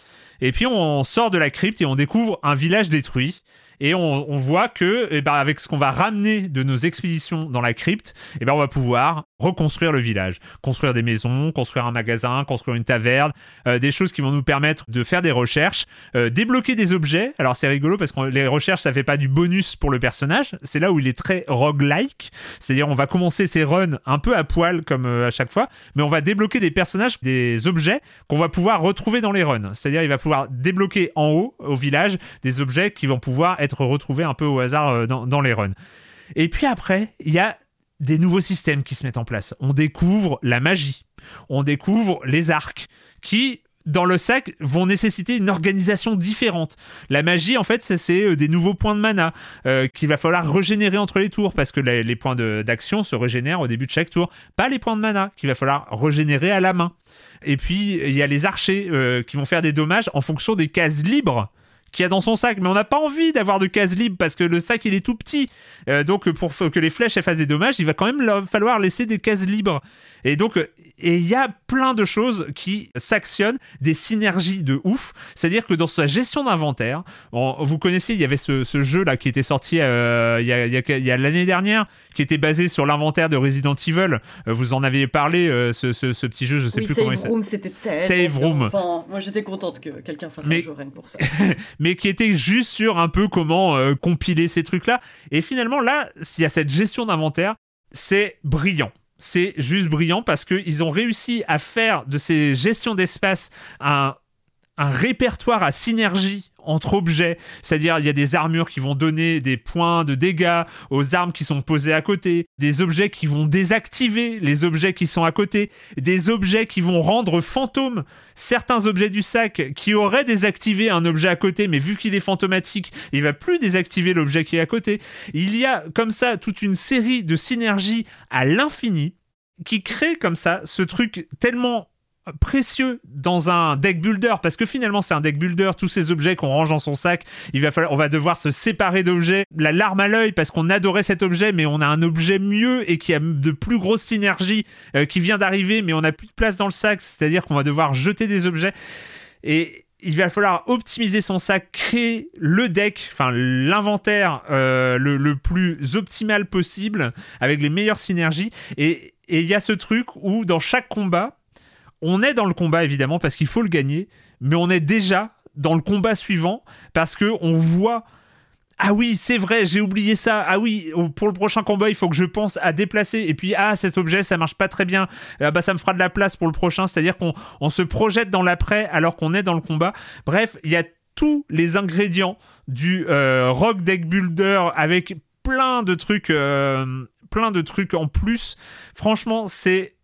Et puis on sort de la crypte et on découvre un village détruit. Et on, voit que, eh ben, avec ce qu'on va ramener de nos expéditions dans la crypte, eh ben, on va pouvoir reconstruire le village, construire des maisons, construire un magasin, construire une taverne, euh, des choses qui vont nous permettre de faire des recherches, euh, débloquer des objets. Alors c'est rigolo parce que les recherches ça fait pas du bonus pour le personnage, c'est là où il est très roguelike, c'est-à-dire on va commencer ses runs un peu à poil comme euh, à chaque fois, mais on va débloquer des personnages, des objets qu'on va pouvoir retrouver dans les runs. C'est-à-dire il va pouvoir débloquer en haut au village des objets qui vont pouvoir être retrouvés un peu au hasard euh, dans, les runs. Et puis après, il y a des nouveaux systèmes qui se mettent en place. On découvre la magie, on découvre les arcs qui dans le sac vont nécessiter une organisation différente. La magie, en fait, c'est- euh, des nouveaux points de mana euh, qu'il va falloir régénérer entre les tours parce que les, points d'action se régénèrent au début de chaque tour. Pas les points de mana qu'il va falloir régénérer à la main. Et puis, il y a les archers qui vont faire des dommages en fonction des cases libres qu'il a dans son sac, mais on n'a pas envie d'avoir de cases libres parce que le sac il est tout petit. Euh, donc pour que les flèches elles fassent des dommages, il va quand même falloir laisser des cases libres. Et donc, euh, et il y a plein de choses qui s'actionnent, des synergies de ouf. C'est-à-dire que dans sa gestion d'inventaire, vous connaissez, il y avait ce, ce jeu là qui était sorti euh, il y a, il y a- il y a l'année dernière, qui était basé sur l'inventaire de Resident Evil. Euh, vous en aviez parlé, euh, ce, ce- ce petit jeu, je sais oui, plus comment il Save s'appelle. Room, c'était tellement. Save. Room. Enfin, moi j'étais contente que quelqu'un fasse Mais- un jeu rien pour ça. mais qui était juste sur un peu comment euh, compiler ces trucs-là. Et finalement, là, s'il y a cette gestion d'inventaire, c'est brillant. C'est juste brillant parce qu'ils ont réussi à faire de ces gestions d'espace un, un répertoire à synergie entre objets, c'est-à-dire il y a des armures qui vont donner des points de dégâts aux armes qui sont posées à côté, des objets qui vont désactiver les objets qui sont à côté, des objets qui vont rendre fantômes certains objets du sac qui auraient désactivé un objet à côté, mais vu qu'il est fantomatique, il va plus désactiver l'objet qui est à côté. Il y a comme ça toute une série de synergies à l'infini qui crée comme ça ce truc tellement précieux dans un deck builder parce que finalement c'est un deck builder tous ces objets qu'on range dans son sac il va falloir on va devoir se séparer d'objets la larme à l'œil parce qu'on adorait cet objet mais on a un objet mieux et qui a de plus grosses synergies euh, qui vient d'arriver mais on n'a plus de place dans le sac c'est-à-dire qu'on va devoir jeter des objets et il va falloir optimiser son sac, créer le deck, enfin l'inventaire euh, le, le plus optimal possible avec les meilleures synergies. Et et il y a ce truc où dans chaque combat, on est dans le combat évidemment parce qu'il faut le gagner, mais on est déjà dans le combat suivant parce que on voit ah oui, c'est vrai, j'ai oublié ça. Ah oui, pour le prochain combat, il faut que je pense à déplacer. Et puis, ah, cet objet, ça marche pas très bien. Ah bah, ça me fera de la place pour le prochain. C'est-à-dire qu'on on se projette dans l'après alors qu'on est dans le combat. Bref, il y a tous les ingrédients du euh, rock deck builder avec plein de trucs, euh, plein de trucs en plus. Franchement, c'est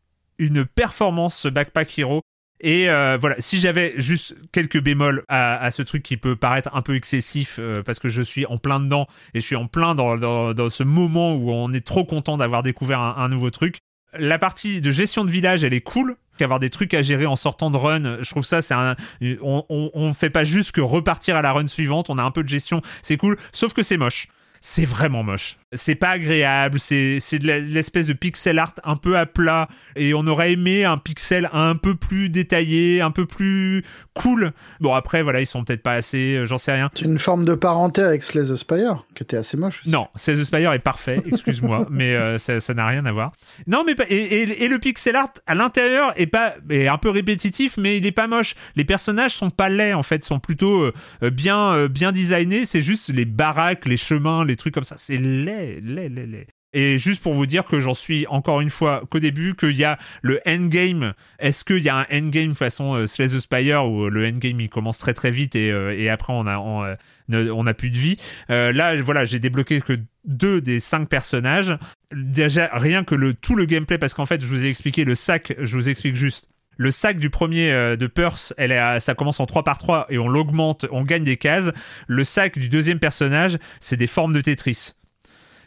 une performance ce Backpack Hero. Et euh, voilà, si j'avais juste quelques bémols à, ce truc qui peut paraître un peu excessif euh, parce que je suis en plein dedans et je suis en plein dans, ce moment où on est trop content d'avoir découvert un, un, nouveau truc. La partie de gestion de village, elle est cool. Avoir des trucs à gérer en sortant de run, je trouve ça, c'est un. On, on, on fait pas juste que repartir à la run suivante, on a un peu de gestion, c'est cool, sauf que c'est moche c'est vraiment moche. C'est pas agréable, c'est de l'espèce de pixel art un peu à plat, et on aurait aimé un pixel un peu plus détaillé, un peu plus cool. Bon, après, voilà, ils sont peut-être pas assez, euh, j'en sais rien. C'est une forme de parenté avec Slay the Spire, qui était assez moche. Aussi. Non, Slay the Spire est parfait, excuse-moi, mais euh, ça n'a rien à voir. Non, mais et, et, et le pixel art à l'intérieur est pas est un peu répétitif, mais il est pas moche. Les personnages sont pas laids, en fait, sont plutôt euh, bien, bien designés. C'est juste les baraques, les chemins, les trucs comme ça. C'est laid, laid, laid, laid. Et juste pour vous dire que j'en suis encore une fois qu'au début, qu'il y a le endgame. Est-ce qu'il y a un endgame façon euh, Slay the Spire où le endgame il commence très très vite et, euh, et après on a, on, euh, on a plus de vie. là, voilà, j'ai débloqué que deux des cinq personnages. Déjà, rien que le, tout le gameplay, parce qu'en fait, je vous ai expliqué le sac, je vous explique juste. Le sac du premier euh, de Purse, ça commence en 3 par 3 et on l'augmente, on gagne des cases. Le sac du deuxième personnage, c'est des formes de Tetris.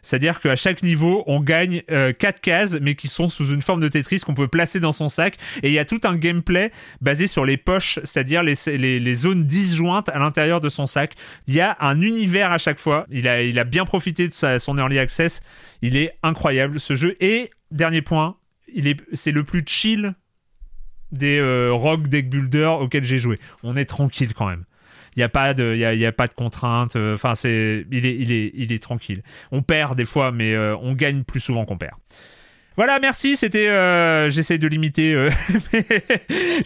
C'est-à-dire qu'à chaque niveau, on gagne euh, 4 cases, mais qui sont sous une forme de Tetris qu'on peut placer dans son sac. Et il y a tout un gameplay basé sur les poches, c'est-à-dire les, zones disjointes à l'intérieur de son sac. Il y a un univers à chaque fois. Il a, bien profité de son early access. Il est incroyable ce jeu. Et dernier point, c'est le plus chill des euh, rock deck builder auxquels j'ai joué. On est tranquille quand même. Il n'y a pas de, y a, y a, pas de contraintes. Enfin, c'est, il est, il est, il est tranquille. On perd des fois, mais euh, on gagne plus souvent qu'on perd. Voilà, merci. C'était, euh, j'essaie de limiter. Euh,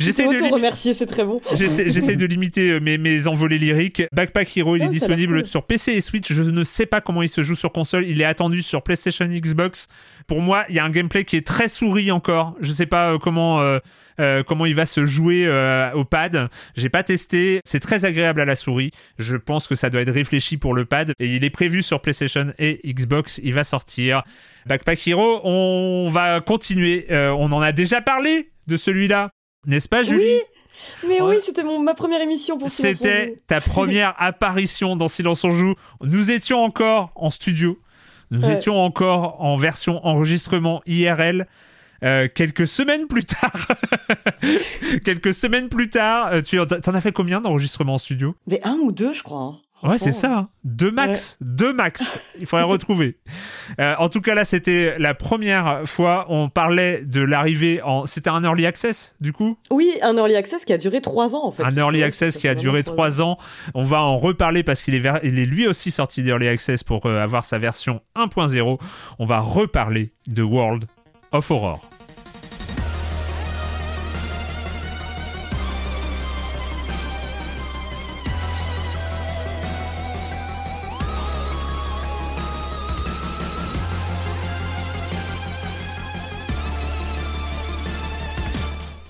j'essaie de li remercier, c'est très bon. j'essaie de limiter mes, mes envolées lyriques. Backpack Hero, il oh, est disponible cool. sur PC et Switch. Je ne sais pas comment il se joue sur console. Il est attendu sur PlayStation, Xbox. Pour moi, il y a un gameplay qui est très souris encore. Je sais pas comment. Euh, comment il va se jouer euh, au pad. J'ai pas testé, c'est très agréable à la souris. Je pense que ça doit être réfléchi pour le pad et il est prévu sur PlayStation et Xbox. Il va sortir. Backpack Hero, on va continuer. Euh, on en a déjà parlé de celui-là, n'est-ce pas, Julie oui mais ouais. oui, c'était ma première émission pour Silence C'était ta première apparition dans Silence on Joue. Nous étions encore en studio. Nous ouais. étions encore en version enregistrement IRL. Euh, quelques semaines plus tard, quelques semaines plus tard, euh, tu en as fait combien d'enregistrements en studio? Mais un ou deux, je crois. hein. Ouais, c'est Franchement, ça. hein. Deux max. Deux max. Il faudrait retrouver. Euh, en tout cas, là, c'était la première fois. On parlait de l'arrivée en. C'était un early access, du coup? Oui, un early access qui a duré trois ans en fait. Un early Ouais, access qui a duré trois ans. On va en reparler parce qu'il est, ver- il est lui aussi sorti d'early access pour euh, avoir sa version 1.0. On va reparler de World of Horror.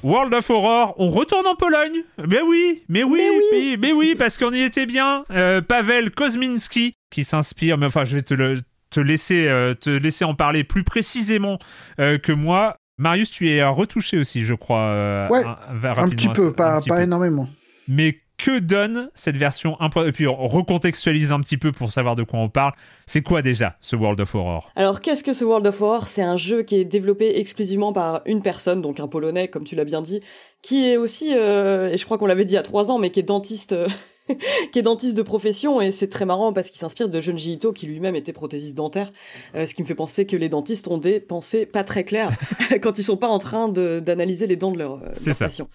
World of Horror, on retourne en Pologne. Mais oui, mais oui, Mais oui. mais, mais oui, parce qu'on y était bien. Euh, Pavel Kozminski, qui s'inspire, mais enfin, je vais te le te laisser euh, te laisser en parler plus précisément euh, que moi. Marius, tu es retouché aussi, je crois. Ouais, un, Un petit peu, pas, pas énormément. Mais que donne cette version 1. Et puis on recontextualise un petit peu pour savoir de quoi on parle. C'est quoi déjà ce World of Horror? Alors, qu'est-ce que ce World of Horror? C'est un jeu qui est développé exclusivement par une personne, donc un Polonais, comme tu l'as bien dit, qui est aussi, euh, et je crois qu'on l'avait dit à trois ans, mais qui est dentiste, euh, qui est dentiste de profession, et c'est très marrant parce qu'il s'inspire de Junji Ito, qui lui-même était prothésiste dentaire, euh, ce qui me fait penser que les dentistes ont des pensées pas très claires quand ils sont pas en train d'analyser les dents de euh, leurs ça. patients.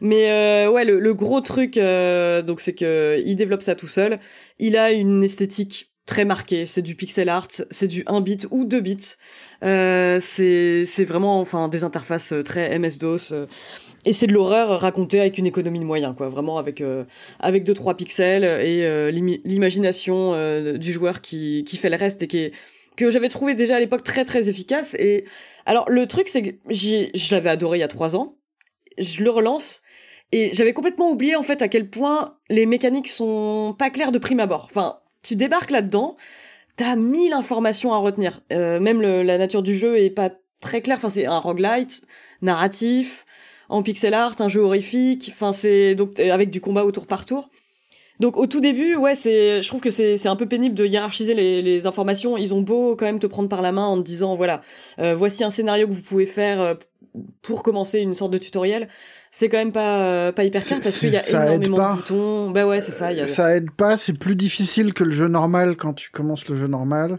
Mais euh, ouais, le, le gros truc, euh, donc c'est que il développe ça tout seul. Il a une esthétique très marquée. C'est du pixel art, c'est du 1 bit ou 2 bits. Euh, c'est c'est vraiment enfin des interfaces euh, très MS DOS. euh, et c'est de l'horreur racontée avec une économie de moyens, quoi. Vraiment avec euh, avec deux trois pixels et l'imagination du joueur qui qui fait le reste et qui est que j'avais trouvé déjà à l'époque très très efficace. Et alors le truc c'est que je l'avais adoré il y a trois ans. Je le relance et j'avais complètement oublié en fait à quel point les mécaniques sont pas claires de prime abord. Enfin, tu débarques là-dedans, t'as mille informations à retenir. Euh, même le- la nature du jeu est pas très claire. Enfin, c'est un roguelite narratif en pixel art, un jeu horrifique. Enfin, c'est donc avec du combat au tour par tour. Donc au tout début, ouais, c'est, je trouve que c'est c'est un peu pénible de hiérarchiser les, les informations. Ils ont beau quand même te prendre par la main en te disant voilà, euh, voici un scénario que vous pouvez faire euh, pour commencer une sorte de tutoriel. C'est quand même pas euh, pas hyper clair parce qu'il y a énormément de boutons. Bah ouais, c'est ça. Il y a... Ça aide pas, c'est plus difficile que le jeu normal quand tu commences le jeu normal.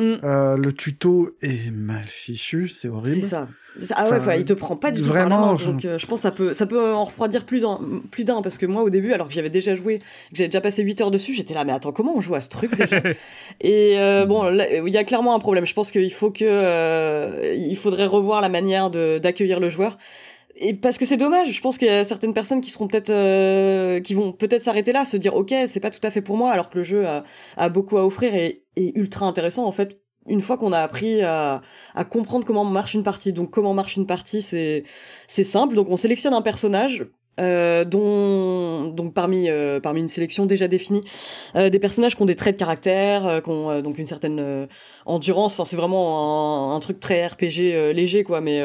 Mm. Euh, le tuto est mal fichu, c'est horrible. C'est ça. Ah ouais, Enfin, il te prend pas du tout vraiment, par la main, enfin- donc euh, je pense que ça peut, ça peut en refroidir plus d'un, plus d'un, parce que moi au début, alors que j'avais déjà joué, que j'avais déjà passé 8 heures dessus, j'étais là, mais attends, comment on joue à ce truc déjà? Et euh, bon, il y a clairement un problème. Je pense qu'il faut que, euh, il faudrait revoir la manière de d'accueillir le joueur. Et parce que c'est dommage, je pense qu'il y a certaines personnes qui seront peut-être, euh, qui vont peut-être s'arrêter là, se dire ok, c'est pas tout à fait pour moi, alors que le jeu a, beaucoup à offrir et est ultra intéressant en fait. Une fois qu'on a appris à, comprendre comment marche une partie. Donc comment marche une partie, c'est simple. Donc on sélectionne un personnage. Euh, dont donc parmi euh, parmi une sélection déjà définie euh, des personnages qui ont des traits de caractère qui ont donc une certaine endurance. Enfin c'est vraiment un, un truc très RPG léger quoi mais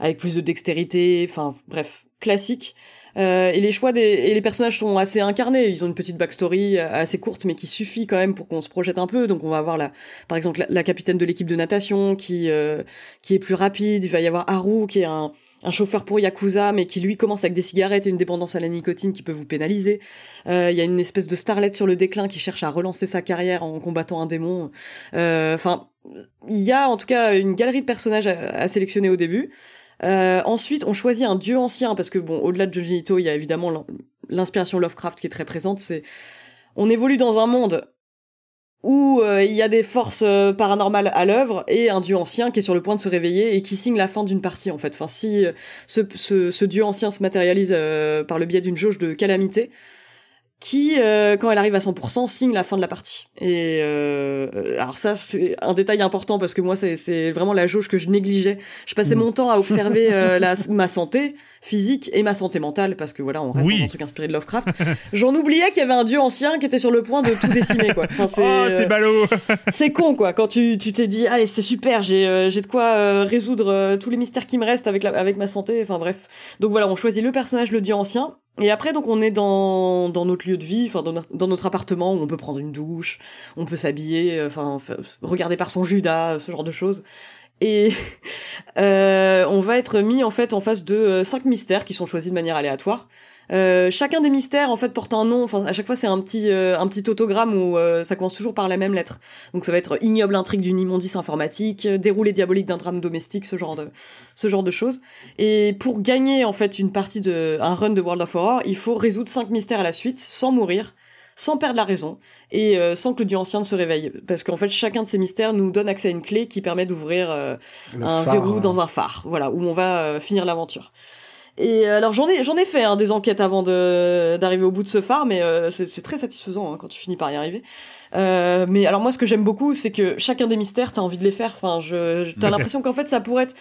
avec plus de dextérité enfin bref classique et les choix des et les personnages sont assez incarnés. Ils ont une petite backstory euh, assez courte, mais qui suffit quand même pour qu'on se projette un peu. Donc on va avoir la, par exemple la, capitaine de l'équipe de natation qui euh, qui est plus rapide. Il va y avoir Haru qui est un un chauffeur pour Yakuza, mais qui lui commence avec des cigarettes et une dépendance à la nicotine qui peut vous pénaliser. Euh, Il y a une espèce de starlet sur le déclin qui cherche à relancer sa carrière en combattant un démon. Euh, Enfin, il y a en tout cas une galerie de personnages à sélectionner au début. Euh, ensuite, on choisit un dieu ancien parce que bon, au-delà de Ito, il y a évidemment l'in- l'inspiration Lovecraft qui est très présente. C'est, on évolue dans un monde où euh, il y a des forces euh, paranormales à l'œuvre et un dieu ancien qui est sur le point de se réveiller et qui signe la fin d'une partie en fait. Enfin, si ce, ce, dieu ancien se matérialise par le biais d'une jauge de calamité, qui, euh, quand elle arrive à 100%, signe la fin de la partie. Et euh, alors ça, c'est un détail important parce que moi, c'est- vraiment la jauge que je négligeais. Je passais Mm. mon temps à observer euh, la, ma santé physique et ma santé mentale parce que voilà, on reste Oui. dans un truc inspiré de Lovecraft. J'en oubliais qu'il y avait un dieu ancien qui était sur le point de tout décimer, quoi. Enfin, c'est, Oh, c'est euh, ballot c'est con quoi quand tu tu t'es dit allez c'est super j'ai euh, j'ai de quoi euh, résoudre tous les mystères qui me restent avec la, avec ma santé enfin bref donc voilà on choisit le personnage le dieu ancien et après donc on est dans dans notre lieu de vie enfin dans, notre- appartement où on peut prendre une douche on peut s'habiller euh, enfin regarder par son Judas ce genre de choses Et euh, on va être mis en fait en face de euh, cinq mystères qui sont choisis de manière aléatoire. Euh, chacun des mystères en fait porte un nom. Enfin, à chaque fois c'est un petit euh, un petit autogramme où euh, ça commence toujours par la même lettre. Donc ça va être ignoble intrigue d'une immondice informatique, euh, déroulé diabolique d'un drame domestique, ce genre de ce genre de choses. Et pour gagner en fait une partie de un run de World of Horror, il faut résoudre cinq mystères à la suite sans mourir sans perdre la raison et euh, sans que le dieu ancien ne se réveille. Parce qu'en fait, chacun de ces mystères nous donne accès à une clé qui permet d'ouvrir euh, un phare, verrou hein. dans un phare, voilà, où on va euh, finir l'aventure. Et euh, alors j'en ai j'en ai fait hein, des enquêtes avant de d'arriver au bout de ce phare, mais euh, c'est très satisfaisant hein, quand tu finis par y arriver. Euh, mais alors moi ce que j'aime beaucoup, c'est que chacun des mystères, t'as envie de les faire. Enfin, je, je- t'as l'impression qu'en fait ça pourrait être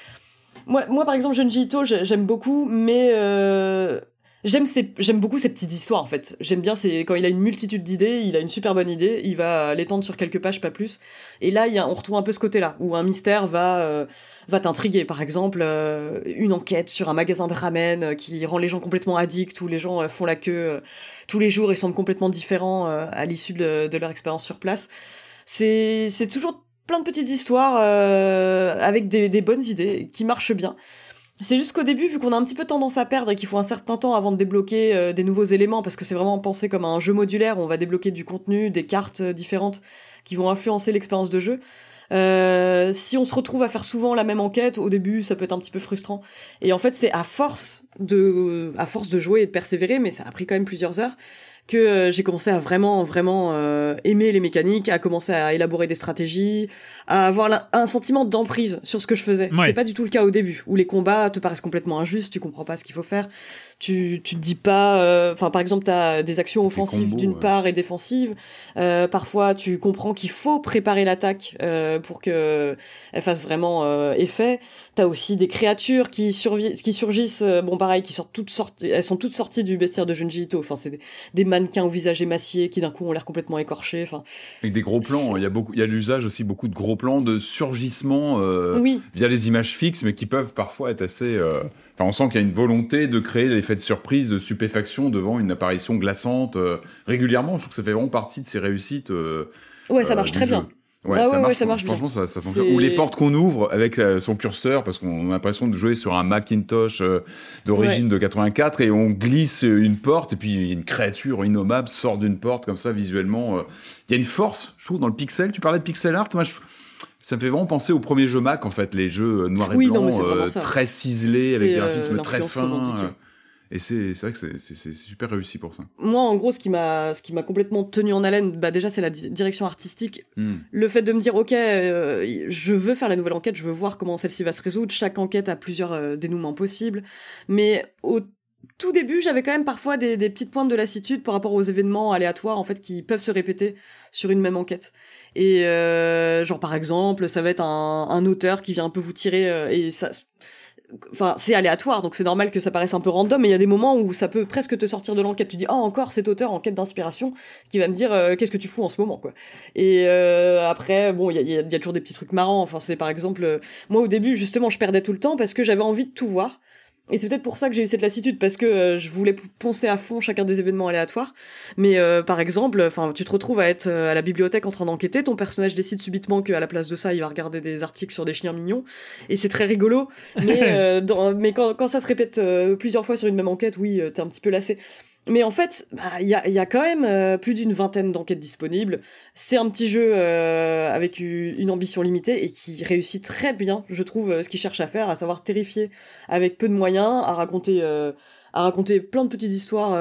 moi, moi par exemple, Junji Ito, j'ai- j'aime beaucoup, mais euh, j'aime j'aime beaucoup ces petites histoires en fait. J'aime bien c'est quand il a une multitude d'idées, il a une super bonne idée, il va l'étendre sur quelques pages, pas plus. Et là, il y a, on retrouve un peu ce côté-là où un mystère va va t'intriguer. Par exemple, euh, une enquête sur un magasin de ramen euh, qui rend les gens complètement addicts, où les gens euh, font la queue tous les jours et semblent complètement différents à l'issue de, leur expérience sur place. C'est toujours plein de petites histoires avec des, bonnes idées qui marchent bien. C'est juste qu'au début, vu qu'on a un petit peu tendance à perdre et qu'il faut un certain temps avant de débloquer des nouveaux éléments, parce que c'est vraiment pensé comme un jeu modulaire où on va débloquer du contenu, des cartes différentes qui vont influencer l'expérience de jeu. Euh, si on se retrouve à faire souvent la même enquête, au début, ça peut être un petit peu frustrant. Et en fait, c'est à force de, à force de jouer et de persévérer, mais ça a pris quand même plusieurs heures, que euh, j'ai commencé à vraiment, vraiment euh, aimer les mécaniques, à commencer à élaborer des stratégies, à avoir la- un sentiment d'emprise sur ce que je faisais. Ouais. C'était pas du tout le cas au début, où les combats te paraissent complètement injustes, tu comprends pas ce qu'il faut faire, tu, tu te dis pas, euh, enfin par exemple t'as des actions offensives d'une ouais. part et défensives. Euh, parfois tu comprends qu'il faut préparer l'attaque euh, pour que elle fasse vraiment euh, effet. T'as aussi des créatures qui, qui surgissent, euh, bon pareil, qui sortent toutes sorties, elles sont toutes sorties du bestiaire de Junji Ito. Enfin c'est des, des mannequins au visage émacié qui d'un coup ont l'air complètement écorchés. Enfin Avec des gros plans, il y a beaucoup, il y a l'usage aussi beaucoup de gros plans de surgissement euh, oui. via les images fixes, mais qui peuvent parfois être assez. Enfin, on sent qu'il y a une volonté de créer l'effet de surprise, de stupéfaction devant une apparition glaçante euh, régulièrement. Je trouve que ça fait vraiment partie de ces réussites. euh, Ouais, ça euh, marche très jeu. bien. Ouais, Ah ça, ouais, ouais, marche, ça marche bien. Franchement, ça, ça fonctionne. Ou les portes qu'on ouvre avec la- son curseur, parce qu'on a l'impression de jouer sur un Macintosh euh, d'origine de 84, et on glisse une porte, et puis une créature innommable sort d'une porte comme ça visuellement. euh. Il y a une force, je trouve, dans le pixel. Tu parlais de pixel art, moi, je- ça me fait vraiment penser au premier jeu Mac, en fait, les jeux euh, noir et Oui, non, euh, très ciselés, avec des euh, graphismes très fins. et c'est vrai que c'est- super réussi pour ça. Moi, en gros, ce qui m'a, ce qui m'a complètement tenu en haleine, bah déjà, c'est la di- direction artistique. Hmm. Le fait de me dire, ok, euh, je veux faire la nouvelle enquête, je veux voir comment celle-ci va se résoudre. Chaque enquête a plusieurs euh, dénouements possibles, mais au tout début, j'avais quand même parfois des, des petites pointes de lassitude par rapport aux événements aléatoires en fait qui peuvent se répéter sur une même enquête. Et euh, genre par exemple, ça va être un, un auteur qui vient un peu vous tirer euh, et ça enfin c'est aléatoire donc c'est normal que ça paraisse un peu random mais il y a des moments où ça peut presque te sortir de l'enquête. Tu dis oh encore cet auteur en quête d'inspiration qui va me dire euh, qu'est-ce que tu fous en ce moment quoi. Et euh, après bon il y a, y y a toujours des petits trucs marrants. Enfin c'est par exemple euh, moi au début justement je perdais tout le temps parce que j'avais envie de tout voir et c'est peut-être pour ça que j'ai eu cette lassitude parce que euh, je voulais poncer à fond chacun des événements aléatoires. Mais euh, par exemple, enfin, tu te retrouves à être euh, à la bibliothèque en train d'enquêter, ton personnage décide subitement qu'à la place de ça, il va regarder des articles sur des chiens mignons, et c'est très rigolo. Mais dans- mais quand, quand ça se répète plusieurs fois sur une même enquête, oui, t'es un petit peu lassé. Mais en fait, bah, il y, a, il y a quand même euh, plus d'une vingtaine d'enquêtes disponibles. C'est un petit jeu euh, avec une ambition limitée et qui réussit très bien, je trouve, euh, ce qu'il cherche à faire, à savoir terrifier avec peu de moyens, à raconter, euh, à raconter plein de petites histoires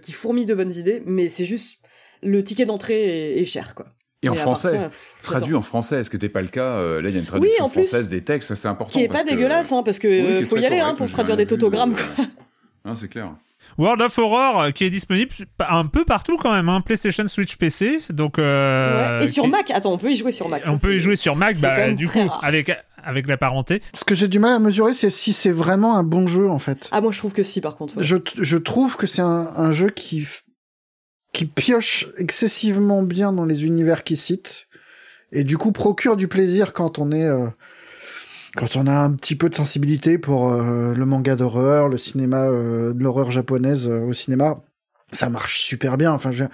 qui fourmillent de bonnes idées, mais c'est juste le ticket d'entrée est, est cher, quoi. Et en français, ça, pff, traduit en français, ce qui n'était pas le cas. euh, là, il y a une traduction en plus, française des textes, c'est important. Qui est pas parce que- dégueulasse, hein, parce que Oui, faut y aller hein, pour traduire des tautogrammes. euh, hein, c'est clair. World of Horror euh, qui est disponible un peu partout quand même, hein, PlayStation, Switch, PC. Donc, euh, Ouais. Et sur qui- Mac, attends, on peut y jouer sur Mac. On ça, peut y jouer sur Mac, bah, du coup, rare. avec, avec la parenté. Ce que j'ai du mal à mesurer, c'est si c'est vraiment un bon jeu, en fait. Ah, moi je trouve que si, par contre. ouais. Je, je trouve que c'est un, un jeu qui, qui pioche excessivement bien dans les univers qu'il cite, et du coup procure du plaisir quand on est, euh, quand on a un petit peu de sensibilité pour euh, le manga d'horreur, le cinéma de l'horreur japonaise euh, au cinéma. Ça marche super bien. Enfin, je-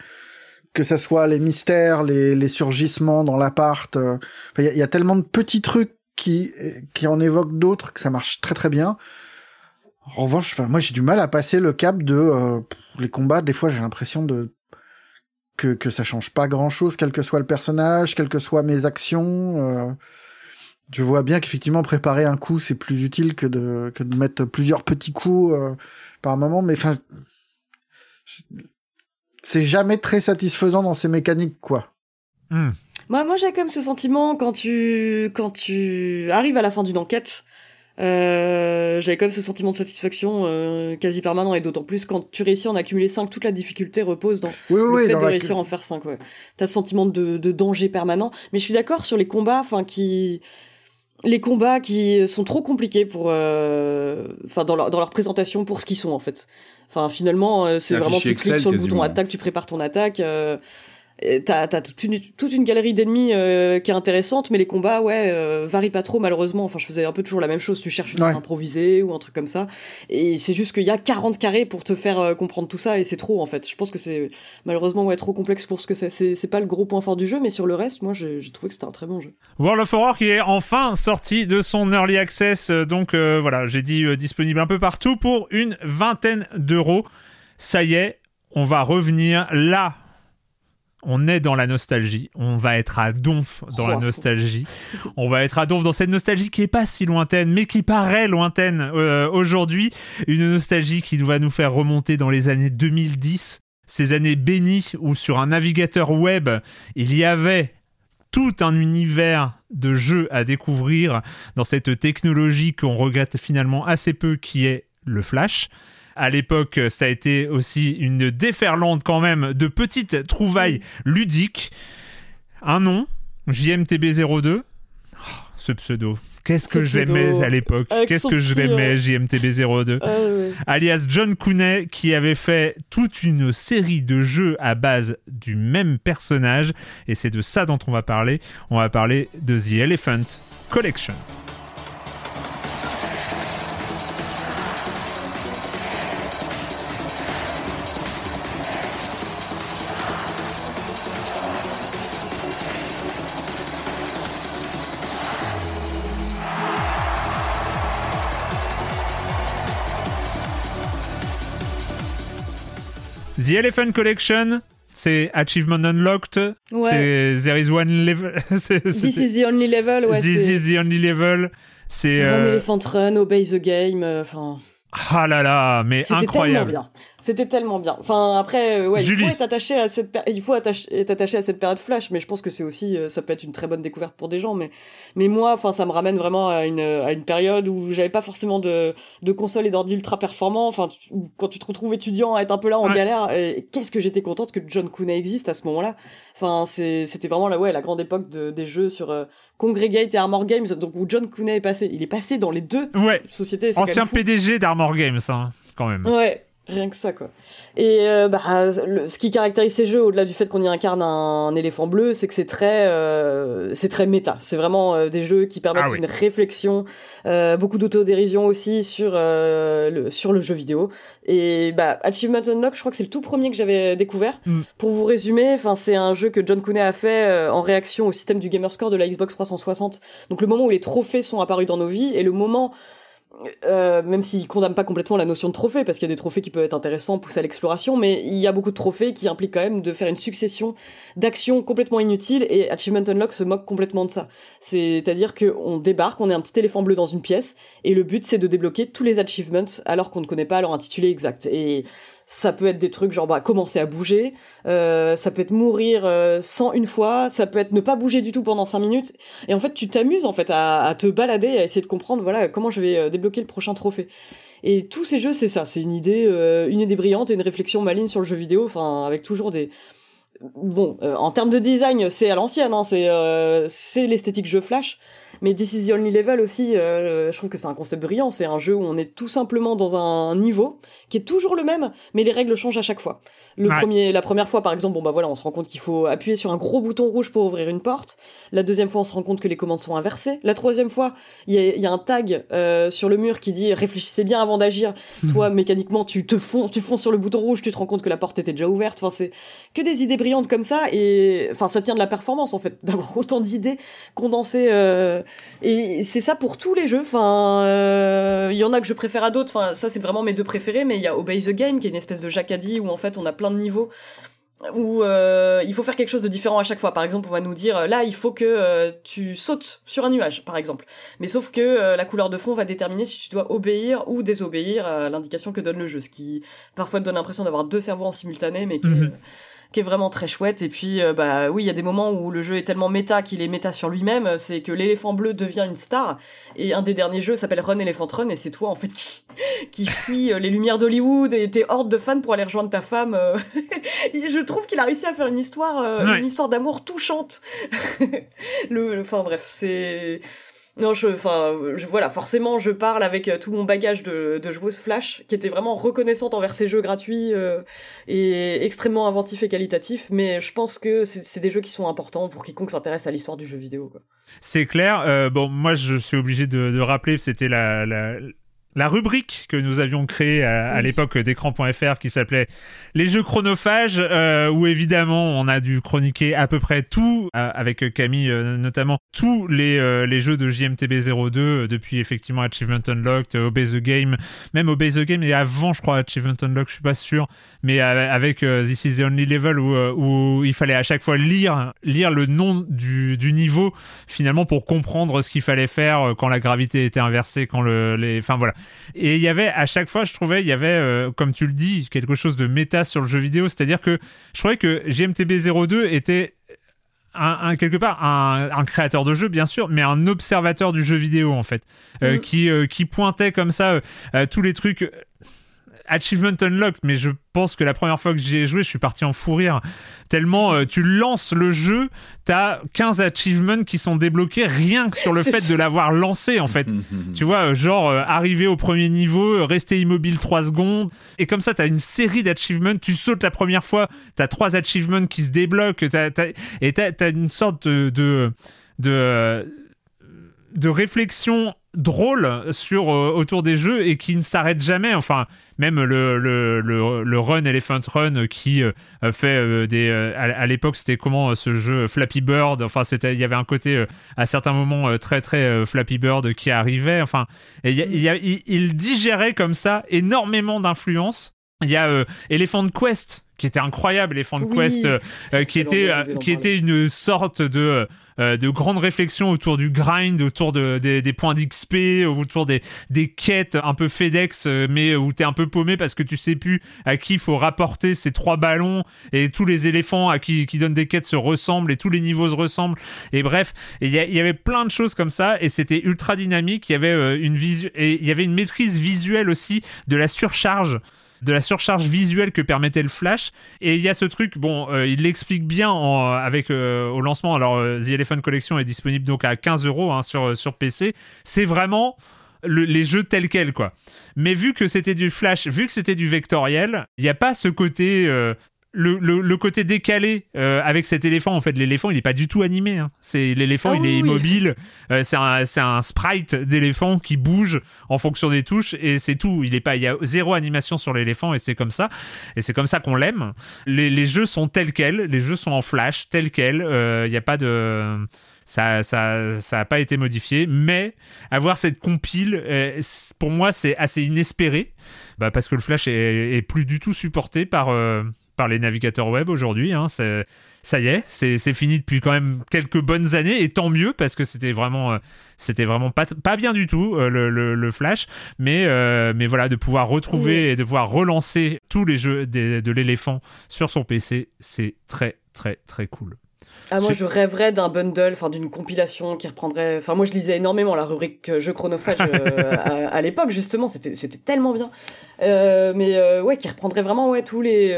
que ça soit les mystères, les, les surgissements dans l'appart. euh, Il y, a- tellement de petits trucs qui qui en évoque d'autres que ça marche très très bien. En revanche, enfin moi j'ai du mal à passer le cap de euh, les combats. Des fois j'ai l'impression de que que ça change pas grand chose, quel que soit le personnage, quelles que soient mes actions. Je vois bien qu'effectivement préparer un coup c'est plus utile que de que de mettre plusieurs petits coups euh, par moment, mais enfin c'est jamais très satisfaisant dans ces mécaniques quoi. Hmm. Moi, moi j'ai quand même ce sentiment quand tu quand tu arrives à la fin d'une enquête. Euh, j'avais quand même ce sentiment de satisfaction euh, quasi permanent et d'autant plus quand tu réussis à en accumuler 5, toute la difficulté repose dans oui, le oui, fait dans de la- réussir à en faire 5 ouais. T'as ce sentiment de, de danger permanent, mais je suis d'accord sur les combats enfin qui les combats qui sont trop compliqués pour euh, enfin dans leur dans leur présentation pour ce qu'ils sont en fait. Enfin finalement euh, c'est vraiment tu cliques Excel, sur le bouton attaque, tu prépares ton attaque euh, T'as t'as toute une, toute une galerie d'ennemis euh, qui est intéressante, mais les combats, ouais, euh, varient pas trop malheureusement. Enfin, je faisais un peu toujours la même chose. Tu cherches une Ouais. improvisée ou un truc comme ça. Et c'est juste qu'il y a 40 carrés pour te faire euh, comprendre tout ça et c'est trop en fait. Je pense que c'est malheureusement ouais, trop complexe pour ce que c'est. C'est pas le gros point fort du jeu, mais sur le reste, moi j'ai trouvé que c'était un très bon jeu. World of Horror qui est enfin sorti de son early access. Donc euh, voilà, j'ai dit euh, disponible un peu partout pour une vingtaine d'euros. Ça y est, on va revenir là. On est dans la nostalgie. On va être à donf dans Oh, la fond. nostalgie. On va être à donf dans cette nostalgie qui est pas si lointaine, mais qui paraît lointaine euh, aujourd'hui. Une nostalgie qui va nous faire remonter dans les années 2010. Ces années bénies où sur un navigateur web, il y avait tout un univers de jeux à découvrir dans cette technologie qu'on regrette finalement assez peu qui est le Flash. À l'époque, ça a été aussi une déferlante quand même de petites trouvailles ludiques. Un nom, JMTB02. Oh, ce pseudo. Qu'est-ce que l'aimais à l'époque Qu'est-ce que je l'aimais, euh, JMTB02 Ah, ouais. alias John Cooney, qui avait fait toute une série de jeux à base du même personnage. Et c'est de ça dont on va parler. On va parler de The Elephant Collection. The Elephant Collection, c'est Achievement Unlocked. Ouais. C'est There is one level. This is the only level, ouais. This is the only level. C'est. Run euh, Elephant Run, Obey the Game, euh, enfin. Ah là là, mais tellement incroyable. bien. C'était tellement bien. Enfin, après, euh, ouais, il faut être attaché à cette, il faut attacher- être attaché à cette période Flash, mais je pense que c'est aussi, euh, ça peut être une très bonne découverte pour des gens, mais, mais moi, enfin, ça me ramène vraiment à une, à une période où j'avais pas forcément de, de console et d'ordi ultra performants, enfin, quand tu te retrouves étudiant à être un peu là en Ouais. galère, qu'est-ce que j'étais contente que John Cooney existe à ce moment-là. Enfin, c'est, c'était vraiment la, ouais, la grande époque de- des jeux sur euh, Congregate et Armor Games, donc où John Cooney est passé. Il est passé dans les deux Ouais. sociétés. Ancien. PDG d'Armor Games, hein, quand même. Ouais, rien que ça quoi. Et euh, bah, le- ce qui caractérise ces jeux, au-delà du fait qu'on y incarne un, éléphant bleu, c'est que c'est très, euh, c'est très méta. C'est vraiment euh, des jeux qui permettent Ah oui. une réflexion, euh, beaucoup d'autodérision aussi sur euh, le sur le jeu vidéo. Et bah Achievement Unlock, je crois que c'est le tout premier que j'avais découvert. Mm. Pour vous résumer, enfin c'est un jeu que John Cooney a fait euh, en réaction au système du Gamerscore de la Xbox 360. Donc le moment où les trophées sont apparus dans nos vies et le moment euh, même s'il condamne pas complètement la notion de trophée, parce qu'il y a des trophées qui peuvent être intéressants, pousser à l'exploration, mais il y a beaucoup de trophées qui impliquent quand même de faire une succession d'actions complètement inutiles, et Achievement Unlock se moque complètement de ça. C'est-à-dire qu'on débarque, on est un petit éléphant bleu dans une pièce, et le but c'est de débloquer tous les achievements alors qu'on ne connaît pas leur intitulé exact. Et ça peut être des trucs genre bah, commencer à bouger, euh, ça peut être mourir euh, sans une fois, ça peut être ne pas bouger du tout pendant cinq minutes. Et en fait, tu t'amuses en fait à, à te balader, à essayer de comprendre voilà comment je vais euh, débloquer le prochain trophée. Et tous ces jeux, c'est ça, c'est une idée, euh, une idée brillante et une réflexion maligne sur le jeu vidéo, enfin avec toujours des bon, euh, en termes de design, c'est à l'ancienne, hein, c'est euh, c'est l'esthétique jeu flash. Mais This is the Only Level aussi, euh, je trouve que c'est un concept brillant. C'est un jeu où on est tout simplement dans un niveau qui est toujours le même, mais les règles changent à chaque fois. Le Ouais. premier, la première fois, par exemple, bon bah voilà, on se rend compte qu'il faut appuyer sur un gros bouton rouge pour ouvrir une porte. La deuxième fois, on se rend compte que les commandes sont inversées. La troisième fois, il y a, il y a un tag euh, sur le mur qui dit réfléchissez bien avant d'agir. Toi, mécaniquement, tu te fonces, tu fonces sur le bouton rouge, tu te rends compte que la porte était déjà ouverte. Enfin, c'est que des idées brillantes comme ça et enfin ça tient de la performance en fait d'avoir autant d'idées condensées euh, et c'est ça pour tous les jeux. Enfin, euh, il y en a que je préfère à d'autres. Enfin, ça c'est vraiment mes deux préférés. Mais il y a Obey the Game qui est une espèce de jacadie où en fait on a plein de niveaux où euh, il faut faire quelque chose de différent à chaque fois. Par exemple, on va nous dire là, il faut que euh, tu sautes sur un nuage, par exemple. Mais sauf que euh, la couleur de fond va déterminer si tu dois obéir ou désobéir à l'indication que donne le jeu, ce qui parfois te donne l'impression d'avoir deux cerveaux en simultané, mais qui, Mhm. Qui est vraiment très chouette. Et puis, euh, bah oui, il y a des moments où le jeu est tellement méta qu'il est méta sur lui-même. C'est que l'éléphant bleu devient une star. Et un des derniers jeux s'appelle Run Elephant Run, et c'est toi en fait qui qui fuit euh, les lumières d'Hollywood et tes hordes de fans pour aller rejoindre ta femme. euh. Je trouve qu'il a réussi à faire une histoire, euh, Ouais. une histoire d'amour touchante. le, le- enfin bref, c'est non, je, enfin, je, voilà, forcément, je parle avec euh, tout mon bagage de, de joueuse Flash, qui était vraiment reconnaissante envers ces jeux gratuits euh, et extrêmement inventifs et qualitatifs. Mais je pense que c'est des jeux qui sont importants pour quiconque s'intéresse à l'histoire du jeu vidéo. C'est clair. Euh, bon, moi, je suis obligé de, de rappeler, c'était la, la rubrique que nous avions créée à, à Oui. l'époque d'écran.fr qui s'appelait Les jeux chronophages, euh, où évidemment, on a dû chroniquer à peu près tout, euh, avec Camille euh, notamment, tous les, les jeux de JMTB 02, euh, depuis effectivement Achievement Unlocked, Obey the Game, même Obey the Game, et avant, je crois, Achievement Unlocked, je suis pas sûr, mais avec This is the Only Level, où, où il fallait à chaque fois lire, lire le nom du, du niveau finalement pour comprendre ce qu'il fallait faire quand la gravité était inversée, quand le, les, enfin voilà. Et il y avait à chaque fois, je trouvais, il y avait, euh, comme tu le dis, quelque chose de méta sur le jeu vidéo, c'est-à-dire que je trouvais que GMTB 02 était un, un- quelque part un, un créateur de jeu bien sûr mais un observateur du jeu vidéo en fait euh, qui euh, qui pointait comme ça euh, tous les trucs Achievement Unlocked, mais je pense que la première fois que j'y ai joué, je suis parti en fou rire. Tellement euh, tu lances le jeu, t'as 15 achievements qui sont débloqués rien que sur le fait ça. de l'avoir lancé en fait. tu vois, euh, genre euh, arriver au premier niveau, rester immobile 3 secondes, et comme ça t'as une série d'achievements, tu sautes la première fois, t'as trois achievements qui se débloquent, et t'as as une sorte de, de, de, de réflexion drôle sur euh, autour des jeux et qui ne s'arrête jamais. Enfin même le le, le, le run Elephant Run qui euh, fait euh, des euh, à, à l'époque c'était comment euh, ce jeu Flappy Bird. Enfin c'était il y avait un côté à certains moments très très Flappy Bird qui arrivait. Enfin et il digérait comme ça énormément d'influence il y a euh, Elephant Quest qui était incroyable Elephant Oui, Quest euh, euh, qui était euh, qui était une sorte de de grande réflexion autour du grind, autour de, des- des points d'XP, autour des, des quêtes un peu FedEx, mais où t'es un peu paumé parce que tu sais plus à qui il faut rapporter ces trois ballons et tous les éléphants à qui, qui donnent des quêtes se ressemblent et tous les niveaux se ressemblent. Et bref, il y, avait plein de choses comme ça et c'était ultra dynamique. Il y avait une visu et il y avait une maîtrise visuelle aussi de la surcharge de la surcharge visuelle que permettait le flash. Et il y a ce truc bon euh, il l'explique bien en, avec euh, au lancement. Alors euh, The Elephant Collection est disponible donc à 15 euros hein, sur sur PC c'est vraiment le- les jeux tels quels quoi. Mais vu que c'était du flash vu que c'était du vectoriel il n'y a pas ce côté euh, le, le, le côté décalé euh, avec cet éléphant en fait l'éléphant il n'est pas du tout animé hein. c'est l'éléphant Ah il est oui. immobile. Euh, c'est un, c'est un sprite d'éléphant qui bouge en fonction des touches et c'est tout. Il est pas il y a zéro animation sur l'éléphant et c'est comme ça. Et c'est comme ça qu'on l'aime. Les, les jeux sont tels quels les jeux sont en flash tels quels Euh, il n'y a pas de ça ça ça a pas été modifié. Mais avoir cette compile euh, pour moi c'est assez inespéré. Bah, parce que le flash est, est plus du tout supporté par euh, par les navigateurs web aujourd'hui hein, ça y est, c'est fini depuis quand même quelques bonnes années et tant mieux parce que c'était vraiment euh, c'était vraiment pas, pas bien du tout euh, le, le, le Flash mais euh, mais voilà de pouvoir retrouver Oui. et de pouvoir relancer tous les jeux de l'éléphant sur son PC c'est très très très cool. Ah, moi, Je- rêverais d'un bundle, enfin d'une compilation qui reprendrait. Enfin, moi, je lisais énormément la rubrique jeux chronophages euh, à, à l'époque, justement. C'était, c'était tellement bien. Euh, mais euh, ouais, qui reprendrait vraiment ouais tous les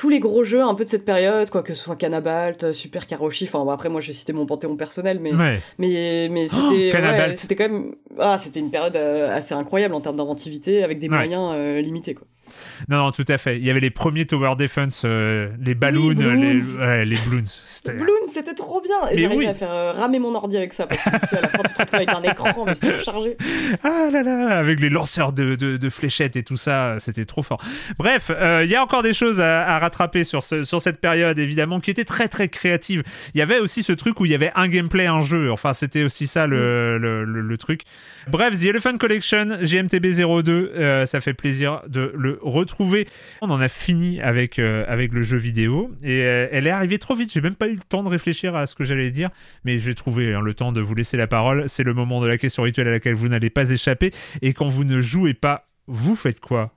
tous les gros jeux un peu de cette période, quoi que ce soit Canabalt, Super Karoshi. Enfin, bon, après, moi, je citais mon panthéon personnel, mais Ouais. mais mais Oh, c'était ouais, c'était quand même ah, c'était une période euh, assez incroyable en termes d'inventivité avec des Ouais. moyens euh, limités, quoi. Non, non, tout à fait. Il y avait les premiers Tower Defense, euh, les balloons, les, ouais, les balloons. C'était- trop bien. Et J'arrivais oui. à faire euh, ramer mon ordi avec ça parce que sais, à la fin, tu te retrouves avec un écran mais surchargé. Ah là là, avec les lanceurs de, de, de fléchettes et tout ça, c'était trop fort. Bref, euh, il y a encore des choses à, à rattraper sur, ce, sur cette période, évidemment, qui était très très créative. Il y avait aussi ce truc où il y avait un gameplay, un jeu. Enfin, c'était aussi ça le, le, le- le truc. Bref, The Elephant Collection, GMTB02, euh, ça fait plaisir de le retrouver. On en a fini avec, euh, avec le jeu vidéo et euh, elle est arrivée trop vite. J'ai même pas eu le temps de réfléchir à ce que j'allais dire, mais j'ai trouvé hein, le temps de vous laisser la parole. C'est le moment de la question rituelle à laquelle vous n'allez pas échapper. Et quand vous ne jouez pas, vous faites quoi?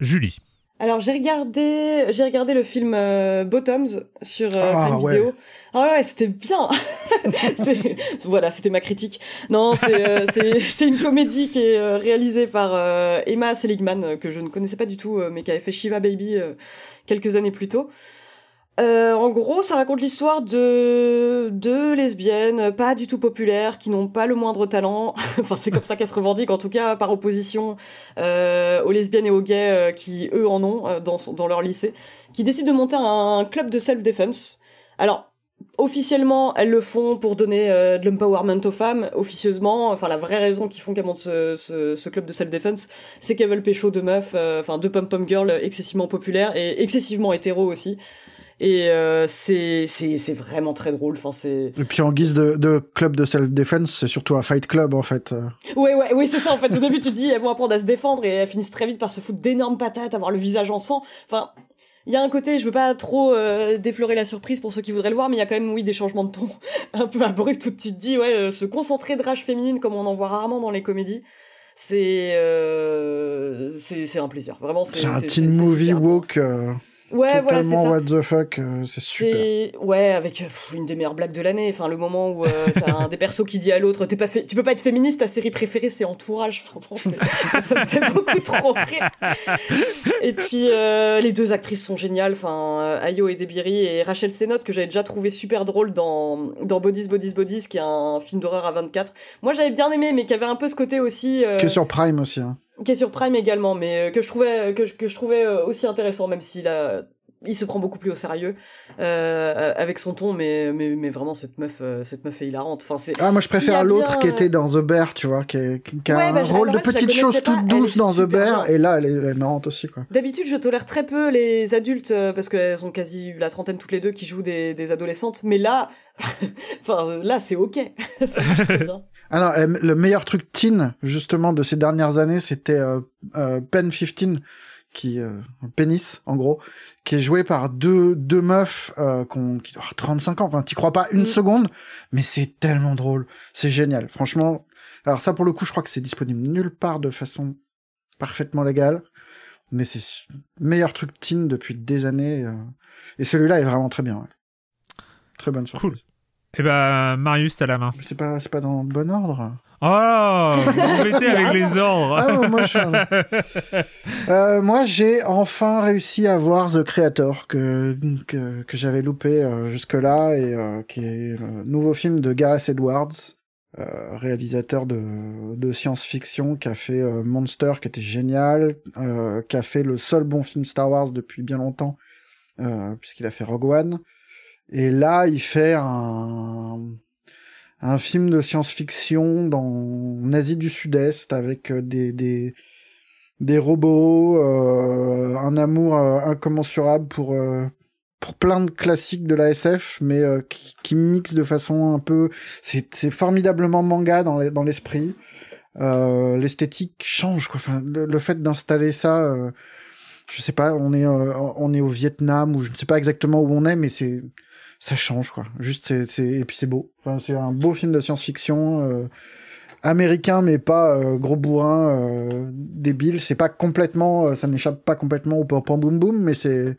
Julie. Alors j'ai regardé, j'ai regardé le film euh, Bottoms sur euh, Ah, Prime ouais. Video. Ah ouais, c'était bien. Voilà, c'était ma critique. Non, c'est euh, c'est une comédie qui est euh, réalisée par Emma Seligman que je ne connaissais pas du tout, mais qui avait fait Shiva Baby quelques années plus tôt. Euh, en gros, ça raconte l'histoire de deux lesbiennes pas du tout populaires, qui n'ont pas le moindre talent. enfin, c'est comme ça qu'elles se revendiquent, en tout cas par opposition euh, aux lesbiennes et aux gays euh, qui eux en ont euh, dans, dans leur lycée, qui décident de monter un club de self-defense. Alors. Officiellement, elles le font pour donner de l'empowerment aux femmes. Officieusement, enfin la vraie raison qu'ils font qu'elles montent ce, ce, club de self-defense, c'est qu'elles veulent pécho de meufs, enfin de pom-pom girls excessivement populaires et excessivement hétéros aussi. Et euh, c'est vraiment très drôle. Enfin c'est Et puis en guise de, de club de self-defense, c'est surtout un fight club en fait. Euh, ouais ouais oui c'est ça en fait. Au début tu te dis elles vont apprendre à se défendre et elles finissent très vite par se foutre d'énormes patates, avoir le visage en sang. Enfin il y a un côté, je veux pas trop euh, déflorer la surprise pour ceux qui voudraient le voir, mais il y a quand même oui des changements de ton un peu abrupts où tu te dis ouais euh, se concentrer de rage féminine comme on en voit rarement dans les comédies. C'est euh, c'est un plaisir vraiment. C'est un teen movie woke. Ouais voilà totalement ça. what the fuck, euh, c'est super. Ouais avec euh, pff, une des meilleures blagues de l'année. Enfin le moment où euh, t'as un des persos qui dit à l'autre t'es pas fait, tu peux pas être féministe. Ta série préférée c'est Entourage. Enfin, franchement, ça me fait beaucoup trop rire. Et puis euh, les deux actrices sont géniales. Enfin Ayo et Debiri et Rachel Sennott que j'avais déjà trouvé super drôle dans dans Bodies Bodies Bodies qui est un film d'horreur à 24. Moi j'avais bien aimé mais qui avait un peu ce côté aussi. Qui est sur Prime aussi. Hein. Qui est sur Prime également, mais euh, que je trouvais que, je- que je trouvais euh, aussi intéressant, même s'il a il se prend beaucoup plus au sérieux euh, avec son ton, mais, mais mais vraiment cette meuf euh, cette meuf est hilarante. Enfin c'est. Ah, moi je préfère l'autre bien, qui euh, était dans The Bear, tu vois, qui, est- qui a Ouais, un bah, je- rôle de petite chose toute douce dans The Bear, bien. et là elle est, elle est marrante aussi, quoi. D'habitude, je tolère très peu les adultes euh, parce qu'elles ont quasi eu la trentaine toutes les deux qui jouent des, des adolescentes, mais là, enfin là c'est ok, ça marche très bien. Ah non, euh, le meilleur truc teen, justement, de ces dernières années, c'était euh, euh, Pen 15, qui, euh, pénis, en gros, qui est joué par deux, deux meufs euh, qu'on- qui ont 35 ans. Enfin, t'y crois pas une Mm. seconde, mais c'est tellement drôle. C'est génial. Franchement, alors ça, pour le coup, je crois que c'est disponible nulle part de façon parfaitement légale. Mais c'est le meilleur truc teen depuis des années. euh, Et celui-là est vraiment très bien. ouais. Très bonne surprise. Cool. Eh ben, Marius, t'as la main. C'est pas, c'est pas dans le bon ordre. Oh Vous mettez avec les ordres Ah, ouais, moi, je Euh, moi, j'ai enfin réussi à voir The Creator que que, que j'avais loupé euh, jusque-là et euh, qui est le nouveau film de Gareth Edwards, euh, réalisateur de de science-fiction qui a fait Monster qui était génial, euh, qui a fait le seul bon film Star Wars depuis bien longtemps euh, puisqu'il a fait Rogue One et là il fait un un film de science-fiction dans en Asie du Sud-Est avec euh, des, des, des robots, euh, un amour euh, incommensurable pour, euh, pour plein de classiques de la SF, mais qui, qui mixe de façon un peu... C'est formidablement manga dans les- dans l'esprit. L'esthétique change, quoi. Enfin, le, le fait d'installer ça... je sais pas, on est, on est au Vietnam ou je ne sais pas exactement où on est, mais c'est, ça change quoi. Juste c'est, et puis c'est beau. Enfin c'est un beau film de science-fiction euh, américain mais pas euh, gros bourrin euh, débile. C'est pas complètement, euh, ça n'échappe pas complètement au pom boom boom, mais c'est,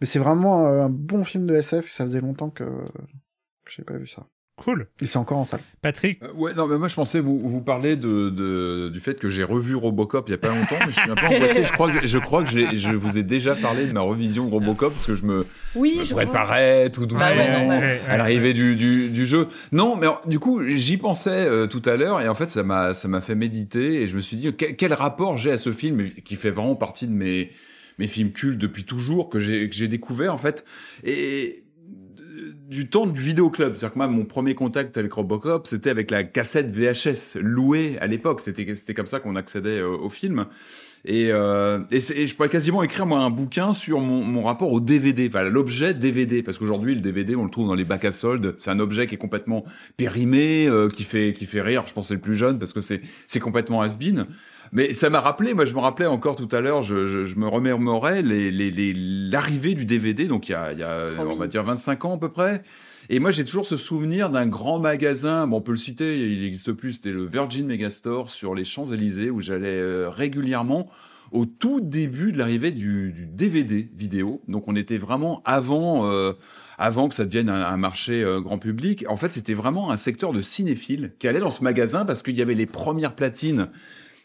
mais c'est vraiment euh, un bon film de SF. Ça faisait longtemps que j'ai pas vu ça. Cool. Et c'est encore en salle. Patrick Euh, ouais, non, mais moi je pensais vous, vous parler de, de, du fait que j'ai revu Robocop il y a pas longtemps, mais je suis un peu angoissé. Je crois que, je crois que je vous ai déjà parlé de ma revision de Robocop parce que je me, Oui, me je préparais tout doucement Ah ouais. Ouais, ouais, à l'arrivée du, du, du jeu. Non, mais alors, du coup, j'y pensais euh, tout à l'heure et en fait, ça m'a ça m'a fait méditer et je me suis dit quel, quel rapport j'ai à ce film qui fait vraiment partie de mes mes films cultes depuis toujours que j'ai que j'ai découvert en fait et du temps du vidéoclub. C'est-à-dire que moi, mon premier contact avec Robocop, c'était avec la cassette VHS louée à l'époque. C'était c'était comme ça qu'on accédait au, au film. Et, euh, et, et, je pourrais quasiment écrire moi un bouquin sur mon, mon rapport au DVD, enfin l'objet DVD, parce qu'aujourd'hui le DVD on le trouve dans les bacs à soldes, c'est un objet qui est complètement périmé, euh, qui fait qui fait rire. Je pense c'est le plus jeune parce que c'est c'est complètement has-been. Mais ça m'a rappelé, moi je me rappelais encore tout à l'heure, je, je, je, me remémorais les, les, les, l'arrivée du DVD, donc il y a, il y a oh on va dire 25 ans à peu près. Et moi, j'ai toujours ce souvenir d'un grand magasin. Bon, on peut le citer, il n'existe plus. C'était le Virgin Megastore sur les Champs-Élysées où j'allais euh, régulièrement au tout début de l'arrivée du, du, DVD vidéo. Donc, on était vraiment avant. Euh, avant que ça devienne un, un marché euh, grand public, en fait, c'était vraiment un secteur de cinéphiles qui allait dans ce magasin parce qu'il y avait les premières platines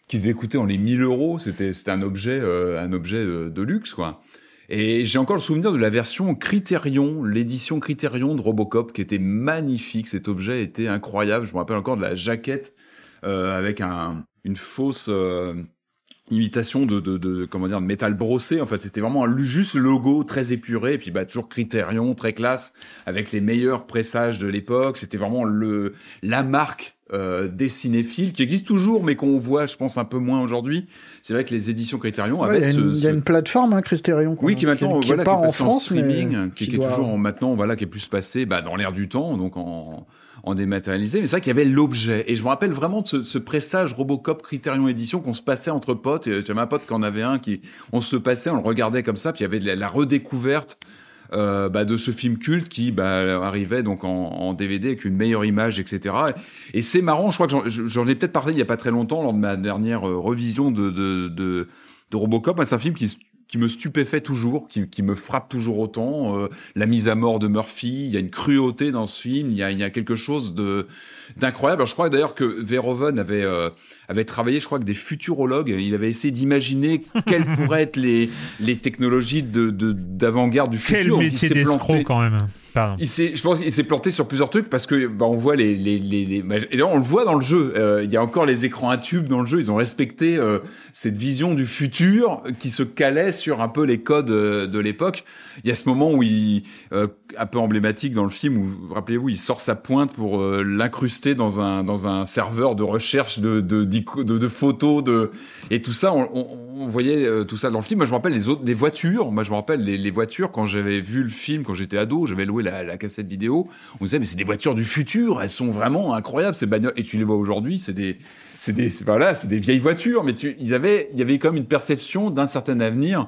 qui devaient coûter en les 1000 euros. C'était, un objet, euh, un objet de, de luxe, quoi. Et j'ai encore le souvenir de la version Criterion, l'édition Criterion de Robocop, qui était magnifique. Cet objet était incroyable. Je me rappelle encore de la jaquette euh, avec un, une fausse euh, imitation de, de, de, comment dire de métal brossé. En fait, c'était vraiment un, juste logo très épuré. Et puis bah toujours Criterion, très classe, avec les meilleurs pressages de l'époque. C'était vraiment le la marque euh, des cinéphiles qui existent toujours, mais qu'on voit, je pense, un peu moins aujourd'hui. C'est vrai que les éditions Criterion ouais, avaient il y a une, ce, il y a une plateforme, hein, Criterion. oui, qui maintenant, qui, voilà, est qui est en passée France, streaming, mais qui, qui qui est toujours en- maintenant, voilà, qui est plus passé bah, dans l'air du temps, donc en, en dématérialisé. Mais c'est vrai qu'il y avait l'objet. Et je me rappelle vraiment de ce, ce pressage Robocop Criterion édition qu'on se passait entre potes. Et J'avais un pote qui en avait un qui, on se passait, on le regardait comme ça, puis il y avait de la, la redécouverte. Euh, bah, de ce film culte qui bah, arrivait donc en, DVD avec une meilleure image, etc. Et c'est marrant, je crois que j'en- ai peut-être parlé il y a pas très longtemps lors de ma dernière euh, revision de, de, de, Robocop. C'est un film qui, qui me stupéfait toujours, qui, qui me frappe toujours autant. Euh, la mise à mort de Murphy, il y a une cruauté dans ce film, il y a, y a quelque chose d'incroyable. Je crois d'ailleurs que Verhoeven avait euh, avait travaillé, je crois, avec des futurologues. Il avait essayé d'imaginer quelles pourraient être les les technologies de de- d'avant-garde du Quel futur. Il métier s'est d'escroc planté. quand même. Pardon. Il je pense qu'il s'est planté sur plusieurs trucs parce que bah, on voit les, les, les, les- et on le voit dans le jeu. Euh, il y a encore les écrans à tubes dans le jeu. Ils ont respecté euh, cette vision du futur qui se calait sur un peu les codes euh, de l'époque. Il y a ce moment où il, euh, un peu emblématique dans le film où, rappelez-vous, il sort sa pointe pour euh, l'incruster dans un dans un serveur de recherche de de, de, de photos de et tout ça. On, on, on voyait euh, tout ça dans le film. Moi, je me rappelle les autres, des voitures. Moi, je me rappelle les, les voitures quand j'avais vu le film, quand j'étais ado, j'avais loué la, la cassette vidéo. On disait, mais c'est des voitures du futur. Elles sont vraiment incroyables ces bagnoles. Et tu les vois aujourd'hui, c'est des, c'est des, c'est c'est des vieilles voitures. Mais tu, ils avaient, il y avait comme une perception d'un certain avenir.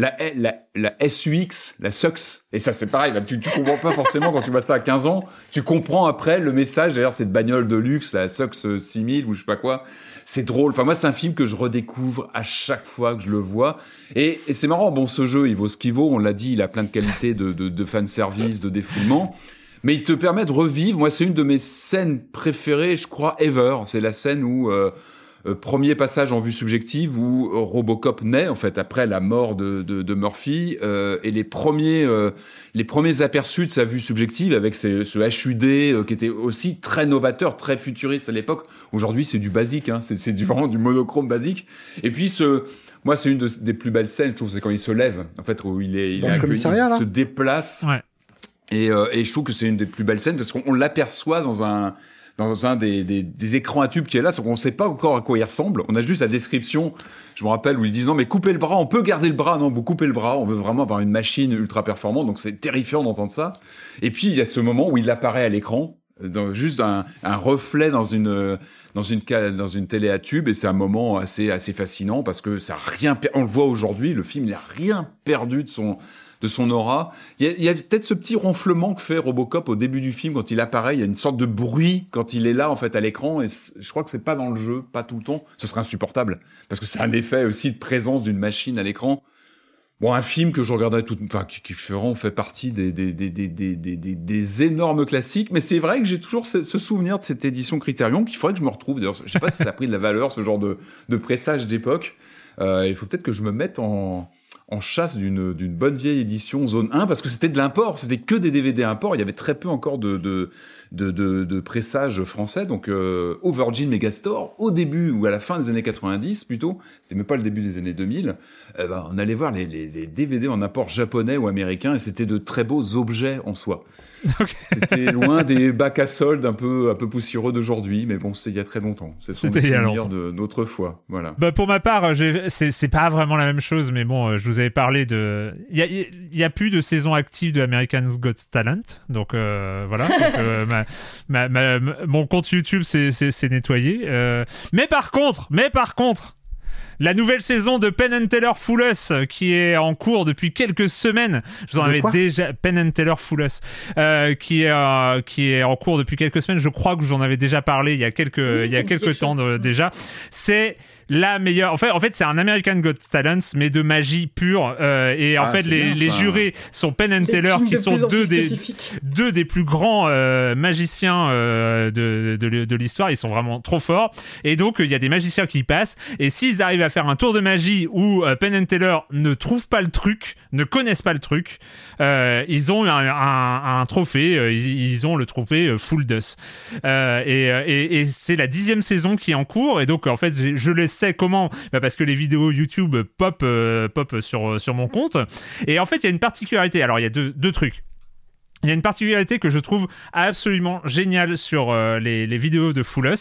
La, la, la SUX, la SUX, et ça c'est pareil, là, tu, tu comprends pas forcément quand tu vois ça à 15 ans, tu comprends après le message, d'ailleurs cette bagnole de luxe, la SUX 6000 ou je sais pas quoi, c'est drôle. Enfin, moi, c'est un film que je redécouvre à chaque fois que je le vois. Et, et c'est marrant. Bon, ce jeu, il vaut ce qu'il vaut. On l'a dit, il a plein de qualités de, de, de fanservice, de défoulement. Mais il te permet de revivre. Moi, c'est une de mes scènes préférées, je crois, ever. C'est la scène où, euh, premier passage en vue subjective, où euh, Robocop naît, en fait, après la mort de, de, de Murphy. euh, et les premiers, euh, les premiers aperçus de sa vue subjective avec ce, ce HUD euh, qui était aussi très novateur, très futuriste à l'époque. Aujourd'hui, c'est du basique, hein, c'est du, vraiment du monochrome basique. Et puis ce, moi, c'est une de- des plus belles scènes, je trouve, c'est quand il se lève, en fait, où il est, il est le accueilli, commissariat, il se déplace. Ouais. Et, euh, et je trouve que c'est une des plus belles scènes parce qu'on on l'aperçoit dans un dans un des, des, écrans à tubes qui est là, qu'on ne sait pas encore à quoi il ressemble. On a juste la description, je me rappelle, où ils disent non mais coupez le bras, on peut garder le bras, non vous coupez le bras, on veut vraiment avoir une machine ultra performante, donc c'est terrifiant d'entendre ça. Et puis il y a ce moment où il apparaît à l'écran, dans, juste un, reflet dans une ca- dans une télé à tube et c'est un moment assez assez fascinant parce que ça a rien on le voit aujourd'hui le film il a rien perdu de son de son aura. Il y a, peut-être ce petit ronflement que fait Robocop au début du film quand il apparaît. Il y a une sorte de bruit quand il est là en fait à l'écran et je crois que c'est pas dans le jeu, pas tout le temps. Ce serait insupportable parce que c'est un effet aussi de présence d'une machine à l'écran. Bon, un film que je regarderais tout, enfin, qui, qui vraiment fait partie des, des, des, des, des, énormes classiques. Mais c'est vrai que j'ai toujours ce, ce souvenir de cette édition Criterion qu'il faudrait que je me retrouve. D'ailleurs, je sais pas si ça a pris de la valeur, ce genre de, de pressage d'époque. Euh, il faut peut-être que je me mette en, en chasse d'une bonne vieille édition zone 1 parce que c'était de l'import, c'était que des DVD import. Il y avait très peu encore de de de, de, de pressages français. Donc euh, au Virgin Megastore, au début ou à la fin des années 90 plutôt, c'était même pas le début des années 2000. eh ben, on allait voir les, les, les DVD en import japonais ou américain et c'était de très beaux objets en soi. C'était loin des bacs à soldes un peu, un peu poussiéreux d'aujourd'hui, mais bon, c'était il y a très longtemps. C'était il y a longtemps. de notre fois. Voilà. Bah pour ma part, c'est pas vraiment la même chose, mais bon, euh, je vous avais parlé de. Il y a, y a plus de saison active de American's Got Talent, donc euh, voilà. Donc, euh, ma- ma- ma- mon compte YouTube s'est nettoyé. euh. mais par contre, mais par contre. La nouvelle saison de Penn and Teller Full Us euh, qui est en cours depuis quelques semaines. Je vous en avais déjà Penn and Teller Full Us euh, qui est euh, qui est en cours depuis quelques semaines. Je crois que j'en avais déjà parlé il y a quelques il y a quelques quelque temps de- déjà. C'est la meilleure. En fait, en fait, c'est un American Got Talent, mais de magie pure. euh, et en Ah, fait, les, bien, les jurés sont Penn and Les films qui de sont deux des deux des plus grands euh, magiciens euh, de, de, de l'histoire. Ils sont vraiment trop forts. Et donc, euh, il y a des magiciens qui passent. Et s'ils arrivent à faire un tour de magie où euh, Penn and Teller ne trouvent pas le truc, ne connaissent pas le truc, euh, ils ont un, un, un trophée. euh, Ils, ils ont le trophée euh, Full Dust. Euh, et et, et c'est la dixième saison qui est en cours. Et donc, en fait, je le comment Bah, Parce que les vidéos YouTube pop, euh, pop sur, sur mon compte. Et en fait, il y a une particularité. Alors, il y a deux, deux trucs. Il y a une particularité que je trouve absolument géniale sur euh, les, les vidéos de Full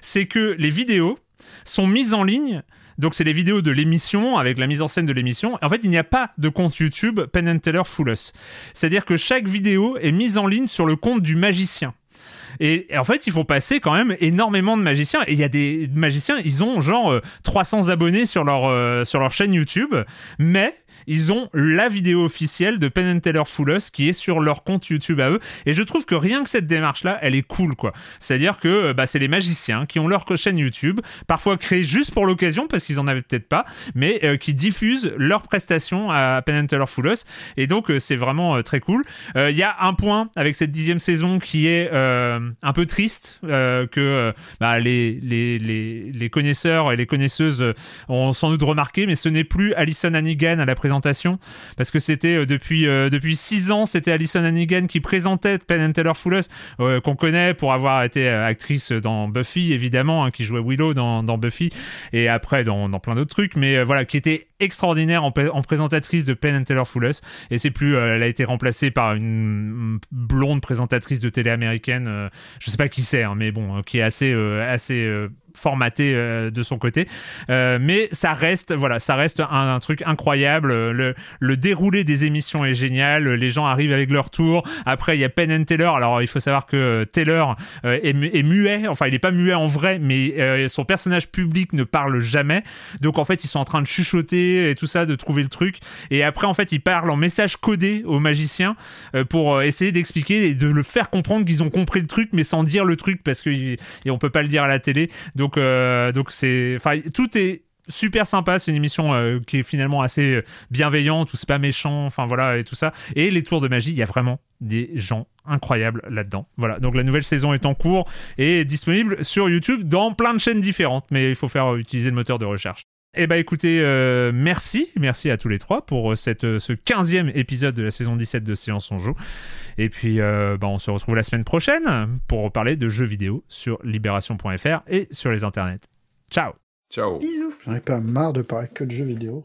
c'est que les vidéos sont mises en ligne. Donc c'est les vidéos de l'émission avec la mise en scène de l'émission. En fait, il n'y a pas de compte YouTube Penn Teller Full Us. C'est-à-dire que chaque vidéo est mise en ligne sur le compte du magicien. Et et en fait, il faut passer quand même énormément de magiciens. Et il y a des magiciens, ils ont genre euh, 300 abonnés sur leur, euh, sur leur chaîne YouTube, mais ils ont la vidéo officielle de Penn Teller Full Us qui est sur leur compte YouTube à eux. Et je trouve que rien que cette démarche-là, elle est cool, quoi. C'est-à-dire que euh, bah, c'est les magiciens qui ont leur chaîne YouTube, parfois créée juste pour l'occasion, parce qu'ils en avaient peut-être pas, mais euh, qui diffusent leurs prestations à Penn Teller Full Us. Et donc, euh, c'est vraiment très cool. Il y a un point avec cette dixième saison qui est un peu triste, que bah, les, les, les, les connaisseurs et les connaisseuses ont sans doute remarqué, mais ce n'est plus Alison Hannigan à la présentation, parce que c'était euh, depuis euh, depuis six ans, c'était Alison Hannigan qui présentait Penn and Teller Full euh, qu'on connaît pour avoir été actrice dans Buffy, évidemment, hein, qui jouait Willow dans, Buffy, et après dans, plein d'autres trucs, mais voilà, qui était extraordinaire en, présentatrice de Penn and Teller Full et c'est plus, elle a été remplacée par une blonde présentatrice de télé américaine, euh, je sais pas qui c'est, hein, mais bon, euh, qui est assez assez formaté euh, de son côté. Euh, mais ça reste voilà ça reste un, truc incroyable. Le, déroulé des émissions est génial. Les gens arrivent avec leur tour. Après il y a Penn and Teller. Alors il faut savoir que euh, Taylor est, mu- est muet. Enfin il est pas muet en vrai mais son personnage public ne parle jamais. Donc en fait ils sont en train de chuchoter et tout ça de trouver le truc. Et après en fait ils parlent en message codé aux magiciens pour essayer d'expliquer et de le faire comprendre qu'ils ont compris le truc mais sans dire le truc parce que et on peut pas le dire à la télé. Donc euh, donc enfin tout est super sympa. C'est une émission euh, qui est finalement assez euh, bienveillante ou c'est pas méchant enfin voilà et tout ça. Et les tours de magie il y a vraiment des gens incroyables là-dedans. Voilà. Donc la nouvelle saison est en cours et disponible sur YouTube dans plein de chaînes différentes. Mais il faut faire euh, utiliser le moteur de recherche eh ben écoutez, euh, merci, merci à tous les trois pour euh, cette, euh, ce 15e épisode de la saison 17 de Séance on joue. Et puis euh, bah, on se retrouve la semaine prochaine pour reparler de jeux vidéo sur libération.fr et sur les internets. Ciao Ciao. Bisous. J'en ai pas marre de parler que de jeux vidéo.